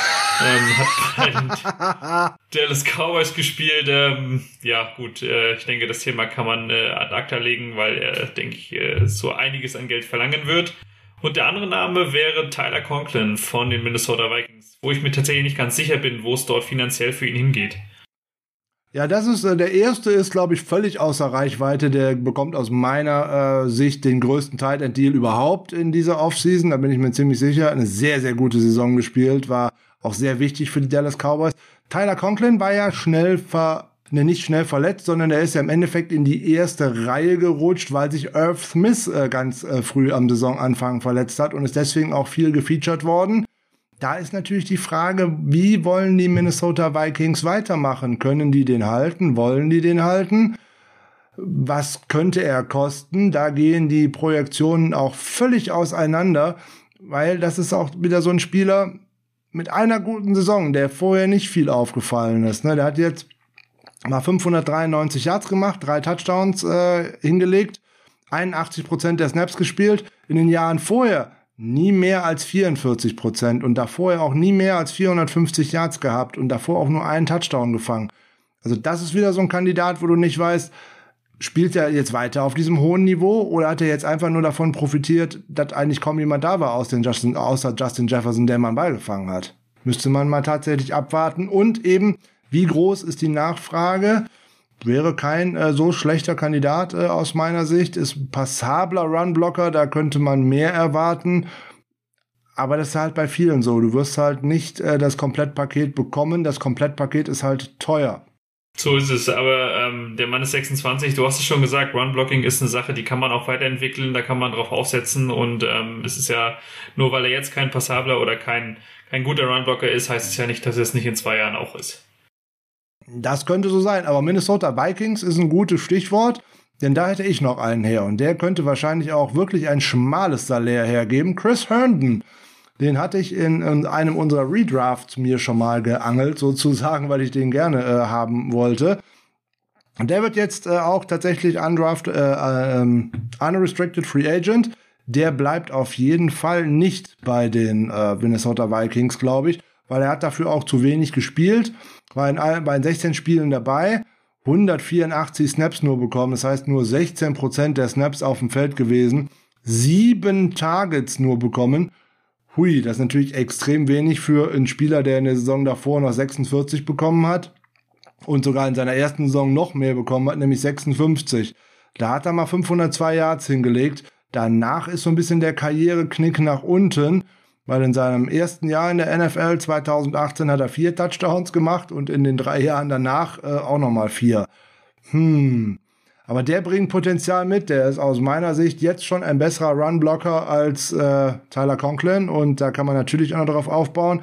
ähm, hat bei Dallas Cowboys gespielt. Ähm, ja, gut, äh, ich denke, das Thema kann man äh, ad acta legen, weil er, denke ich, äh, so einiges an Geld verlangen wird. Und der andere Name wäre Tyler Conklin von den Minnesota Vikings, wo ich mir tatsächlich nicht ganz sicher bin, wo es dort finanziell für ihn hingeht. Ja, das ist äh, der erste ist, glaube ich, völlig außer Reichweite. Der bekommt aus meiner äh, Sicht den größten Tight End Deal überhaupt in dieser Offseason. Da bin ich mir ziemlich sicher. Eine sehr, sehr gute Saison gespielt, war auch sehr wichtig für die Dallas Cowboys. Tyler Conklin war ja schnell ver nicht schnell verletzt, sondern er ist ja im Endeffekt in die erste Reihe gerutscht, weil sich Irv Smith äh, ganz äh, früh am Saisonanfang verletzt hat und ist deswegen auch viel gefeatured worden. Da ist natürlich die Frage, wie wollen die Minnesota Vikings weitermachen? Können die den halten? Wollen die den halten? Was könnte er kosten? Da gehen die Projektionen auch völlig auseinander, weil das ist auch wieder so ein Spieler mit einer guten Saison, der vorher nicht viel aufgefallen ist. Ne? Der hat jetzt mal 593 Yards gemacht, drei Touchdowns äh, hingelegt, 81 Prozent der Snaps gespielt. In den Jahren vorher nie mehr als 44 Prozent und davor auch nie mehr als 450 Yards gehabt und davor auch nur einen Touchdown gefangen. Also das ist wieder so ein Kandidat, wo du nicht weißt, spielt er jetzt weiter auf diesem hohen Niveau oder hat er jetzt einfach nur davon profitiert, dass eigentlich kaum jemand da war aus den Justin, außer Justin Jefferson, der man beigefangen hat? Müsste man mal tatsächlich abwarten und eben, wie groß ist die Nachfrage? wäre kein äh, so schlechter Kandidat äh, aus meiner Sicht. Ist passabler Runblocker, da könnte man mehr erwarten. Aber das ist halt bei vielen so. Du wirst halt nicht äh, das Komplettpaket bekommen. Das Komplettpaket ist halt teuer. So ist es, aber ähm, der Mann ist 26, du hast es schon gesagt, Runblocking ist eine Sache, die kann man auch weiterentwickeln, da kann man drauf aufsetzen und ähm, es ist ja, nur weil er jetzt kein passabler oder kein, kein guter Runblocker ist, heißt es ja nicht, dass er es nicht in zwei Jahren auch ist. Das könnte so sein, aber Minnesota Vikings ist ein gutes Stichwort, denn da hätte ich noch einen her und der könnte wahrscheinlich auch wirklich ein schmales Salär hergeben. Chris Herndon, den hatte ich in, in einem unserer Redrafts mir schon mal geangelt, sozusagen, weil ich den gerne äh, haben wollte. Und der wird jetzt äh, auch tatsächlich undraft, äh, äh, unrestricted free agent. Der bleibt auf jeden Fall nicht bei den äh, Minnesota Vikings, glaube ich, weil er hat dafür auch zu wenig gespielt war in allen, bei 16 Spielen dabei, 184 Snaps nur bekommen, das heißt nur 16 Prozent der Snaps auf dem Feld gewesen, sieben Targets nur bekommen. Hui, das ist natürlich extrem wenig für einen Spieler, der in der Saison davor noch 46 bekommen hat und sogar in seiner ersten Saison noch mehr bekommen hat, nämlich 56. Da hat er mal 502 Yards hingelegt. Danach ist so ein bisschen der Karriereknick nach unten weil in seinem ersten Jahr in der NFL 2018 hat er vier Touchdowns gemacht und in den drei Jahren danach äh, auch nochmal vier. Hm. Aber der bringt Potenzial mit. Der ist aus meiner Sicht jetzt schon ein besserer Runblocker als äh, Tyler Conklin und da kann man natürlich auch noch darauf aufbauen.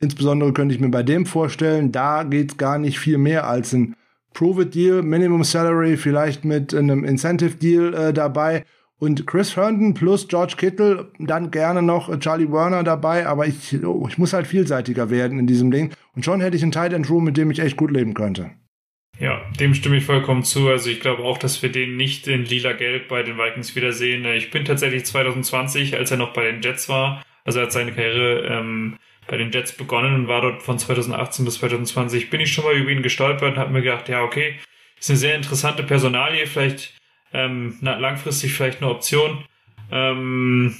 Insbesondere könnte ich mir bei dem vorstellen, da geht gar nicht viel mehr als ein Prove-It-Deal, Minimum Salary, vielleicht mit einem Incentive-Deal äh, dabei und Chris Herndon plus George Kittle, dann gerne noch Charlie Werner dabei, aber ich, oh, ich muss halt vielseitiger werden in diesem Ding. Und schon hätte ich einen Tight End Room, mit dem ich echt gut leben könnte. Ja, dem stimme ich vollkommen zu. Also ich glaube auch, dass wir den nicht in lila-gelb bei den Vikings wiedersehen. Ich bin tatsächlich 2020, als er noch bei den Jets war, also er hat seine Karriere ähm, bei den Jets begonnen und war dort von 2018 bis 2020, bin ich schon mal über ihn gestolpert und habe mir gedacht, ja, okay, ist eine sehr interessante Personalie, vielleicht ähm, na, langfristig vielleicht eine Option. Ähm,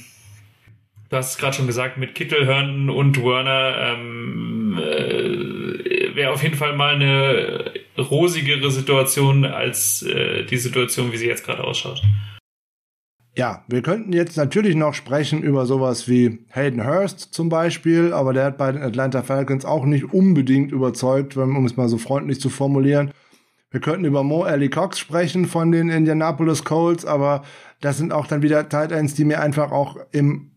du hast es gerade schon gesagt, mit Kittel, Herndon und Werner ähm, äh, wäre auf jeden Fall mal eine rosigere Situation als äh, die Situation, wie sie jetzt gerade ausschaut. Ja, wir könnten jetzt natürlich noch sprechen über sowas wie Hayden Hurst zum Beispiel, aber der hat bei den Atlanta Falcons auch nicht unbedingt überzeugt, um es mal so freundlich zu formulieren. Wir könnten über Mo Alley Cox sprechen von den Indianapolis Colts, aber das sind auch dann wieder Tight Ends, die mir einfach auch im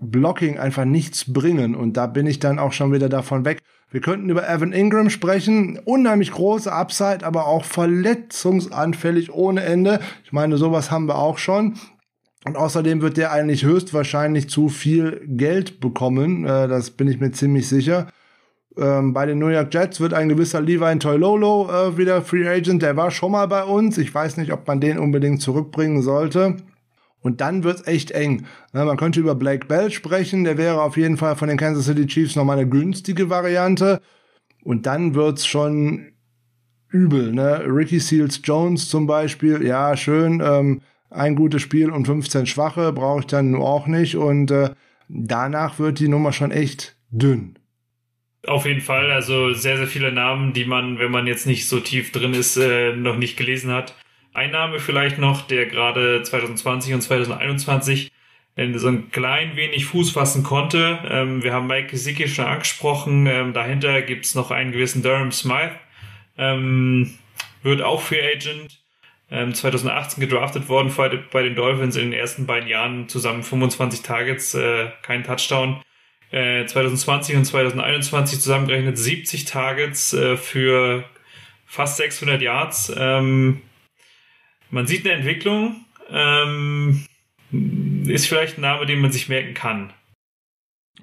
Blocking einfach nichts bringen. Und da bin ich dann auch schon wieder davon weg. Wir könnten über Evan Ingram sprechen. Unheimlich große Upside, aber auch verletzungsanfällig ohne Ende. Ich meine, sowas haben wir auch schon. Und außerdem wird der eigentlich höchstwahrscheinlich zu viel Geld bekommen. Äh, das bin ich mir ziemlich sicher. Ähm, bei den New York Jets wird ein gewisser Levi Toilolo äh, wieder Free Agent. Der war schon mal bei uns. Ich weiß nicht, ob man den unbedingt zurückbringen sollte. Und dann wird's echt eng. Ja, man könnte über Blake Bell sprechen. Der wäre auf jeden Fall von den Kansas City Chiefs nochmal eine günstige Variante. Und dann wird's schon übel. Ne? Ricky Seals Jones zum Beispiel. Ja, schön. Ähm, ein gutes Spiel und 15 schwache brauche ich dann auch nicht. Und äh, danach wird die Nummer schon echt dünn. Auf jeden Fall, also sehr, sehr viele Namen, die man, wenn man jetzt nicht so tief drin ist, äh, noch nicht gelesen hat. Ein Name vielleicht noch, der gerade 2020 und 2021 so ein klein wenig Fuß fassen konnte. Ähm, wir haben Mike Gesicki schon angesprochen. Ähm, dahinter gibt's noch einen gewissen Durham Smythe. Ähm, wird auch Free Agent. 2018 gedraftet worden bei den Dolphins in den ersten beiden Jahren zusammen 25 Targets, äh, kein Touchdown. 2020 äh, und 2021 zusammengerechnet 70 Targets äh, für fast 600 Yards. Ähm, man sieht eine Entwicklung. Ähm, ist vielleicht ein Name, den man sich merken kann.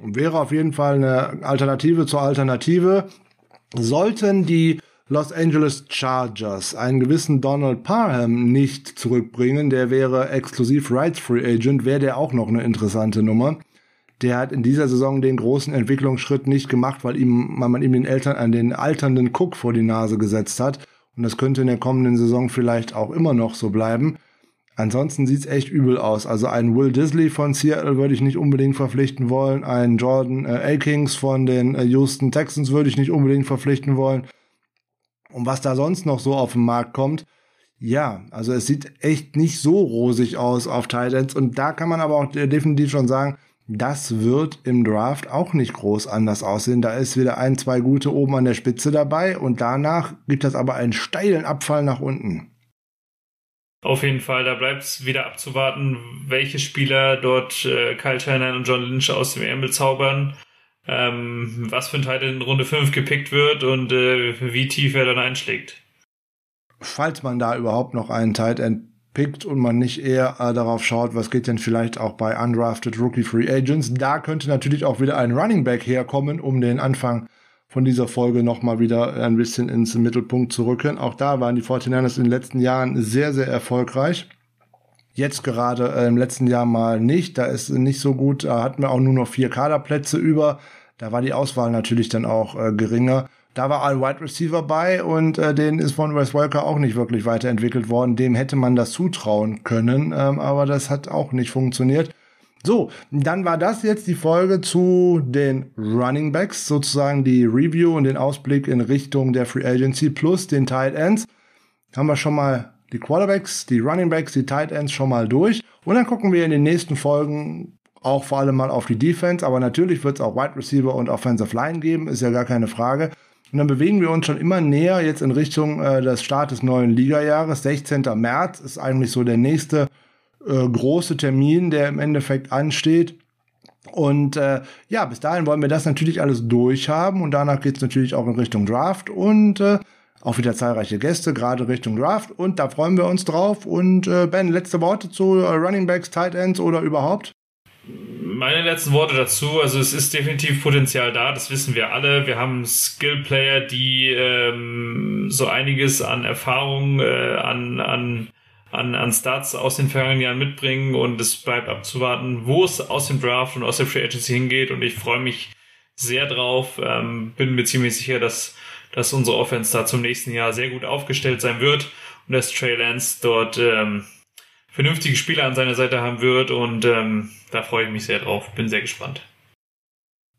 Wäre auf jeden Fall eine Alternative zur Alternative. Sollten die Los Angeles Chargers einen gewissen Donald Parham nicht zurückbringen, der wäre exklusiv Rights Free Agent, wäre der auch noch eine interessante Nummer der hat in dieser Saison den großen Entwicklungsschritt nicht gemacht, weil ihm, weil man ihm den Eltern an den alternden Cook vor die Nase gesetzt hat. Und das könnte in der kommenden Saison vielleicht auch immer noch so bleiben. Ansonsten sieht's echt übel aus. Also einen Will Disley von Seattle würde ich nicht unbedingt verpflichten wollen. Einen Jordan äh, Akings von den äh, Houston Texans würde ich nicht unbedingt verpflichten wollen. Und was da sonst noch so auf den Markt kommt, ja, also es sieht echt nicht so rosig aus auf Titans. Und da kann man aber auch definitiv schon sagen, das wird im Draft auch nicht groß anders aussehen. Da ist wieder ein, zwei gute oben an der Spitze dabei und danach gibt es aber einen steilen Abfall nach unten. Auf jeden Fall, da bleibt es wieder abzuwarten, welche Spieler dort äh, Kyle Shanahan und John Lynch aus dem Ärmel zaubern, ähm, was für ein Teil in Runde 5 gepickt wird und äh, wie tief er dann einschlägt. Falls man da überhaupt noch einen Tight End pickt und man nicht eher äh, darauf schaut, was geht denn vielleicht auch bei undrafted Rookie Free Agents. Da könnte natürlich auch wieder ein Running Back herkommen, um den Anfang von dieser Folge nochmal wieder ein bisschen ins Mittelpunkt zu rücken. Auch da waren die 49ers in den letzten Jahren sehr, sehr erfolgreich. Jetzt gerade äh, im letzten Jahr mal nicht. Da ist nicht so gut. Da hatten wir auch nur noch vier Kaderplätze über. Da war die Auswahl natürlich dann auch äh, geringer. Da war ein Wide Receiver bei und äh, den ist von Wes Walker auch nicht wirklich weiterentwickelt worden. Dem hätte man das zutrauen können, ähm, aber das hat auch nicht funktioniert. So, dann war das jetzt die Folge zu den Running Backs, sozusagen die Review und den Ausblick in Richtung der Free Agency plus den Tight Ends. Haben wir schon mal die Quarterbacks, die Running Backs, die Tight Ends schon mal durch. Und dann gucken wir in den nächsten Folgen auch vor allem mal auf die Defense, aber natürlich wird es auch Wide Receiver und Offensive Line geben, ist ja gar keine Frage. Und dann bewegen wir uns schon immer näher jetzt in Richtung äh, des Start des neuen Ligajahres. 16. März ist eigentlich so der nächste äh, große Termin, der im Endeffekt ansteht. Und äh, ja, bis dahin wollen wir das natürlich alles durchhaben und danach geht es natürlich auch in Richtung Draft und äh, auch wieder zahlreiche Gäste, gerade Richtung Draft und da freuen wir uns drauf. Und äh, Ben, letzte Worte zu äh, Running Backs, Tight Ends oder überhaupt? Meine letzten Worte dazu, also es ist definitiv Potenzial da, das wissen wir alle. Wir haben Skill-Player, die ähm, so einiges an Erfahrung, äh, an, an, an, an Starts aus den vergangenen Jahren mitbringen und es bleibt abzuwarten, wo es aus dem Draft und aus der Free Agency hingeht und ich freue mich sehr drauf, ähm, bin mir ziemlich sicher, dass, dass unsere Offense da zum nächsten Jahr sehr gut aufgestellt sein wird und dass Trey Lance dort ähm, vernünftige Spieler an seiner Seite haben wird und ähm, da freue ich mich sehr drauf. Bin sehr gespannt.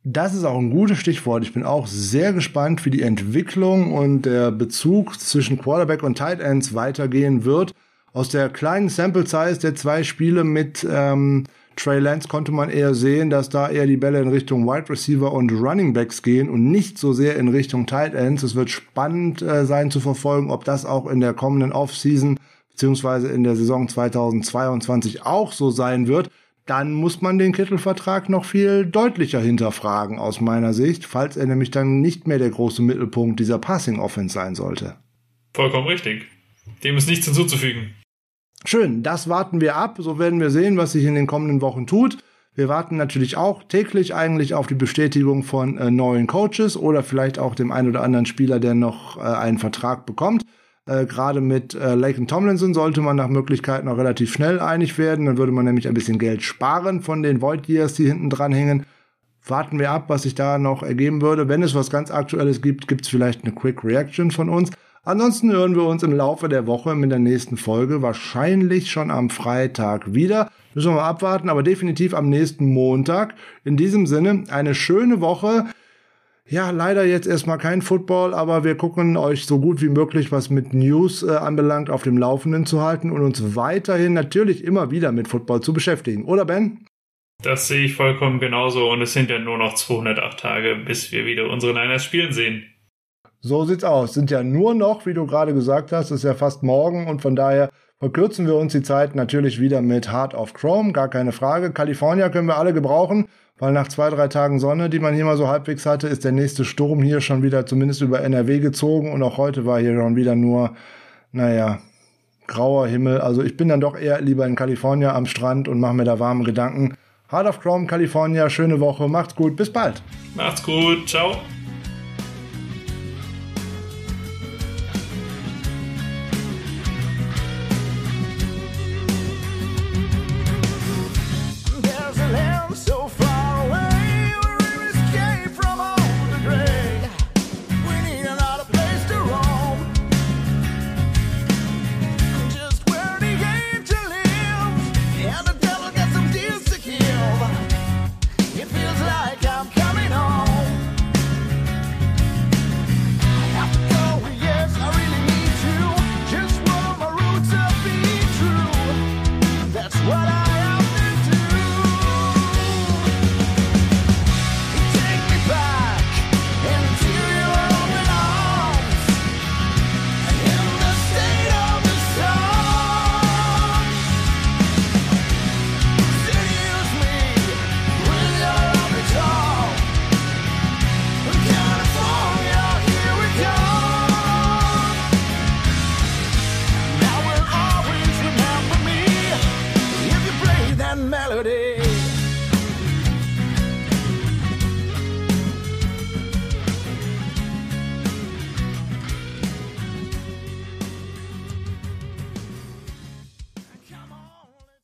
Das ist auch ein gutes Stichwort. Ich bin auch sehr gespannt, wie die Entwicklung und der Bezug zwischen Quarterback und Tight Ends weitergehen wird. Aus der kleinen Sample Size der zwei Spiele mit ähm, Trey Lance konnte man eher sehen, dass da eher die Bälle in Richtung Wide Receiver und Running Backs gehen und nicht so sehr in Richtung Tight Ends. Es wird spannend äh, sein zu verfolgen, ob das auch in der kommenden Offseason beziehungsweise in der Saison 2022 auch so sein wird, dann muss man den Kittelvertrag noch viel deutlicher hinterfragen aus meiner Sicht, falls er nämlich dann nicht mehr der große Mittelpunkt dieser Passing Offense sein sollte. Vollkommen richtig. Dem ist nichts hinzuzufügen. Schön, das warten wir ab. So werden wir sehen, was sich in den kommenden Wochen tut. Wir warten natürlich auch täglich eigentlich auf die Bestätigung von äh, neuen Coaches oder vielleicht auch dem einen oder anderen Spieler, der noch äh, einen Vertrag bekommt. Äh, Gerade mit äh, Laken Tomlinson sollte man nach Möglichkeit noch relativ schnell einig werden. Dann würde man nämlich ein bisschen Geld sparen von den Void Years, die hinten dran hängen. Warten wir ab, was sich da noch ergeben würde. Wenn es was ganz Aktuelles gibt, gibt es vielleicht eine Quick Reaction von uns. Ansonsten hören wir uns im Laufe der Woche mit der nächsten Folge, wahrscheinlich schon am Freitag wieder. Müssen wir mal abwarten, aber definitiv am nächsten Montag. In diesem Sinne, eine schöne Woche. Ja, leider jetzt erstmal kein Football, aber wir gucken euch so gut wie möglich, was mit News äh, anbelangt, auf dem Laufenden zu halten und uns weiterhin natürlich immer wieder mit Football zu beschäftigen. Oder Ben? Das sehe ich vollkommen genauso und es sind ja nur noch 208 Tage, bis wir wieder unsere Niners spielen sehen. So sieht's aus. Sind ja nur noch, wie du gerade gesagt hast, ist ja fast morgen und von daher verkürzen wir uns die Zeit natürlich wieder mit Heart of Chrome, gar keine Frage. California können wir alle gebrauchen, weil nach zwei, drei Tagen Sonne, die man hier mal so halbwegs hatte, ist der nächste Sturm hier schon wieder zumindest über NRW gezogen und auch heute war hier schon wieder nur, naja, grauer Himmel. Also ich bin dann doch eher lieber in Kalifornien am Strand und mache mir da warme Gedanken. Heart of Chrome, California, schöne Woche, macht's gut, bis bald. Macht's gut, ciao.